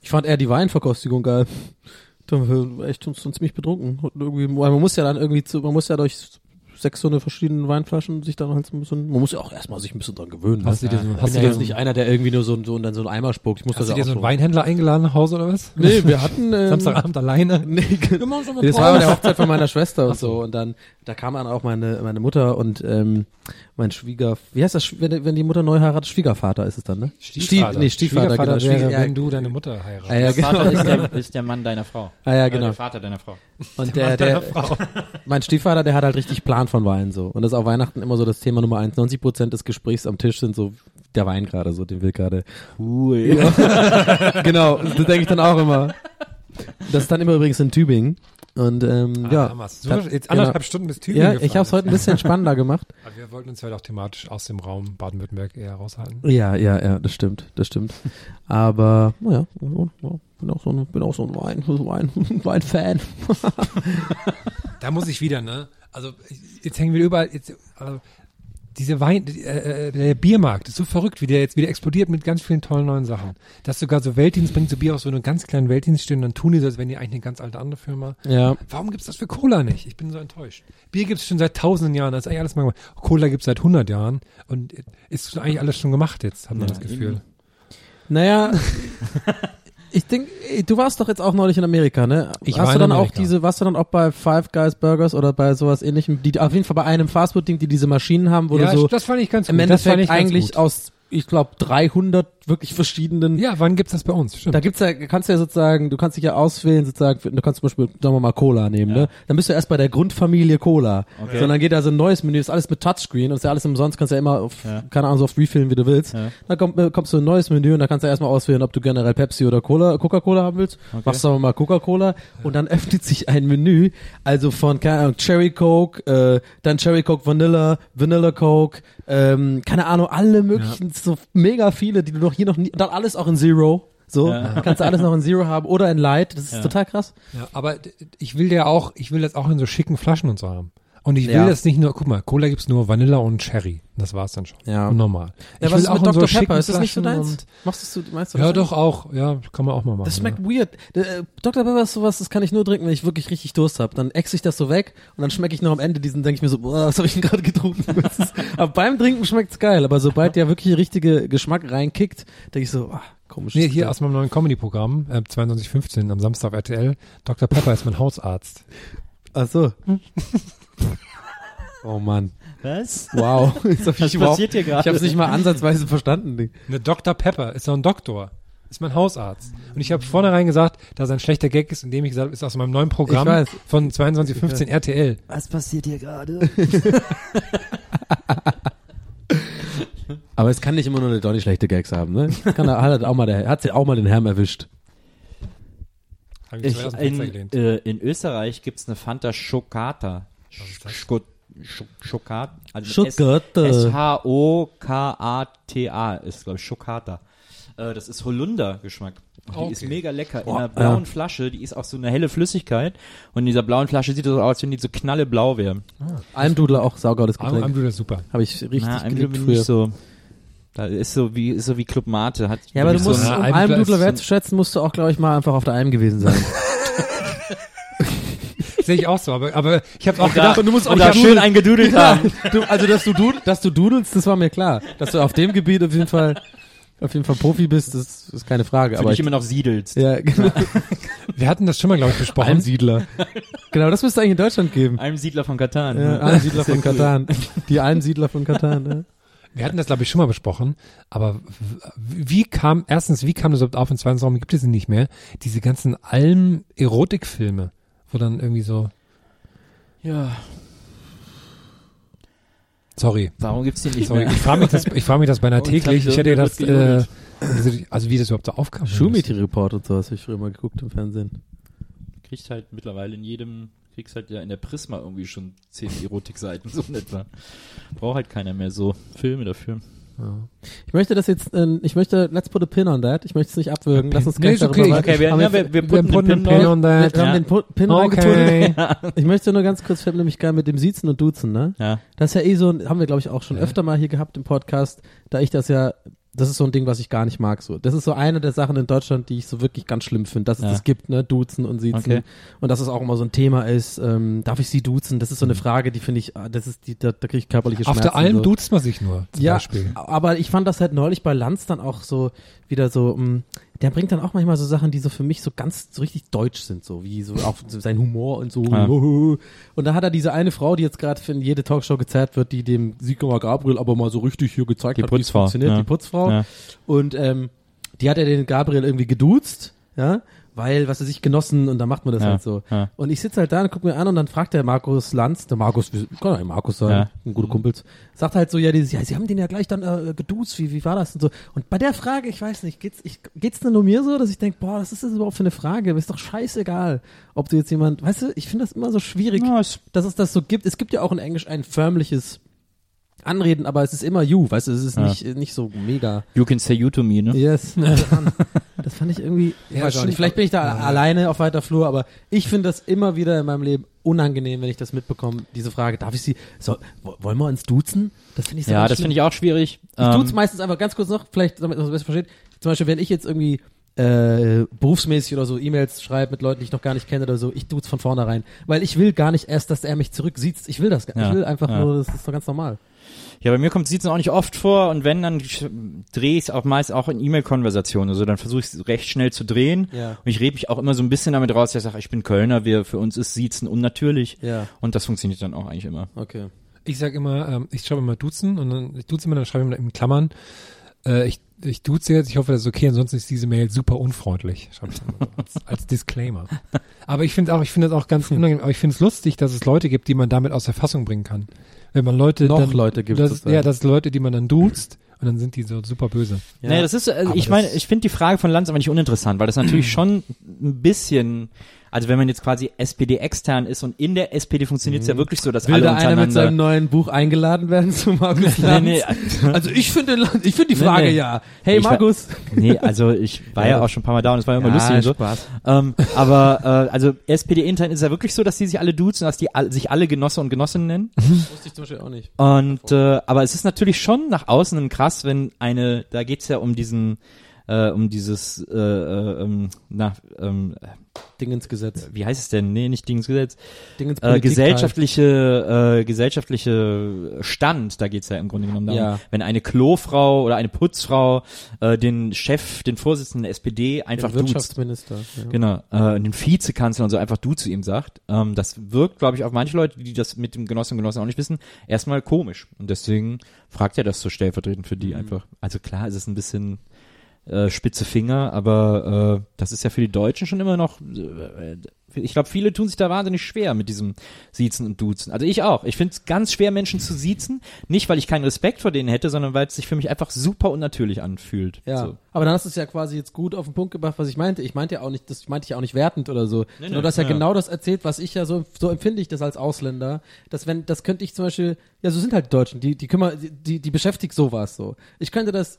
Ich fand eher die Weinverkostigung geil. Da war echt schon, ziemlich betrunken. Und irgendwie, weil man muss ja dann irgendwie zu, man muss ja durch sechs so eine verschiedenen Weinflaschen sich dann halt so ein bisschen, man muss ja auch erstmal sich ein bisschen dran gewöhnen. Hast ne? du dir so, Ich hast du ja jetzt nicht einer, der irgendwie nur so, so und dann so einen Eimer spuckt. Ich muss hast das du ja dir so einen. Weinhändler eingeladen nach Hause oder was? Nee, wir hatten ähm, Samstagabend alleine? Nee, das war bei der Hochzeit von meiner Schwester und so. Und dann, da kam dann auch meine, meine Mutter und ähm, mein Schwieger, wie heißt das, wenn, wenn die Mutter neu heiratet? Schwiegervater ist es dann, ne? Stief, nee, Stiefvater, genau. wäre, Schwieger, ja, wenn du deine Mutter heiratest. Ah, ja, Der Vater genau. ist der, ist der Mann deiner Frau. Ah, ja, Äh, genau. Der Vater deiner Frau. Und der, der, mein Stiefvater, der hat halt richtig Plan von Wein so. Und das ist auch Weihnachten immer so das Thema Nummer eins. 90 Prozent des Gesprächs am Tisch sind so der Wein gerade so, den will gerade. Cool. genau, das denke ich dann auch immer. Das ist dann immer übrigens in Tübingen. Und ähm, Ah, ja. Jetzt genau. anderthalb Stunden bis Tübingen Ja, gefahren. ich habe es heute ein bisschen spannender gemacht. Aber wir wollten uns heute auch thematisch aus dem Raum Baden-Württemberg eher raushalten. Ja, ja, ja, das stimmt, das stimmt. Aber naja, ja, bin auch so ein, bin auch so ein Wein, so ein Wein, Wein-Fan. Da muss ich wieder, ne? Also jetzt hängen wir überall. Jetzt, also, diese Wein, äh, äh, der Biermarkt ist so verrückt, wie der jetzt wieder explodiert mit ganz vielen tollen neuen Sachen. Dass sogar so Weltdienst bringt so Bier aus so einem ganz kleinen Weltdienst stehen, dann tun die so, als wären die eigentlich eine ganz alte andere Firma. Ja. Warum gibt's das für Cola nicht? Ich bin so enttäuscht. Bier gibt's schon seit tausenden Jahren, das ist eigentlich alles mal gemacht. Cola gibt's seit 100 Jahren und ist eigentlich alles schon gemacht jetzt, hat man das Gefühl. Naja, ich denke, du warst doch jetzt auch neulich in Amerika, ne? Ich Hast war du dann auch Amerika. diese, warst du dann auch bei Five Guys Burgers oder bei sowas ähnlichem, die auf jeden Fall bei einem Fastfood-Ding, die diese Maschinen haben, wo ja, du so das fand ich ganz im gut. das fand Endeffekt eigentlich aus, ich glaube, 300 wirklich verschiedenen Ja, wann gibt's das bei uns? Stimmt. Da gibt's ja, kannst du ja sozusagen, du kannst dich ja auswählen, sozusagen, du kannst zum Beispiel, sagen wir mal, Cola nehmen, ne? Dann bist du erst bei der Grundfamilie Cola. Okay. So, dann geht da so ein neues Menü, ist alles mit Touchscreen und ist ja alles umsonst, kannst ja immer auf, Ja. keine Ahnung, so oft refillen, wie du willst. Ja. Dann kommt, äh, kommst du in ein neues Menü und da kannst du erstmal auswählen, ob du generell Pepsi oder Cola, Coca-Cola haben willst. Machst sagen wir mal Coca-Cola und dann öffnet sich ein Menü, also von, keine Ahnung, Cherry Coke, äh, dann Cherry Coke Vanilla, Vanilla Coke, ähm, keine Ahnung, alle möglichen, so mega viele, die du noch hier noch nie, und dann alles auch in Zero. So, Ja. kannst du alles noch in Zero haben oder in Light, das ist Ja. total krass. Ja, aber ich will ja auch, ich will das auch in so schicken Flaschen und so haben. Und ich will Ja. das nicht nur, guck mal, Cola gibt's nur Vanilla und Cherry. Das war's dann schon. Ja. Und normal. Ja, ich was will ist auch mit so Dr. schicken Pepper? Ist das nicht so deins? Machst du, meinst du Ja, das? doch auch. Ja, kann man auch mal machen. Das ja. schmeckt weird. Äh, Dr. Pepper ist sowas, das kann ich nur trinken, wenn ich wirklich richtig Durst habe. Dann ex ich das so weg und dann schmecke ich noch am Ende diesen, denke ich mir so, boah, was habe ich denn gerade getrunken? Ist, aber beim Trinken schmeckt's geil, aber sobald der wirklich richtige Geschmack reinkickt, denke ich so, ah, komisch. Nee, hier aus meinem neuen Comedy-Programm, äh, 2215 am Samstag auf RTL. Dr. Pepper ist mein Hausarzt. Ach so. oh Mann. Was? Wow. Jetzt hab ich passiert hier gerade? Ich habe es nicht mal ansatzweise verstanden. Eine Dr. Pepper ist doch ein Doktor. Ist mein Hausarzt. Und ich habe vornherein gesagt, dass er ein schlechter Gag ist, indem ich gesagt habe, ist aus meinem neuen Programm Ich weiß. von 2215 RTL. Was passiert hier gerade? Aber es kann nicht immer nur eine Donny schlechte Gags haben, ne? Kann er, hat er auch mal der, hat sie auch mal den Herrn erwischt. Hab ich, Ich, in, äh, in Österreich gibt's eine Fanta Schokata. Schok Schokat. Also Schokata. S-H-O-K-A-T-A ist, glaube ich, Schokata. Äh, das ist Holunder-Geschmack. Und Die Okay. ist mega lecker. In einer blauen ja. Flasche, die ist auch so eine helle Flüssigkeit. Und in dieser blauen Flasche sieht es so aus, als wenn die so knalleblau wäre. Almdudler auch saugeiles Am, Getränk. am du das super. Habe ich richtig Na, geliebt früher. so. Da ist so wie, ist so wie Club Mate. Hat Ja, aber du musst, so um Almdudler wertzuschätzen, musst du auch, glaube ich, mal einfach auf der Alm gewesen sein. Sehe ich auch so, aber, aber ich habe auch Und da, gedacht, du musst auch und da schön dudel- eingedudelt haben. du, also, dass du, dud, dass du dudelst, das war mir klar. Dass du auf dem Gebiet auf jeden Fall, auf jeden Fall Profi bist, das ist keine Frage. Für aber dich ich, immer noch siedelst. ja, genau. wir hatten das schon mal, glaube ich, besprochen. Almsiedler. genau, das müsste eigentlich in Deutschland geben. Einem Siedler von Katan. Ja, Almsiedler von Katan. Die Almsiedler von Katan, ne? Wir hatten das, glaube ich, schon mal besprochen, aber wie kam, erstens, wie kam das überhaupt auf und zweitens, warum gibt es sie nicht mehr? Diese ganzen Alm-Erotikfilme, wo dann irgendwie so, ja. sorry, Warum gibt's die nicht sorry, mehr? ich frage mich das, ich frage mich das beinahe täglich, ich hätte gedacht, äh, also, wie das überhaupt so aufkam. Schumiti Report und so, hast du früher mal geguckt im Fernsehen. kriegt halt mittlerweile in jedem, kriegst halt ja in der Prisma irgendwie schon zehn Erotikseiten, so in etwa. Braucht halt keiner mehr so Filme dafür. Ich möchte das jetzt, äh, ich möchte, let's put a pin on that. Ich möchte es nicht abwürgen. Lass uns Nee, gleich darüber okay. weiter- Okay, wir, ja, wir, wir Wir putten putten den Pin on Wir that. haben Ja. den Pin Okay. Ich möchte nur ganz kurz, ich habe nämlich gerne mit dem Siezen und Duzen, ne? Ja. Das ist ja eh so, haben wir glaube ich auch schon öfter mal hier gehabt im Podcast, da ich das ja das ist so ein Ding, was ich gar nicht mag. So, das ist so eine der Sachen in Deutschland, die ich so wirklich ganz schlimm finde, dass es Ja. das gibt, ne, duzen und siezen Okay. und dass es auch immer so ein Thema ist. Ähm, darf ich sie duzen? Das ist so eine Frage, die finde ich, ah, das ist die, da, da kriege ich körperliche Auf Schmerzen. der Alm so. duzt man sich nur, zum ja, Beispiel. aber ich fand das halt neulich bei Lanz dann auch so wieder so, mh, der bringt dann auch manchmal so Sachen, die so für mich so ganz so richtig deutsch sind, so wie so auch so sein Humor und so. Ja. Und da hat er diese eine Frau, die jetzt gerade für jede Talkshow gezerrt wird, die dem Sigmar Gabriel aber mal so richtig hier gezeigt Die hat, wie es Putzfrau, funktioniert, ja. die Putzfrau. Ja. Und ähm, die hat er den Gabriel irgendwie geduzt, ja, weil, was er sich genossen und dann macht man das Ja, halt so. ja. Und ich sitze halt da und guck mir an und dann fragt der Markus Lanz, der Markus, kann ja Markus sein, Ja. ein guter Kumpel, sagt halt so, ja, dieses, ja, sie haben den ja gleich dann äh, geduzt, wie, wie war das und so. Und bei der Frage, ich weiß nicht, geht's, ich, geht's denn nur mir so, dass ich denke, boah, was ist das überhaupt für eine Frage? Ist doch scheißegal, ob du jetzt jemand, weißt du, ich finde das immer so schwierig, dass es das so gibt. Es gibt ja auch in Englisch ein förmliches Anreden, aber es ist immer you, weißt du, es ist Ja. nicht, nicht so mega. You can say you to me, ne? Yes. Das fand, das fand ich irgendwie, Ja, stimmt. nicht, vielleicht bin ich da alleine auf weiter Flur, aber ich finde das immer wieder in meinem Leben unangenehm, wenn ich das mitbekomme, diese Frage, darf ich sie, so, wo- wollen wir uns duzen? Das finde ich so Ja, das finde ich auch schwierig. Ich Ähm, tut's meistens einfach ganz kurz noch, vielleicht, damit man es besser versteht. Zum Beispiel, wenn ich jetzt irgendwie äh, berufsmäßig oder so E-Mails schreibe mit Leuten, die ich noch gar nicht kenne oder so, ich tut's von vornherein. Weil ich will gar nicht erst, dass er mich zurücksieht. Ich will das gar nicht. Ja, Ich will einfach ja. nur, das ist doch ganz normal. Ja, bei mir kommt Siezen auch nicht oft vor und wenn, dann drehe ich es auch meist auch in E-Mail-Konversationen. Also dann versuche ich es recht schnell zu drehen. Ja. Und ich rede mich auch immer so ein bisschen damit raus, dass ich sage, ich bin Kölner, wir, für uns ist Siezen unnatürlich. Ja. Und das funktioniert dann auch eigentlich immer. Okay. Ich sag immer, ähm, ich schreibe immer duzen und dann, ich duze immer, dann schreibe ich immer in Klammern, äh, ich, ich duze jetzt, ich hoffe, das ist okay, ansonsten ist diese Mail super unfreundlich, schreibe ich dann als, als Disclaimer. Aber ich finde auch, ich finde das auch ganz unangenehm, aber ich finde es lustig, dass es Leute gibt, die man damit aus der Fassung bringen kann. Wenn man Leute Noch dann, Leute gibt das. Ja, das sind Leute, die man dann duzt und dann sind die so super böse. Ja. Naja, das ist, also Aber ich meine, ich finde die Frage von Lanz aber nicht uninteressant, weil das natürlich schon ein bisschen, also wenn man jetzt quasi SPD extern ist und in der SPD funktioniert es ja wirklich so, dass Will alle da einer mit seinem untereinander neuen Buch eingeladen werden zu Markus Nee, Lanz? nee, Also ich finde, ich finde die Nee, Frage nee. ja. Hey Ich war- Markus. Nee, also ich war ja auch schon ein paar Mal da und es war immer Ja, lustig und so. Spaß. Ähm, aber äh, also SPD intern ist ja wirklich so, dass die sich alle duzen, dass die all, sich alle Genosse und Genossinnen nennen. Wusste ich zum Beispiel auch nicht. Und äh, aber es ist natürlich schon nach außen krass, wenn eine, da geht's ja um diesen, äh, um dieses, äh, äh, ähm, na, ähm, Dingensgesetz. wie heißt es denn? Nee, nicht Dingensgesetz. Dingens Äh, gesellschaftliche, äh, gesellschaftliche Stand, da geht's ja im Grunde genommen darum, Ja. wenn eine Klofrau oder eine Putzfrau äh, den Chef, den Vorsitzenden der SPD einfach Den. Wirtschaftsminister. Ja. Genau, äh, den Vizekanzler und so einfach du zu ihm sagt. Ähm, das wirkt, glaube ich, auf manche Leute, die das mit dem Genossen und Genossen auch nicht wissen, erstmal komisch. Und deswegen fragt er das so stellvertretend für Mhm. die einfach. Also klar, es ist ein bisschen äh, spitze Finger, aber äh, das ist ja für die Deutschen schon immer noch. Äh, ich glaube, viele tun sich da wahnsinnig schwer mit diesem Siezen und Duzen. Also ich auch. Ich finde es ganz schwer, Menschen zu siezen. Nicht, weil ich keinen Respekt vor denen hätte, sondern weil es sich für mich einfach super unnatürlich anfühlt. Ja, So. aber dann hast du es ja quasi jetzt gut auf den Punkt gebracht, was ich meinte. Ich meinte ja auch nicht, das meinte ich ja auch nicht wertend oder so. Nee, Nur nee, dass er ja. genau das erzählt, was ich ja so, so empfinde ich das als Ausländer. Dass wenn, das könnte ich zum Beispiel, ja, so sind halt Deutschen, die, die kümmern, die, die, die beschäftigt sowas so. Ich könnte das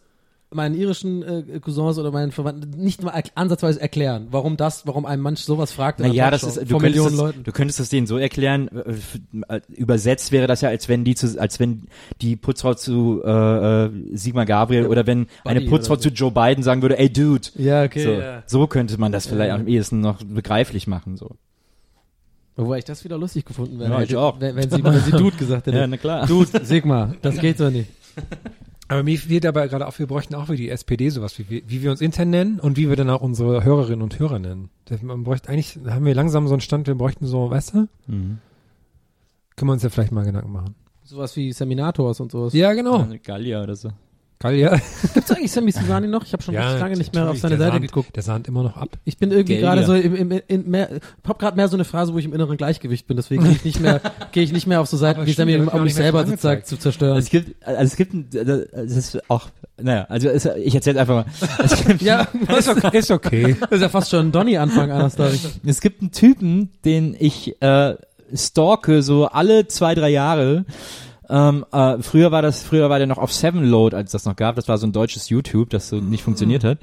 meinen irischen äh, Cousins oder meinen Verwandten nicht mal erk- ansatzweise erklären, warum das, warum ein Mensch sowas fragt. einer Naja, das ist, du könntest, Millionen das, Leuten. du könntest das denen so erklären, äh, äh, übersetzt wäre das ja, als wenn die zu, als wenn die Putzfrau zu äh, äh, Sigmar Gabriel oder wenn eine Buddy Putzfrau oder so. zu Joe Biden sagen würde, ey Dude. Ja, okay. so, Ja. so könnte man das vielleicht Ja. am ehesten noch begreiflich machen. So. Wobei ich das wieder lustig gefunden wäre, Ja, ich hätte, auch. wenn, wenn sie, wenn sie Dude gesagt hätte. Ja, na klar. Dude, Sigmar, das geht so nicht. Aber mir wird dabei gerade auf, wir bräuchten auch wie die SPD sowas, wie, wir- wie wir uns intern nennen und wie wir dann auch unsere Hörerinnen und Hörer nennen. Das- Man bräuchte eigentlich, haben wir langsam so einen Stand, wir bräuchten so, weißt du? Mhm. Können wir uns ja vielleicht mal Gedanken machen. Sowas wie Seminators und sowas. Ja, genau. Gallia oder so. Ja. Gibt's eigentlich Sammy Sivani noch? Ich habe schon richtig lange nicht mehr auf seine der Seite sahnt, geguckt. Der sahnt immer noch ab. Ich bin irgendwie gerade ja. so im, im, in mehr, hab gerade mehr so eine Phase, wo ich im inneren Gleichgewicht bin. Deswegen gehe ich nicht mehr, gehe ich nicht mehr auf so Seiten Aber wie Sammy, der um mich selber so sozusagen zu zerstören. Es gibt, also es gibt, ein- äh, es ist auch, naja, also es, ich erzähle einfach mal. Es gibt, ja, Ist okay. Ist okay. das ist ja fast schon ein Donny-Anfang einer Story. Es gibt einen Typen, den ich äh, stalke so alle zwei, drei Jahre. Ähm, äh, früher war das, früher war der noch auf Seven Load, als das noch gab. Das war so ein deutsches YouTube, das so nicht funktioniert hat.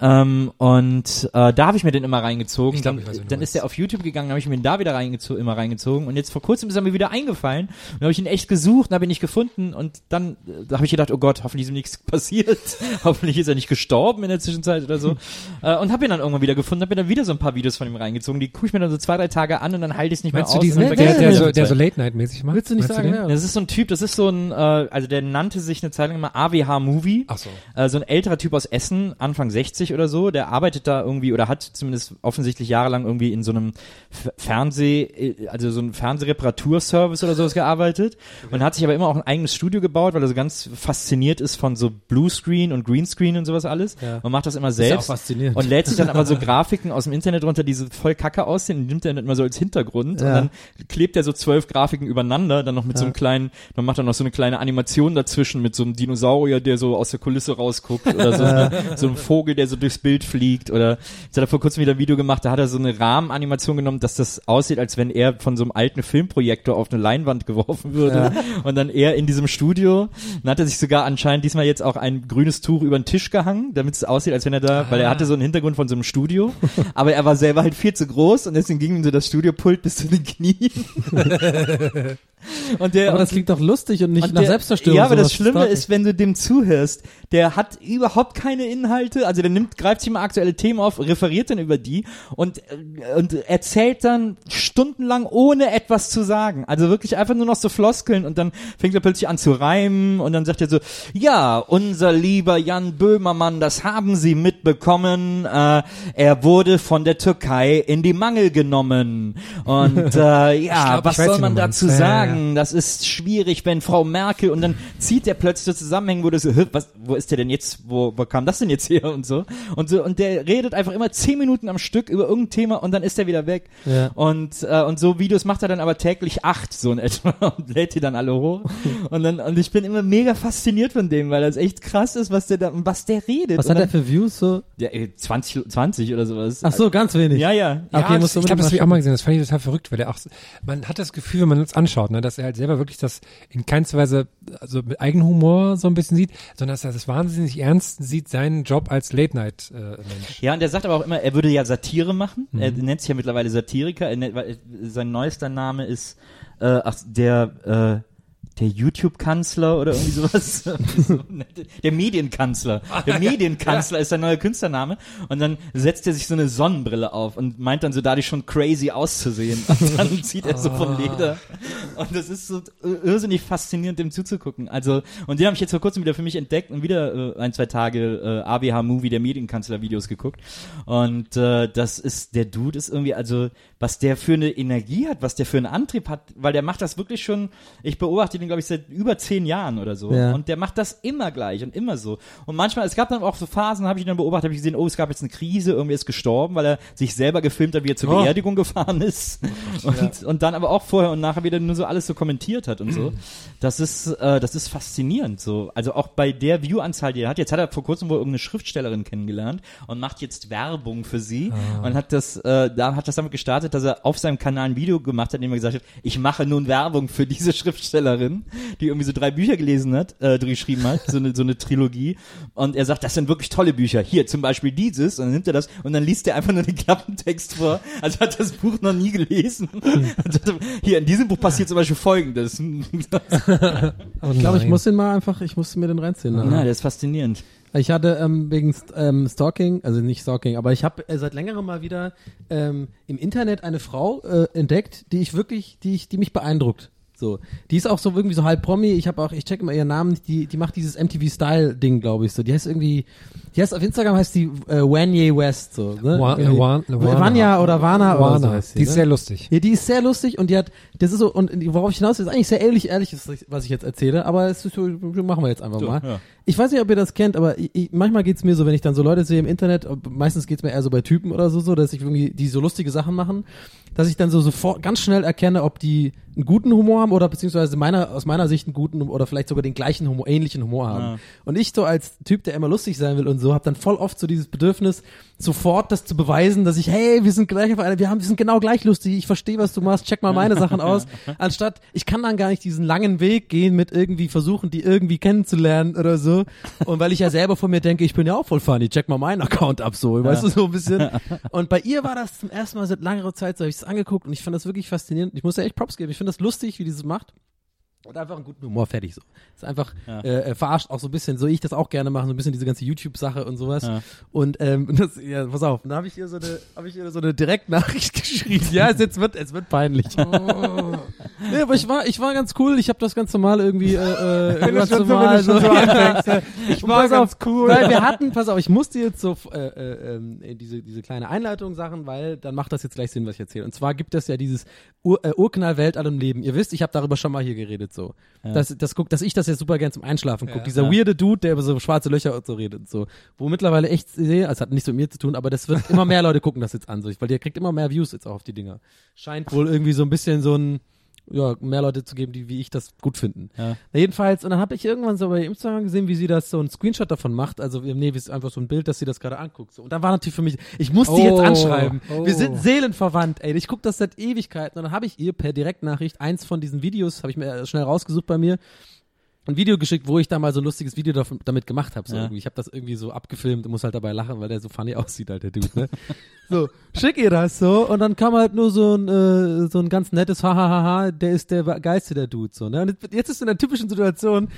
Ähm, und äh, da habe ich mir den immer reingezogen. Ich glaub, dann ich weiß, du dann meinst. ist der auf YouTube gegangen, habe ich mir den da wieder reingezogen, immer reingezogen. Und jetzt vor kurzem ist er mir wieder eingefallen. Und habe ich ihn echt gesucht, habe ihn nicht gefunden. Und dann äh, habe ich gedacht, oh Gott, hoffentlich ist ihm nichts passiert. hoffentlich ist er nicht gestorben in der Zwischenzeit oder so. äh, und habe ihn dann irgendwann wieder gefunden, habe mir dann wieder so ein paar Videos von ihm reingezogen. Die gucke ich mir dann so zwei, drei Tage an und dann halte ich es nicht Meinst mehr du aus. diesen, dann der, der, ich so, der so. Late-Night-mäßig macht? Willst du nicht Meinst sagen, den? ja. Das ist so ein Typ, das ist so ein, äh, also der nannte sich eine Zeit lang immer AWH Movie. Ach so. Äh, so ein älterer Typ aus Essen, Anfang 60 oder so, der arbeitet da irgendwie oder hat zumindest offensichtlich jahrelang irgendwie in so einem Fernseh, äh, also so ein Fernsehreparaturservice oder sowas gearbeitet und hat sich aber immer auch ein eigenes Studio gebaut, weil er so ganz fasziniert ist von so Bluescreen und Greenscreen und sowas alles Ja. und macht das immer ja selbst auch faszinierend. und lädt sich dann aber so Grafiken aus dem Internet runter, die so voll kacke aussehen, und nimmt er dann immer so als Hintergrund und Ja. dann klebt er so zwölf Grafiken übereinander, dann noch mit so einem kleinen, dann macht er noch so eine kleine Animation dazwischen mit so einem Dinosaurier, der so aus der Kulisse rausguckt oder so, eine, so ein Vogel, der so durchs Bild fliegt oder jetzt hat er vor kurzem wieder ein Video gemacht, da hat er so eine Rahmenanimation genommen, dass das aussieht, als wenn er von so einem alten Filmprojektor auf eine Leinwand geworfen würde und dann er in diesem Studio, dann hat er sich sogar anscheinend diesmal jetzt auch ein grünes Tuch über den Tisch gehangen, damit es aussieht, als wenn er da, weil er hatte so einen Hintergrund von so einem Studio, aber er war selber halt viel zu groß und deswegen ging ihm so das Studiopult bis zu den Knien. und der, aber das klingt doch lustig und nicht und nach der, Selbstzerstörung. Ja, aber das Schlimme ist, wenn du dem zuhörst, der hat überhaupt keine Inhalte, also der nimmt, greift sich mal aktuelle Themen auf, referiert dann über die und, äh, und erzählt dann stundenlang ohne etwas zu sagen. Also wirklich einfach nur noch so Floskeln und dann fängt er plötzlich an zu reimen und dann sagt er so, ja, unser lieber Jan Böhmermann, das haben Sie mitbekommen, äh, er wurde von der Türkei in die Mangel genommen und äh, ja, glaub, was soll man dazu Ja, Das ist schwierig, wenn Frau Merkel und dann zieht er plötzlich so Zusammenhänge, wo du so, "Hä, was, wo ist der denn jetzt, wo, wo kam das denn jetzt her und so und so und der redet einfach immer zehn Minuten am Stück über irgendein Thema und dann ist er wieder weg Ja. und äh, und so Videos macht er dann aber täglich acht so in etwa und lädt die dann alle hoch und dann und ich bin immer mega fasziniert von dem, weil das echt krass ist, was der da, was der redet. Was hat er für Views so? ja, ey, 20, 20 oder sowas. Ach so, ganz wenig. Ja, ja. Okay, ja, das, ich glaube, das habe ich auch mal gesehen. Das fand ich total verrückt, weil er auch, man hat das Gefühl, wenn man uns anschaut, ne, dass er halt selber wirklich das in keinster Weise, also mit Eigenhumor so ein bisschen sieht, sondern dass er das wahnsinnig ernst sieht, seinen Job als Late-Night-Mensch. Ja, und der sagt aber auch immer, er würde ja Satire machen. Mhm. Er nennt sich ja mittlerweile Satiriker. Er nennt, äh, sein neuester Name ist äh, ach, der äh, der YouTube-Kanzler oder irgendwie sowas. der Medienkanzler. Der Medienkanzler ist sein neuer Künstlername. Und dann setzt er sich so eine Sonnenbrille auf und meint dann so dadurch schon crazy auszusehen. Und dann zieht er so vom Leder. Und das ist so irrsinnig faszinierend, dem zuzugucken. Also, und den habe ich jetzt vor kurzem wieder für mich entdeckt und wieder äh, ein, zwei Tage äh, ABH Movie, der Medienkanzler-Videos geguckt. Und äh, das ist, der Dude ist irgendwie, also, was der für eine Energie hat, was der für einen Antrieb hat, weil der macht das wirklich schon, ich beobachte den, glaube ich, seit über zehn Jahren oder so. Ja. Und der macht das immer gleich und immer so. Und manchmal, es gab dann auch so Phasen, habe ich dann beobachtet, habe ich gesehen, oh, es gab jetzt eine Krise, irgendwie ist gestorben, weil er sich selber gefilmt hat, wie er zur Oh. Beerdigung gefahren ist. und, und dann aber auch vorher und nachher wieder nur so alles so kommentiert hat und so. Das ist, äh, das ist faszinierend so. Also auch bei der View-Anzahl, die er hat. Jetzt hat er vor kurzem wohl irgendeine Schriftstellerin kennengelernt und macht jetzt Werbung für sie und hat das, äh, da hat das damit gestartet, dass er auf seinem Kanal ein Video gemacht hat, in dem er gesagt hat, ich mache nun Werbung für diese Schriftstellerin, die irgendwie so drei Bücher gelesen hat, äh, geschrieben hat, so eine, so eine Trilogie. Und er sagt, das sind wirklich tolle Bücher. Hier zum Beispiel dieses, und dann nimmt er das und dann liest er einfach nur den Klappentext vor. Also hat das Buch noch nie gelesen. Sagt, Hier in diesem Buch passiert zum Beispiel Folgendes. Ich glaube, ich muss den mal einfach, ich musste mir den reinziehen. Ne? der ist faszinierend. Ich hatte ähm, wegen St- ähm, Stalking, also nicht Stalking, aber ich habe äh, seit längerem mal wieder ähm, im Internet eine Frau äh, entdeckt, die ich wirklich, die ich, die mich beeindruckt. So, die ist auch so irgendwie so halb Promi. Ich habe auch, ich check immer ihren Namen. nicht. Die, die macht dieses MTV Style Ding, glaube ich. So, die heißt irgendwie, die heißt auf Instagram heißt die äh, Wanye West. So, ne? Wa- äh, Irgendwie- Wan- Wana. Oder Vana oder so Wana. heißt Die ist ne? sehr lustig. Ja, die ist sehr lustig und die hat, das ist so, und worauf ich hinaus will, ist eigentlich sehr ehrlich, ehrlich, was ich jetzt erzähle, aber es ist so, machen wir jetzt einfach mal. ja. Ich weiß nicht, ob ihr das kennt, aber ich, ich, manchmal geht's mir so, wenn ich dann so Leute sehe im Internet, meistens geht's mir eher so bei Typen oder so, so, dass ich irgendwie, die so lustige Sachen machen, dass ich dann so sofort ganz schnell erkenne, ob die einen guten Humor haben oder beziehungsweise meiner, aus meiner Sicht einen guten oder vielleicht sogar den gleichen Humor, ähnlichen Humor haben. Und ich so als Typ, der immer lustig sein will und so, habe dann voll oft so dieses Bedürfnis, sofort das zu beweisen, dass ich, hey, wir sind gleich auf einer, wir haben, wir sind genau gleich lustig, ich verstehe, was du machst, check mal meine Sachen aus. Anstatt, ich kann dann gar nicht diesen langen Weg gehen mit irgendwie versuchen, die irgendwie kennenzulernen oder so. Und weil ich ja selber von mir denke, ich bin ja auch voll funny, check mal meinen Account ab, so, weißt du, so ein bisschen. Und bei ihr war das zum ersten Mal seit langer Zeit, so habe ich es angeguckt und ich fand das wirklich faszinierend. Ich muss ja echt Props geben, ich finde das lustig, wie die das macht. Und einfach einen guten Humor, fertig so. Ist einfach, äh, äh, verarscht auch so ein bisschen, so ich das auch gerne mache, so ein bisschen diese ganze YouTube-Sache und sowas. Ja. Und ähm, das, ja, pass auf, da habe ich ihr so eine, habe ich ihr so eine Direktnachricht geschrieben. Ja, es jetzt wird, es wird peinlich. nee, aber ich war, ich war ganz cool. Ich habe das ganz normal irgendwie, äh, äh, ganz so, normal schon so anfängst, ich war ganz auf, cool. Weil wir hatten, pass auf, ich musste jetzt so äh, äh, ähm, diese diese kleine Einleitung sagen, weil dann macht das jetzt gleich Sinn, was ich erzähle. Und zwar gibt es ja dieses Ur, äh, Urknall Welt allem Leben. Ihr wisst, ich habe darüber schon mal hier geredet so. Das, das guckt, dass ich das jetzt super gern zum Einschlafen gucke. Dieser weirde Dude, der über so schwarze Löcher und so redet und so. Wo mittlerweile echt sehe, es hat nichts mit mir zu tun, aber das wird immer mehr Leute gucken das jetzt an, so, weil der kriegt immer mehr Views jetzt auch auf die Dinger. Scheint wohl irgendwie so ein bisschen so ein ja, mehr Leute zu geben, die wie ich das gut finden. Ja. Na, jedenfalls, und dann habe ich irgendwann so bei Instagram gesehen, wie sie das so ein Screenshot davon macht. Also, nee, wie ist einfach so ein Bild, dass sie das gerade anguckt. So. Und dann war natürlich für mich, ich muss die jetzt Oh, anschreiben. oh. Wir sind seelenverwandt, ey. Ich gucke das seit Ewigkeiten. Und dann habe ich ihr per Direktnachricht eins von diesen Videos, habe ich mir schnell rausgesucht bei mir, ein Video geschickt, wo ich da mal so ein lustiges Video davon, damit gemacht habe. So Ja. Ich habe das irgendwie so abgefilmt und muss halt dabei lachen, weil der so funny aussieht, halt der Dude. Ne? so, schick ihr das so und dann kam halt nur so ein äh, so ein ganz nettes Hahaha, der ist der geilste der Dude so. Ne? Und jetzt ist in der typischen Situation.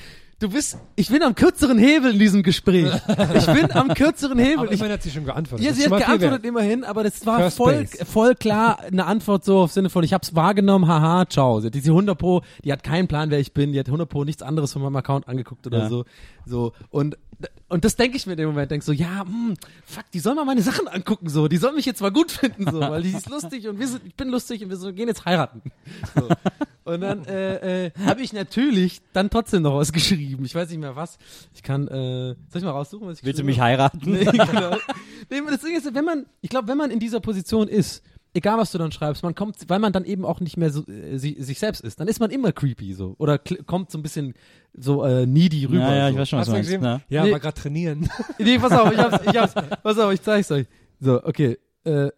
Du bist, ich bin am kürzeren Hebel in diesem Gespräch. Ich bin am kürzeren Hebel. Aber Ich, immerhin hat sie schon geantwortet. ja, sie hat geantwortet immerhin, aber das war First voll, base. voll klar eine Antwort so auf Sinne von, ich hab's wahrgenommen, haha, ciao. Sie hat diese 100 Pro, die hat keinen Plan, wer ich bin, die hat 100 Pro nichts anderes von meinem Account angeguckt oder Ja. so. So, und, und das denke ich mir in dem Moment, denk so, ja, hm, fuck, die soll mal meine Sachen angucken, so, die soll mich jetzt mal gut finden, so, weil die ist lustig und wir sind, ich bin lustig und wir so, gehen jetzt heiraten. So. Und dann äh, äh, habe ich natürlich dann trotzdem noch was geschrieben. Ich weiß nicht mehr was. Ich kann, äh, soll ich mal raussuchen, was ich Willst du mich heiraten? Nee, genau. nee, das Ding ist, wenn man, ich glaube, wenn man in dieser Position ist, egal was du dann schreibst, man kommt, weil man dann eben auch nicht mehr so, äh, si- sich selbst ist, dann ist man immer creepy so oder kommt so ein bisschen so äh, needy rüber. Ja, ja, so. ich weiß schon, was Hast du meinst. Ja. Ja, Nee. war gerade trainieren. Nee, pass auf, ich hab's, ich hab's, pass auf, ich zeig's euch. So, okay, äh,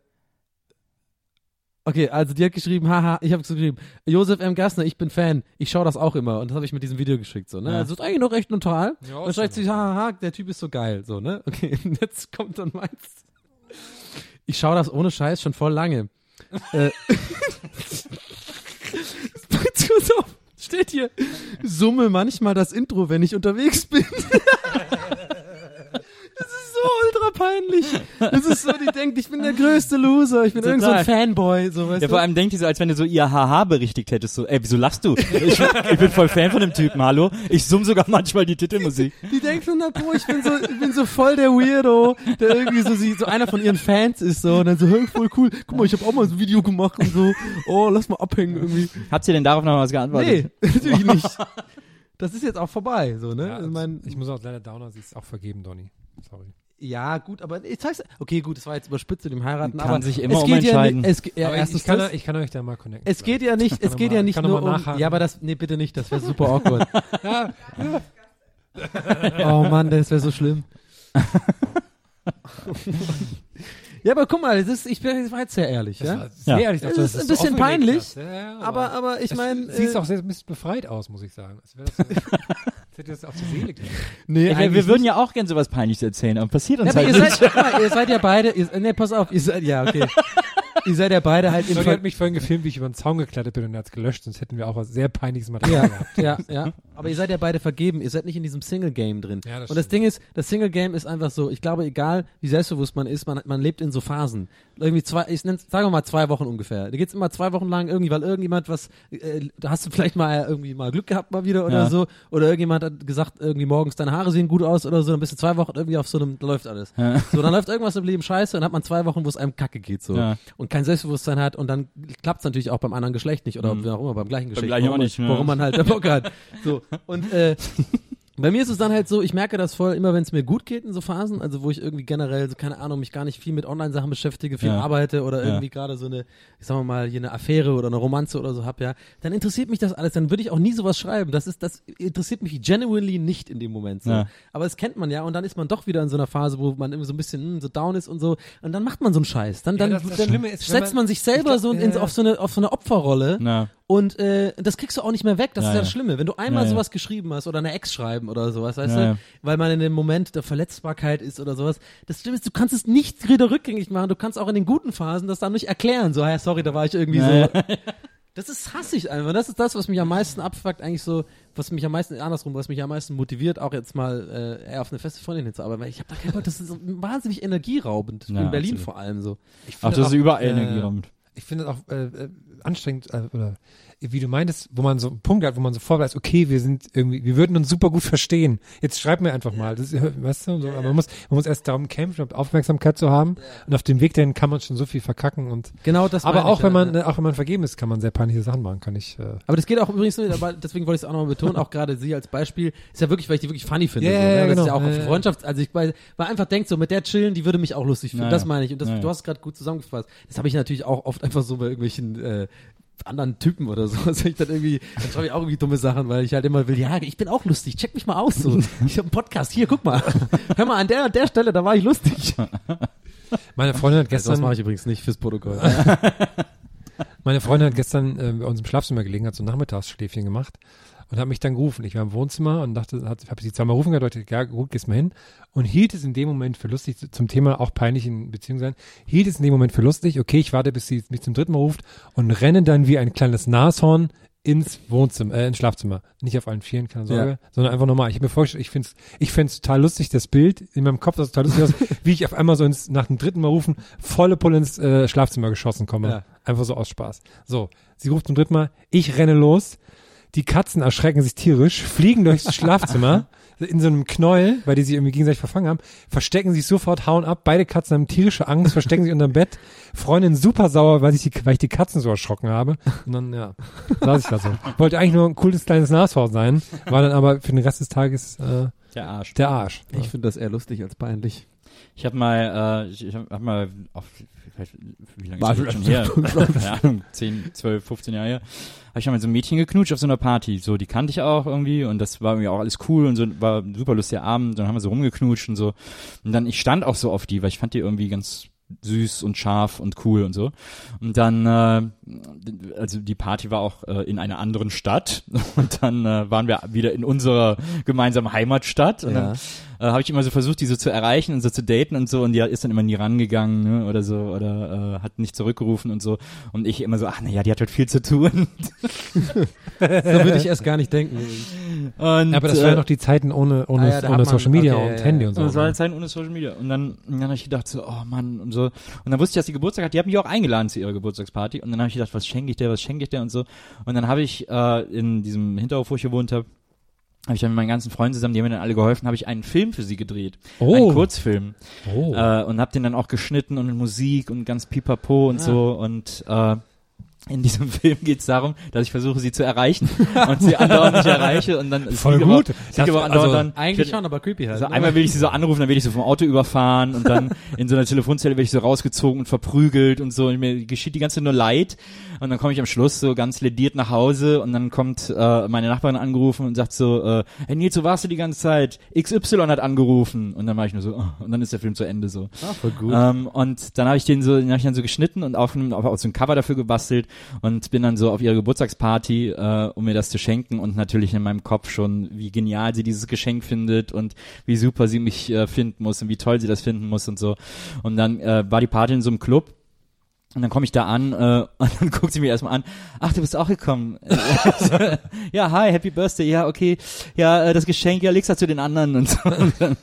Okay, also die hat geschrieben, haha, ich habe geschrieben, Josef M. Gassner, ich bin Fan, ich schaue das auch immer und das habe ich mit diesem Video geschickt, so, ne? Ja. Also ist eigentlich noch recht neutral. Ja, und schreibt sie, haha, der Typ ist so geil, so, ne? Okay, und jetzt kommt dann meins. Ich schaue das ohne Scheiß schon voll lange. äh, steht hier, summe manchmal das Intro, wenn ich unterwegs bin. Das ist so ultra peinlich. Das ist so, die denkt, ich bin der größte Loser, ich bin irgend so ein Total. Fanboy, so, weißt Ja, du? vor allem denkt die so, als wenn du so ihr Haha berichtigt hättest. So, ey, wieso lachst du? Ich, ich bin voll Fan von dem Typen, hallo? Ich summ sogar manchmal die Titelmusik. Die denkt 100 Pro, ich bin so, ich bin so voll der Weirdo, der irgendwie so, sie, so einer von ihren Fans ist so und dann so, hey, voll cool, guck mal, ich habe auch mal so ein Video gemacht und so, oh, lass mal abhängen irgendwie. Habt ihr denn darauf noch was geantwortet? Nee, natürlich nicht. Das ist jetzt auch vorbei, so, ne? Ja, ich mein, ich muss auch leider Downer, sie ist auch vergeben, Donny. Sorry. Ja, gut, aber ich zeig's, okay, gut, das war jetzt überspitzt mit dem Heiraten, Kann aber sich immer es geht ja nicht, es, ja, ich, erstens ich, kann, das, ich kann euch da mal connecten. es geht ja nicht, es geht noch ja mal- nicht nur mal um, ja, aber das, nee, bitte nicht, das wäre super awkward. oh Mann, das wäre so schlimm. ja, aber guck mal, das ist, ich bin, jetzt sehr ehrlich, Das ja? war sehr Ja. ehrlich, Es dass ist ein das bisschen peinlich. Ja, ja, Aber, aber ich meine, Siehst äh, auch sehr ein bisschen befreit aus, muss ich sagen. Als wäre das so, das auf die Seele nee, wir, würden nicht. ja auch gern sowas Peinliches erzählen, aber passiert uns Ja, aber halt ihr nicht. seid, mal, ihr seid ja beide, ihr, nee, pass auf, ihr seid, ja, okay. ihr seid ja beide halt Ver hat mich vorhin gefilmt, wie ich über den Zaun geklettert bin und er hat's gelöscht, sonst hätten wir auch was sehr peinliches Material Ja, gehabt. ja, ja. Aber ihr seid ja beide vergeben. Ihr seid nicht in diesem Single-Game drin. Ja, das und das stimmt. Ding ist, das Single-Game ist einfach so, ich glaube, egal wie selbstbewusst man ist, man, man lebt in so Phasen. Irgendwie zwei, ich nenn's, sagen wir mal zwei Wochen ungefähr. Da geht's immer zwei Wochen lang irgendwie, weil irgendjemand was, äh, da hast du vielleicht mal irgendwie mal Glück gehabt mal wieder oder Ja. so. Oder irgendjemand hat gesagt, irgendwie morgens deine Haare sehen gut aus oder so, dann bist du zwei Wochen irgendwie auf so einem, da läuft alles. Ja. So, dann läuft irgendwas im Leben scheiße und dann hat man zwei Wochen, wo es einem kacke geht, so. Ja. Und kein Selbstbewusstsein hat und dann klappt's natürlich auch beim anderen Geschlecht nicht oder wie auch immer, beim gleichen Geschlecht. gleichen auch warum, nicht, ne? warum man halt der Bock hat. So. Und, äh, Bei mir ist es dann halt so, ich merke das voll immer, wenn es mir gut geht in so Phasen, also wo ich irgendwie generell, so keine Ahnung, mich gar nicht viel mit Online-Sachen beschäftige, viel Ja. arbeite oder Ja. irgendwie gerade so eine, ich sag mal, hier eine Affäre oder eine Romanze oder so hab, ja, dann interessiert mich das alles, dann würde ich auch nie sowas schreiben. Das ist, das interessiert mich genuinely nicht in dem Moment so. Ja. Aber das kennt man ja und dann ist man doch wieder in so einer Phase, wo man immer so ein bisschen hm, so down ist und so und dann macht man so einen Scheiß. Dann, dann, das- das dann setzt man- man sich selber glaub, so in, ja. auf so eine, auf so eine Opferrolle. Und äh, das kriegst du auch nicht mehr weg. Das Ja, ist ja das Schlimme. Wenn du einmal Ja, ja. sowas geschrieben hast oder eine Ex schreiben oder sowas, weißt Ja, du, ja. weil man in dem Moment der Verletzbarkeit ist oder sowas. Das Schlimme ist, du kannst es nicht wieder rückgängig machen. Du kannst auch in den guten Phasen das dann nicht erklären. So, ja, sorry, da war ich irgendwie Ja, so. Das ist hassig einfach. Das ist das, was mich am meisten abfuckt, eigentlich so, was mich am meisten, andersrum, was mich am meisten motiviert, auch jetzt mal äh, auf eine feste Freundin hinzuarbeiten. Weil ich habe da keinen Bock, das ist so wahnsinnig energieraubend. Ja, in Berlin absolut. vor allem so. Ich Ach, finde das ist auch- überall äh, energieraubend. Ich finde das auch äh, äh, anstrengend, äh, oder wie du meintest, wo man so einen Punkt hat, wo man sofort weiß, okay, wir sind irgendwie, wir würden uns super gut verstehen. Jetzt schreib mir einfach mal. Das, weißt du, so, aber man muss, man muss erst darum kämpfen, Aufmerksamkeit zu haben. Und auf dem Weg dahin kann man schon so viel verkacken und Genau das aber auch ich, wenn man, ja. äh, auch wenn man vergeben ist, kann man sehr peinliche Sachen machen, kann ich. Äh, Aber das geht auch übrigens aber deswegen wollte ich es auch nochmal betonen, auch gerade sie als Beispiel, ist ja wirklich, weil ich die wirklich funny finde. Ja, so, ja, ne? Das genau. ist ja auch ja. Freundschaft, also ich weil, weil einfach denkt so, mit der chillen, die würde mich auch lustig finden. Ja, das meine ich. Und das, du hast es gerade gut zusammengefasst. Das habe ich natürlich auch oft einfach so bei irgendwelchen äh, anderen Typen oder so. Also ich dann irgendwie, dann schreibe ich auch irgendwie dumme Sachen, weil ich halt immer will, ja, ich bin auch lustig, check mich mal aus so. Ich habe einen Podcast, hier, guck mal. Hör mal, an der, an der Stelle, da war ich lustig. meine Freundin hat Also, das gestern, mache ich übrigens nicht fürs Protokoll. meine Freundin hat gestern äh, bei uns im Schlafzimmer gelegen, hat so ein Nachmittagsschläfchen gemacht und hat mich dann gerufen. Ich war im Wohnzimmer und dachte, habe sie zweimal rufen dachte, ja gut, gehst mal hin und hielt es in dem Moment für lustig, zum Thema auch peinlich in Beziehung sein, hielt es in dem Moment für lustig, okay, ich warte, bis sie mich zum dritten Mal ruft und renne dann wie ein kleines Nashorn ins Wohnzimmer, äh, ins Schlafzimmer. Nicht auf allen Vieren, keine Sorge, Ja. sondern einfach normal. Ich habe mir vorgestellt, ich finde es ich find's total lustig, das Bild in meinem Kopf, das total lustig aus, wie ich auf einmal so ins, nach dem dritten Mal rufen, volle Pulle ins äh, Schlafzimmer geschossen komme. Ja. Einfach so aus Spaß. So, sie ruft zum dritten Mal, ich renne los, die Katzen erschrecken sich tierisch, fliegen durchs Schlafzimmer in so einem Knäuel, weil die sich irgendwie gegenseitig verfangen haben, verstecken sich sofort, hauen ab, beide Katzen haben tierische Angst, verstecken sich unterm Bett, Freundin super sauer, weil ich die, weil ich die Katzen so erschrocken habe. Und dann, ja, saß ich da so. Wollte eigentlich nur ein cooles kleines Nashorn sein, war dann aber für den Rest des Tages äh, Der Arsch. der Arsch. Ich finde das eher lustig als peinlich. Ich habe mal, äh, ich, habe hab mal, auf, vielleicht, wie lange War ist das schon her? Keine Ahnung, 10, 12, 15 Jahre her. Habe ich mal mit so einem Mädchen geknutscht auf so einer Party. So, die kannte ich auch irgendwie und das war irgendwie auch alles cool und so, war ein super lustiger Abend. Dann haben wir so rumgeknutscht und so. Und dann, ich stand auch so auf die, weil ich fand die irgendwie ganz süß und scharf und cool und so. Und dann, äh, also die Party war auch äh, in einer anderen Stadt und dann äh, waren wir wieder in unserer gemeinsamen Heimatstadt und Ja. dann äh, habe ich immer so versucht, die so zu erreichen und so zu daten und so und die ist dann immer nie rangegangen ne, oder so oder äh, hat nicht zurückgerufen und so und ich immer so, ach naja, die hat halt viel zu tun. Da würde ich erst gar nicht denken. Und, Aber das äh, waren noch die Zeiten ohne, ohne, Ah ja, hat ohne man- Social Media okay, und ja, Handy und so. Das war eine Zeit ohne Social Media. Und dann, dann habe ich gedacht so, oh Mann und so. Und dann wusste ich, dass sie Geburtstag hat. Die haben mich auch eingeladen zu ihrer Geburtstagsparty. Und dann habe ich gedacht, was schenke ich der, was schenke ich der und so. Und dann habe ich äh, in diesem Hinterhof, wo ich gewohnt habe, habe ich dann mit meinen ganzen Freunden zusammen, die haben mir dann alle geholfen, habe ich einen Film für sie gedreht. Oh. Einen Kurzfilm. oh. Äh, und habe den dann auch geschnitten und mit Musik und ganz pipapo und so. Und äh, in diesem Film geht es darum, dass ich versuche, sie zu erreichen und sie andauernd nicht erreiche und dann es Voll liegt gut. Aber, liegt aber also, dann, Eigentlich schon, aber creepy halt. also ne? einmal will ich sie so anrufen, dann werde ich so vom Auto überfahren und dann in so einer Telefonzelle werde ich so rausgezogen und verprügelt und so. Und mir geschieht die ganze Zeit nur Leid. Und dann komme ich am Schluss so ganz lediert nach Hause und dann kommt äh, meine Nachbarin angerufen und sagt so, äh, hey Nils, wo warst du die ganze Zeit? XY hat angerufen. Und dann war ich nur so, oh, und dann ist der Film zu Ende so. Ah, voll gut. Ähm, und dann habe ich den so, den habe ich dann so geschnitten und aufgenommen, auch so ein Cover dafür gebastelt und bin dann so auf ihre Geburtstagsparty, äh, um mir das zu schenken und natürlich in meinem Kopf schon, wie genial sie dieses Geschenk findet und wie super sie mich äh, finden muss und wie toll sie das finden muss und so. Und dann äh, war die Party in so einem Club und dann komme ich da an äh, und dann guckt sie mir erstmal an, ach, du bist auch gekommen. ja, hi, happy birthday, ja, okay. Ja, äh, das Geschenk, ja, leg's halt zu den anderen und so. Und dann,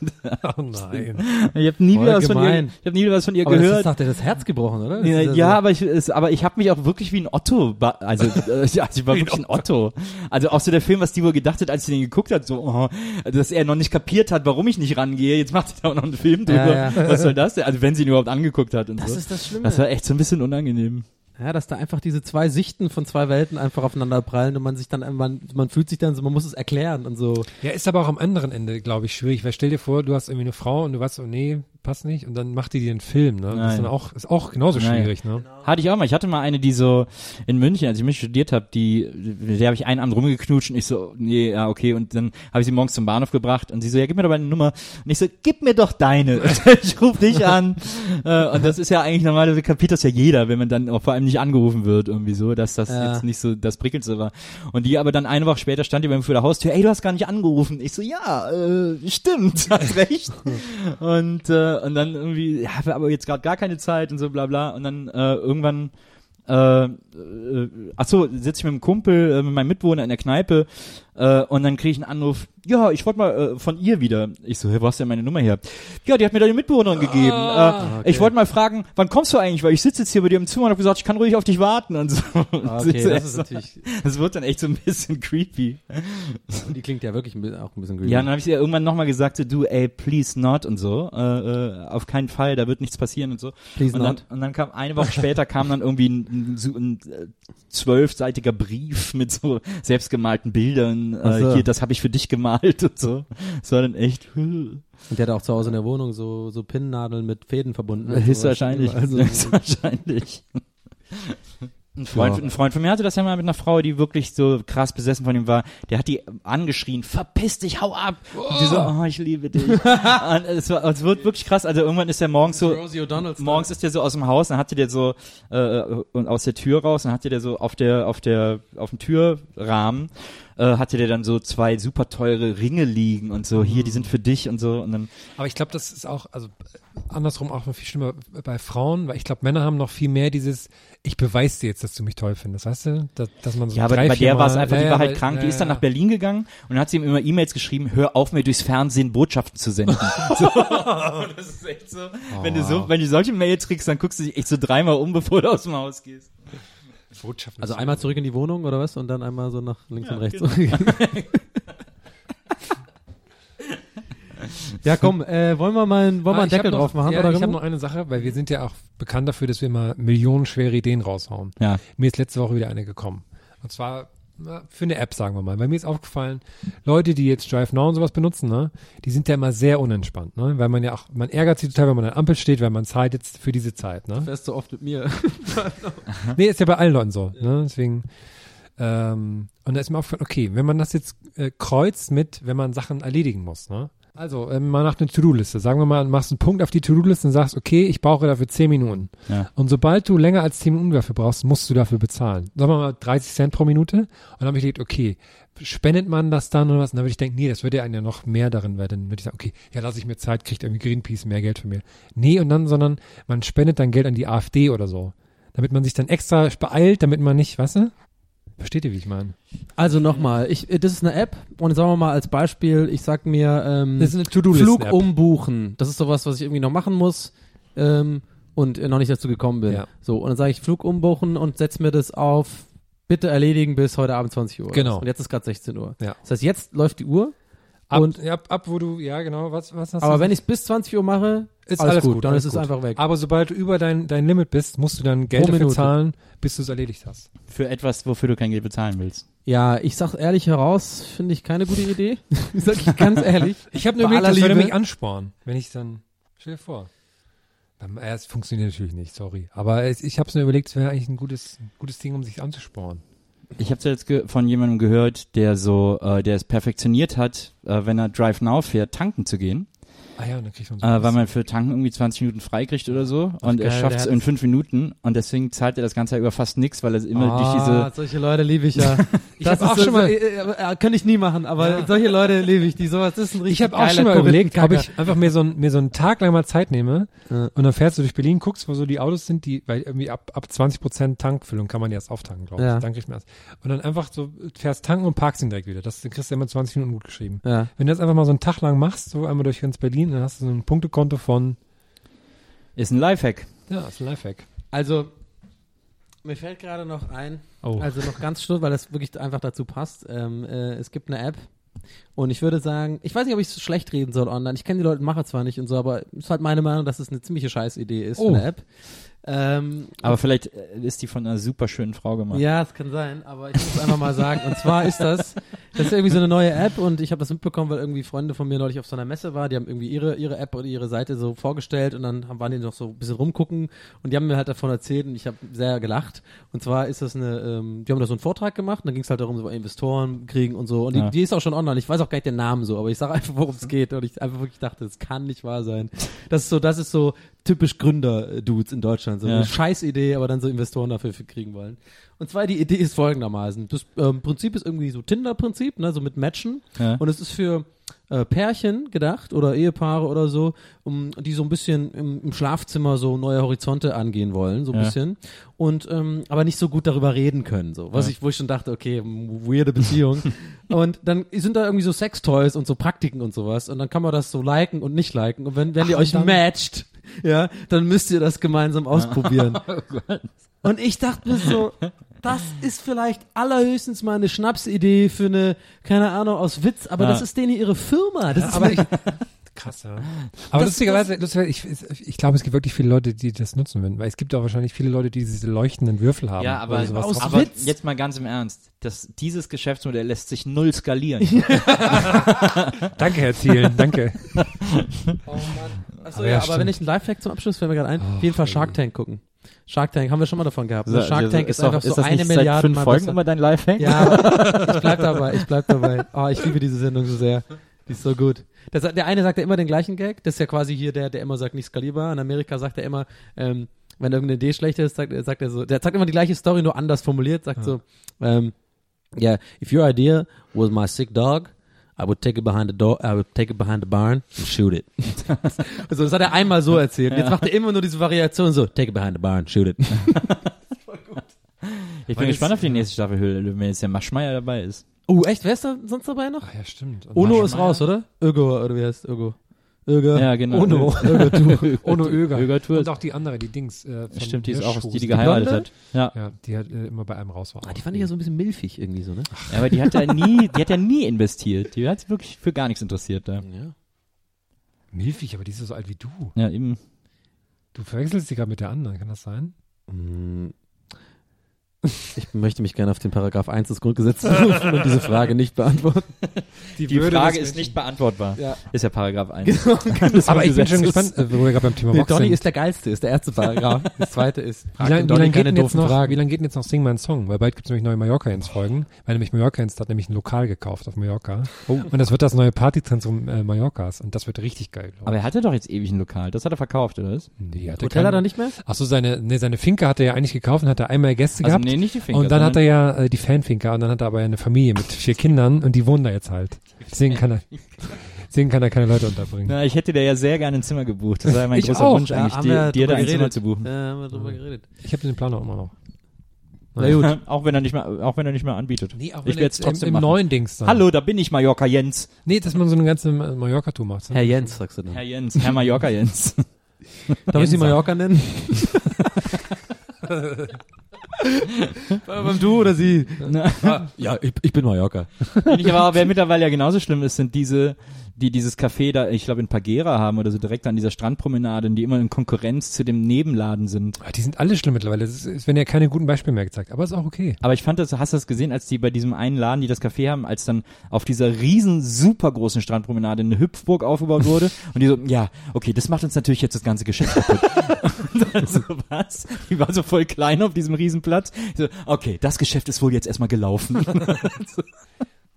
oh nein. ich habe nie Voll wieder was von ihr, ich habe nie wieder was von ihr aber das gehört. ist, sagt er, das Herz gebrochen, oder? Das Ja, ja, so- aber ich, es, aber ich habe mich auch wirklich wie ein Otto, also, äh, ja, also ich war wirklich ein Otto. Also auch so der Film, was die wohl gedacht hat, als sie den geguckt hat, so, oh, dass er noch nicht kapiert hat, warum ich nicht rangehe. Jetzt macht sie da auch noch einen Film drüber. Ja, ja. Was soll das denn? Also wenn sie ihn überhaupt angeguckt hat und Das so. ist das Schlimme. Das war echt so ein bisschen unangenehm. Ja, dass da einfach diese zwei Sichten von zwei Welten einfach aufeinander prallen und man sich dann, man, man fühlt sich dann so, man muss es erklären und so. Ja, ist aber auch am anderen Ende, glaube ich, schwierig, weil stell dir vor, du hast irgendwie eine Frau und du weißt, oh nee, passt nicht und dann macht die dir einen Film, ne? Das ist Nein. dann auch, ist auch genauso Nein. schwierig, ne? Hatte ich auch mal. Ich hatte mal eine, die so in München, als ich mich studiert habe, die, der habe ich einen Abend rumgeknutscht und ich so, nee, ja, okay. Und dann habe ich sie morgens zum Bahnhof gebracht und sie so, ja, gib mir doch meine Nummer. Und ich so, gib mir doch deine. ich rufe dich an. Äh, und das ist ja eigentlich normalerweise kapiert das ja jeder, wenn man dann auch vor allem nicht angerufen wird irgendwie so, dass das Ja. jetzt nicht so das Prickelste war. Und die aber dann eine Woche später stand die bei mir vor der Haustür, ey, du hast gar nicht angerufen. Ich so, ja, äh, stimmt, hast recht. und, äh, und dann irgendwie, ja, aber jetzt gerade gar keine Zeit und so bla bla. Und dann äh, irgendwann äh, äh, ach so, sitze ich mit einem Kumpel, äh, mit meinem Mitbewohner in der Kneipe äh, und dann kriege ich einen Anruf, ja, ich wollte mal äh, von ihr wieder. Ich so, hey, wo hast du denn meine Nummer her? Ja, die hat mir deine Mitbewohnerin gegeben. Äh, Ich wollte mal fragen, wann kommst du eigentlich? Weil ich sitze jetzt hier bei dir im Zimmer und habe gesagt, ich kann ruhig auf dich warten und so. Ah, Okay, das ist natürlich, das wird dann echt so ein bisschen creepy. die klingt ja wirklich ein bisschen, auch ein bisschen creepy. Ja, dann habe ich ihr irgendwann nochmal gesagt, so, du, ey, please not und so. Äh, äh, auf keinen Fall, da wird nichts passieren und so. Please und dann, not. Und dann kam eine Woche später kam dann irgendwie ein, ein, ein zwölfseitiger Brief mit so selbstgemalten Bildern. Ach so. Äh, hier, das habe ich für dich gemalt und so. Das war dann echt. Und der hat auch zu Hause in der Wohnung so, so Pinnnadeln mit Fäden verbunden. und Höchstwahrscheinlich. sowas. Also, Höchstwahrscheinlich. Ein Freund, Ja. ein Freund von mir hatte das ja mal mit einer Frau, die wirklich so krass besessen von ihm war. Der hat die angeschrien, verpiss dich, hau ab. Und die so, oh, ich liebe dich. und es, war, es wird wirklich krass. Also irgendwann ist er morgens so, morgens ist der so aus dem Haus, dann hatte der so äh, und aus der Tür raus, dann hatte der so auf der auf der auf dem Türrahmen äh, hatte der dann so zwei super teure Ringe liegen und so hier, die sind für dich und so und dann Aber ich glaube, das ist auch, also andersrum auch noch viel schlimmer bei Frauen, weil ich glaube, Männer haben noch viel mehr dieses, ich beweise dir jetzt, dass du mich toll findest, weißt du? Dass, dass man so ja, aber drei, bei der war es einfach, Ja, die ja, war halt weil- krank, ja, die ist dann ja. nach Berlin gegangen und dann hat sie ihm immer E-Mails geschrieben, hör auf mir durchs Fernsehen Botschaften zu senden. so. Das ist echt so, wenn du so, wenn du solche Mails kriegst, dann guckst du dich echt so dreimal um, bevor du aus dem Haus gehst. Botschaften Also einmal zurück in die Wohnung oder was? Und dann einmal so nach links Ja, und rechts. genau. ja, komm, äh, wollen wir mal, einen- wollen wir Ah, einen Deckel noch, drauf machen? Ja, oder ich habe noch eine Sache, weil wir sind ja auch bekannt dafür, dass wir immer millionenschwere Ideen raushauen. Ja. Mir ist letzte Woche wieder eine gekommen. Und zwar für eine App, sagen wir mal. Bei mir ist aufgefallen, Leute, die jetzt Drive Now und sowas benutzen, ne, die sind ja immer sehr unentspannt, ne? Weil man ja auch, man ärgert sich total, wenn man an der Ampel steht, weil man Zeit jetzt für diese Zeit, ne? Fährst du oft mit mir. Nee, ist ja bei allen Leuten so, ne? Deswegen, ähm, und da ist mir aufgefallen, okay, wenn man das jetzt äh, kreuzt mit, wenn man Sachen erledigen muss, ne? Also, ähm, mal nach einer To-Do-Liste. Sagen wir mal, machst einen Punkt auf die To-Do-Liste und sagst, okay, ich brauche dafür 10 Minuten. Ja. Und sobald du länger als 10 Minuten dafür brauchst, musst du dafür bezahlen. Sagen wir mal 30 Cent pro Minute. Und dann habe ich gedacht, okay, spendet man das dann oder was? Und dann würde ich denken, nee, das würde ja einen ja noch mehr darin, weil dann würde ich sagen, okay, ja, lasse ich mir Zeit, kriegt irgendwie Greenpeace mehr Geld für mir. Nee, und dann, sondern man spendet dann Geld an die AfD oder so. Damit man sich dann extra beeilt, damit man nicht, weißt du? Versteht ihr, wie ich meine? Also nochmal, ich, äh, das ist eine App und sagen wir mal als Beispiel, ich sag mir, ähm, Das ist eine. Flug umbuchen. Das ist sowas, was ich irgendwie noch machen muss ähm, und äh, noch nicht dazu gekommen bin. Ja. So, und dann sage ich Flug umbuchen und setz mir das auf, bitte erledigen bis heute Abend 20 Uhr. Genau. Und jetzt ist gerade 16 Uhr. Ja. Das heißt, jetzt läuft die Uhr, Ab, Und- ab, ab, wo du, ja, genau, was, was hast aber du wenn ich es bis 20 Uhr mache, ist alles alles, gut, gut, dann alles ist es gut. einfach weg. Aber sobald du über dein, dein Limit bist, musst du dann Geld Pro dafür Minute. zahlen, bis du es erledigt hast. Für etwas, wofür du kein Geld bezahlen willst. Ja, ich sag ehrlich heraus, finde ich keine gute Idee. sag ich ganz ehrlich. Ich habe nur überlegt, das würde mich anspornen, wenn ich dann, stell dir vor. Äh, Es funktioniert natürlich nicht, sorry. Aber es, ich habe es mir überlegt, es wäre eigentlich ein gutes, gutes Ding, um sich anzusporen. Ich habe jetzt von jemandem gehört, der so, äh, der es perfektioniert hat, äh, wenn er Drive Now fährt, tanken zu gehen, Ah ja, und dann kriegt man so äh, weil man für Tanken irgendwie 20 Minuten freikriegt oder so und er geil, schafft der es in fünf Minuten und deswegen zahlt er das Ganze über fast nix, weil er immer durch Ah, diese solche Leute liebe ich ja. Ich Das auch ist schon mal- äh, äh, äh, könnte ich nie machen, aber Ja. solche Leute liebe ich, die sowas, ist ein richtig Ich habe auch schon mal überlegt, ob ich einfach mir so, ein, mir so einen Tag lang mal Zeit nehme Ja. und dann fährst du durch Berlin, guckst, wo so die Autos sind, die, weil irgendwie ab, ab 20 Prozent Tankfüllung kann man die erst auftanken, glaube ich. Ja. Dann kriegt man das. Und dann einfach so fährst tanken und parkst ihn direkt wieder. Das kriegst du immer 20 Minuten gut geschrieben. Ja. Wenn du das einfach mal so einen Tag lang machst, so einmal durch ganz Berlin, dann hast du so ein Punktekonto von, ist ein Lifehack. ja, ist ein Lifehack. Also, mir fällt gerade noch ein, Oh. also noch ganz schnell, weil das wirklich einfach dazu passt. Ähm, äh, es gibt eine App und ich würde sagen, ich weiß nicht, ob ich es schlecht reden soll online. Ich kenne die Leute, mache zwar nicht und so, aber es ist halt meine Meinung, dass es eine ziemliche Scheißidee ist Oh. eine App. Ähm, Aber vielleicht äh, ist die von einer super schönen Frau gemacht. Ja, es kann sein, aber ich muss einfach mal sagen, und zwar ist das, das ist irgendwie so eine neue App und ich habe das mitbekommen, weil irgendwie Freunde von mir neulich auf so einer Messe war, die haben irgendwie ihre, ihre App oder ihre Seite so vorgestellt und dann haben, waren die noch so ein bisschen rumgucken und die haben mir halt davon erzählt und ich habe sehr gelacht. Und zwar ist das eine, ähm, die haben da so einen Vortrag gemacht und dann ging es halt darum, so Investoren kriegen und so. Und die, Ja. die ist auch schon online. Ich weiß auch gar nicht den Namen so, aber ich sage einfach, worum es geht. Und ich einfach wirklich dachte, das kann nicht wahr sein. Das ist so, das ist so typisch Gründer-Dudes in Deutschland. So Ja. eine Scheißidee, aber dann so Investoren dafür für kriegen wollen. Und zwar die Idee ist folgendermaßen. Das ähm, Prinzip ist irgendwie so Tinder-Prinzip, ne, so mit Matchen. Ja. Und es ist für äh, Pärchen gedacht oder Ehepaare oder so, um die so ein bisschen im, im Schlafzimmer so neue Horizonte angehen wollen, so ein Ja. bisschen. Und ähm, aber nicht so gut darüber reden können. So. Was Ja. ich, wo ich schon dachte, okay, weirde Beziehung. und dann sind da irgendwie so Sextoys und so Praktiken und sowas. Und dann kann man das so liken und nicht liken. Und wenn, wenn ihr euch matcht, ja, dann müsst ihr das gemeinsam ausprobieren. Und ich dachte mir so, das ist vielleicht allerhöchstens mal eine Schnapsidee für eine, keine Ahnung, aus Witz, aber Ja. das ist denen ihre Firma. Das ist aber ich, krass, ja. Aber Das- lustigerweise, lustigerweise ich, ich glaube, es gibt wirklich viele Leute, die das nutzen würden, weil es gibt auch wahrscheinlich viele Leute, die diese leuchtenden Würfel haben. Ja, aber, oder sowas aus aber Witz. jetzt mal ganz im Ernst. Das, dieses Geschäftsmodell lässt sich null skalieren. Danke, Herr Thielen, danke. Achso, Aber ja, ja, aber stimmt. wenn ich einen Lifehack zum Abschluss fällt mir gerade ein, auf jeden Fall Shark Tank gucken. Shark Tank haben wir schon mal davon gehabt. ne? Shark Tank ist, doch- einfach so das eine nicht Milliarde seit fünf Mal Folgen besser. immer dein Lifehack? Ja, ich bleib dabei, ich bleib dabei. Oh, ich liebe diese Sendung so sehr. Die ist so gut. Das, der eine sagt ja immer den gleichen Gag. Das ist ja quasi hier der, der immer sagt, nicht skalierbar. In Amerika sagt er immer, ähm, wenn irgendeine Idee schlecht ist, sagt, sagt er so, der sagt immer die gleiche Story, nur anders formuliert, sagt so, ähm, yeah, if your idea was my sick dog, I would take it behind the door, I would take it behind the barn and shoot it. also, das hat er einmal so erzählt. Jetzt macht er immer nur diese Variation so, take it behind the barn, shoot it. Ich bin Weil gespannt es- auf die nächste Staffel Höhle, der Löwen, wenn jetzt der Maschmeier dabei ist. Oh, echt? Wer ist da sonst dabei noch? Ach ja, stimmt. Und Ono ist raus, oder? Ögo, oder wie heißt Ögo? Ögo. Ja, genau. Ono. Du. Ono Öger. Öger Tour. Und auch die andere, die Dings. Äh, von Stimmt, die ist auch die, die geheiratet hat. Ja. Ja, die hat äh, immer bei einem raus war. Ah, die fand ich ja so ein bisschen milfig irgendwie so, ne? ja, aber die hat ja nie, die hat ja nie investiert. Die hat sich wirklich für gar nichts interessiert da. Ja. Milfig, aber die ist so alt wie du. Ja, eben. Du verwechselst sie gerade mit der anderen, kann das sein? Mm. Ich möchte mich gerne auf den Paragraph 1 des Grundgesetzes berufen und diese Frage nicht beantworten. Die Würde Frage ist nicht beantwortbar. Ja. Ist ja Paragraph 1. Aber ich bin schon gespannt, äh, wo wir gerade beim Thema Nee, Box Donny ist der geilste, ist der erste Paragraph. Das zweite ist, Wie lange lang geht, denn jetzt noch, Fragen. wie lang geht denn jetzt noch Sing mein Song? Weil bald gibt's nämlich neue Mallorca-Ins-Folgen. Weil nämlich Mallorca-Ins hat nämlich ein Lokal gekauft auf Mallorca. Oh. Und das wird das neue Partyzentrum äh, Mallorcas. Und das wird richtig geil, glaube Aber er hatte doch jetzt ewig ein Lokal. Das hat er verkauft, oder was? Nee, hat er Hotel hat er kein- nicht mehr? Ach so, seine, nee, seine Finke hat er ja eigentlich gekauft und hat er einmal Gäste Also gehabt. Nee, nicht die Finger. und dann hat er ja äh, die Fanfinker und dann hat er aber eine Familie mit vier Kindern und die wohnen da jetzt halt. Deswegen kann er, deswegen kann er keine Leute unterbringen. Na, ich hätte dir ja sehr gerne ein Zimmer gebucht. Das war mein Ich großer auch. Wunsch eigentlich, haben dir, da ein Zimmer zu buchen. Ja, haben wir drüber geredet. Ich habe den Plan auch immer noch. Na gut. auch wenn er nicht mehr, auch wenn er nicht mehr anbietet. Nee, auch ich werde es trotzdem im, im neuen Dings dann. Hallo, da bin ich Mallorca Jens. Nee, dass man so eine ganze äh, Mallorca-Tour macht. Herr Jens, sagst du dann. Herr Jens, Herr Mallorca Jens. Darf ich sie. Mallorca nennen? Beim Du oder sie? ja, ich, ich bin Mallorca. Finde ich aber, wer mittlerweile ja genauso schlimm ist, sind diese, die dieses Café da, ich glaube in Pagera haben oder so direkt an dieser Strandpromenade, die immer in Konkurrenz zu dem Nebenladen sind. Ah, Die sind alle schlimm mittlerweile. Es, werden ja keine guten Beispiele mehr gezeigt. Aber ist auch okay. Aber ich fand das, hast du das gesehen, als die bei diesem einen Laden, die das Café haben, als dann auf dieser riesen, super großen Strandpromenade eine Hüpfburg aufgebaut wurde und die so, ja, okay, das macht uns natürlich jetzt das ganze Geschäft kaputt. und dann so, was? Die war so voll klein auf diesem Riesenplatz. So, okay, das Geschäft ist wohl jetzt erstmal gelaufen.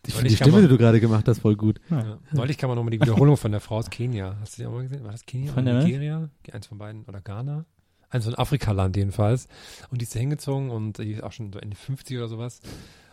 Ich finde die Stimme, man- die du gerade gemacht hast, voll gut. Ja. Neulich kam man nochmal die Wiederholung von der Frau aus Kenia. Hast du die auch mal gesehen? War das Kenia Von oder der was? Nigeria? Eins von beiden. Oder Ghana? Eins von Afrikaland jedenfalls. Und die ist da hingezogen und die ist auch schon so Ende 50 oder sowas.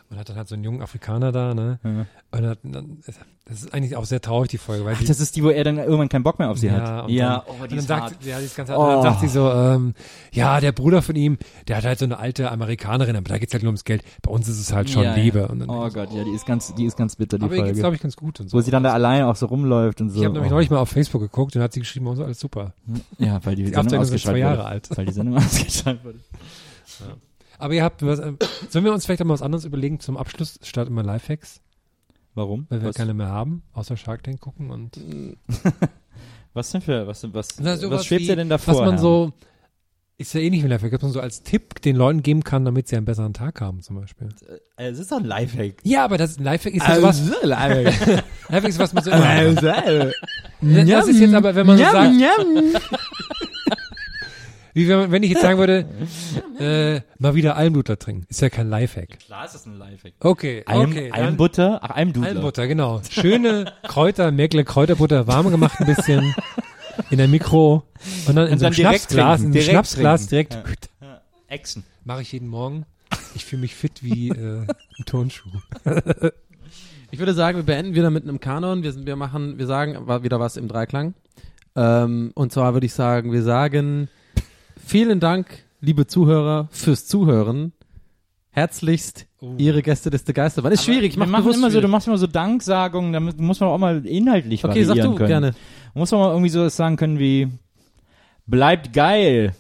Und hat dann halt so einen jungen Afrikaner da, ne? Ja. Und hat, dann, das ist eigentlich auch sehr traurig, die Folge, weil Ach, die, das ist die, wo er dann irgendwann keinen Bock mehr auf sie ja, hat. und Ja, dann, oh, und die dann ist sagt, hart. ja, die ist ganz Oh. hart. Und dann sagt sie so, ähm, ja, der Bruder von ihm, der hat halt so eine alte Amerikanerin, aber da geht's halt nur ums Geld. Bei uns ist es halt schon Ja, Liebe. Ja. Und dann, Oh Gott, ja, die ist ganz, die ist ganz bitter, die aber Folge. glaube ich, ganz gut und so. Wo sie dann da allein auch so rumläuft und so. ich habe nämlich oh. neulich mal auf Facebook geguckt und hat sie geschrieben, bei uns ist alles super. Ja, weil die, Die Sendung Jahre wurde. alt. Weil die Sendung ausgestrahlt wurde. Aber ihr habt, was, ähm, sollen wir uns vielleicht mal was anderes überlegen zum Abschluss statt immer Lifehacks, Warum? weil wir was, keine mehr haben, außer Shark Tank gucken und was denn für, was, was, Na, was schwebt wie, dir denn davor? was man Herr? so Ist ja eh nicht ein Lifehack, dass man so als Tipp den Leuten geben kann, damit sie einen besseren Tag haben, zum Beispiel. Äh, Es ist doch ein Lifehack. Ja, aber das Lifehack ist ja sowas. Lifehack. Lifehack ist was man so immer macht. Das ist jetzt aber, wenn man so sagt, wie wenn, ich jetzt sagen würde, äh, mal wieder Almdudler trinken. Ist ja kein Lifehack. Klar ist es ein Lifehack. Okay, Alm, okay. Almbutter? Ach, Almdudler. Almbutter, genau. Schöne Kräuter, Merkle Kräuterbutter, warm gemacht ein bisschen in der Mikro und dann in Und so einem direkt Schnapsglas, in direkt Schnapsglas direkt. trinken. Echsen. Mache ich jeden Morgen. Ich fühle mich fit wie äh, ein Turnschuh. Ich würde sagen, wir beenden wieder mit einem Kanon. Wir, sind, wir machen, wir sagen wieder was im Dreiklang. Ähm, und zwar würde ich sagen, wir sagen vielen Dank, liebe Zuhörer, fürs Zuhören. Herzlichst Ihre Gästeliste Geisterbahn. Ist schwierig, ich mach immer so, du schwierig. machst immer so Danksagungen, da muss man auch mal inhaltlich Okay, sag variieren du können. gerne. Muss man mal irgendwie so sagen können wie Bleibt geil,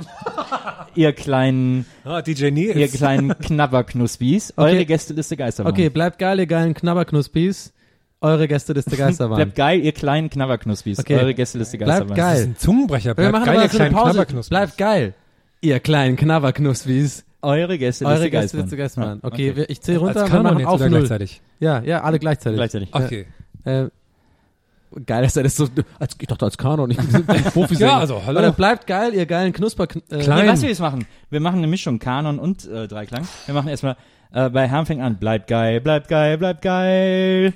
ihr kleinen, Ah, DJ Nils. ihr kleinen Knabberknuspis. Eure Gästeliste Geisterbahn. Okay, bleibt geil, ihr geilen Knabberknuspis. Eure Gästeliste Geisterbahn. Bleibt geil, ihr kleinen Knabberknuspis. Okay. Eure Gästeliste Bleibt Geisterbahn. Das ist geil. ein Zungenbrecher. Wir Bleibt machen geil, ihr kleinen Pause. Knabberknuspis. Bleibt geil. Ihr kleinen Knabberknuspis. Eure Gästeliste Eure Geisterbahn. Gästeliste Geisterbahn. Ja, Okay, wir- ich zähle runter, Als wir Kanon machen jetzt auf oder null. gleichzeitig? Ja, ja, alle gleichzeitig. Gleichzeitig. Okay. Äh, geil, dass er das so, als, ich dachte als Kanon, ich bin Profisänger. Ja, also, hallo. Aber dann bleibt geil, ihr geilen Knusper, äh, Nee, Klein. was wir jetzt machen? Wir machen eine Mischung Kanon und äh, Dreiklang. Wir machen erstmal äh, bei Herrn fängt an, bleibt geil, bleibt geil, bleibt geil.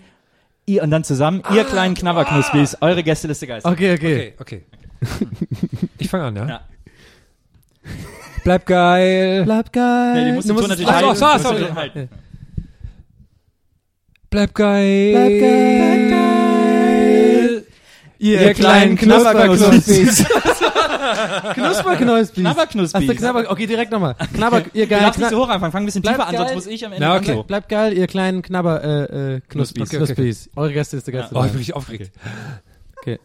Ihr und dann zusammen, ihr kleinen Knabberknuspis, eure Gästeliste Geisterbahn. Okay, okay. Okay, okay. ich fange an, ja? Ja. Bleib geil. Bleib geil. Nee, die musst du musst natürlich es- Ach so, halten. sorry. halten. Bleib geil. Bleib geil. Ihr, Ihr kleinen Knusperknuspis. Knusperknuspis. Knabberknuspis. Du Knabber, okay, direkt nochmal. Knabber, ihr Du geilen darfst nicht so hoch anfangen, fang ein bisschen tiefer an, sonst geil. muss ich am Ende Na, okay. so. Bleibt geil, ihr kleinen Knabber, äh, äh, Knuspis. Okay, okay, Knuspis. Eure Gästeliste Oh, ich bin richtig aufgeregt. Okay.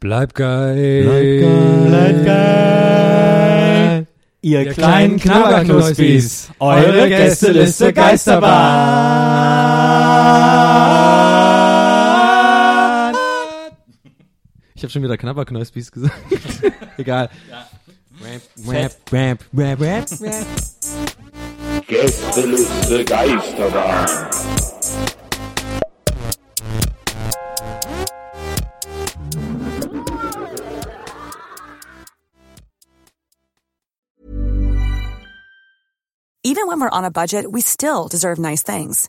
Bleib geil. Bleibt geil. Ihr, Ihr kleinen. Knabberknuspis, eure Gästeliste Geisterbahn. Ich habe schon wieder Knabberknuspis gesagt. Egal. Rap, rap, rap, rap, rap. Gästeliste Geisterbahn. Even when we're on a budget, we still deserve nice things.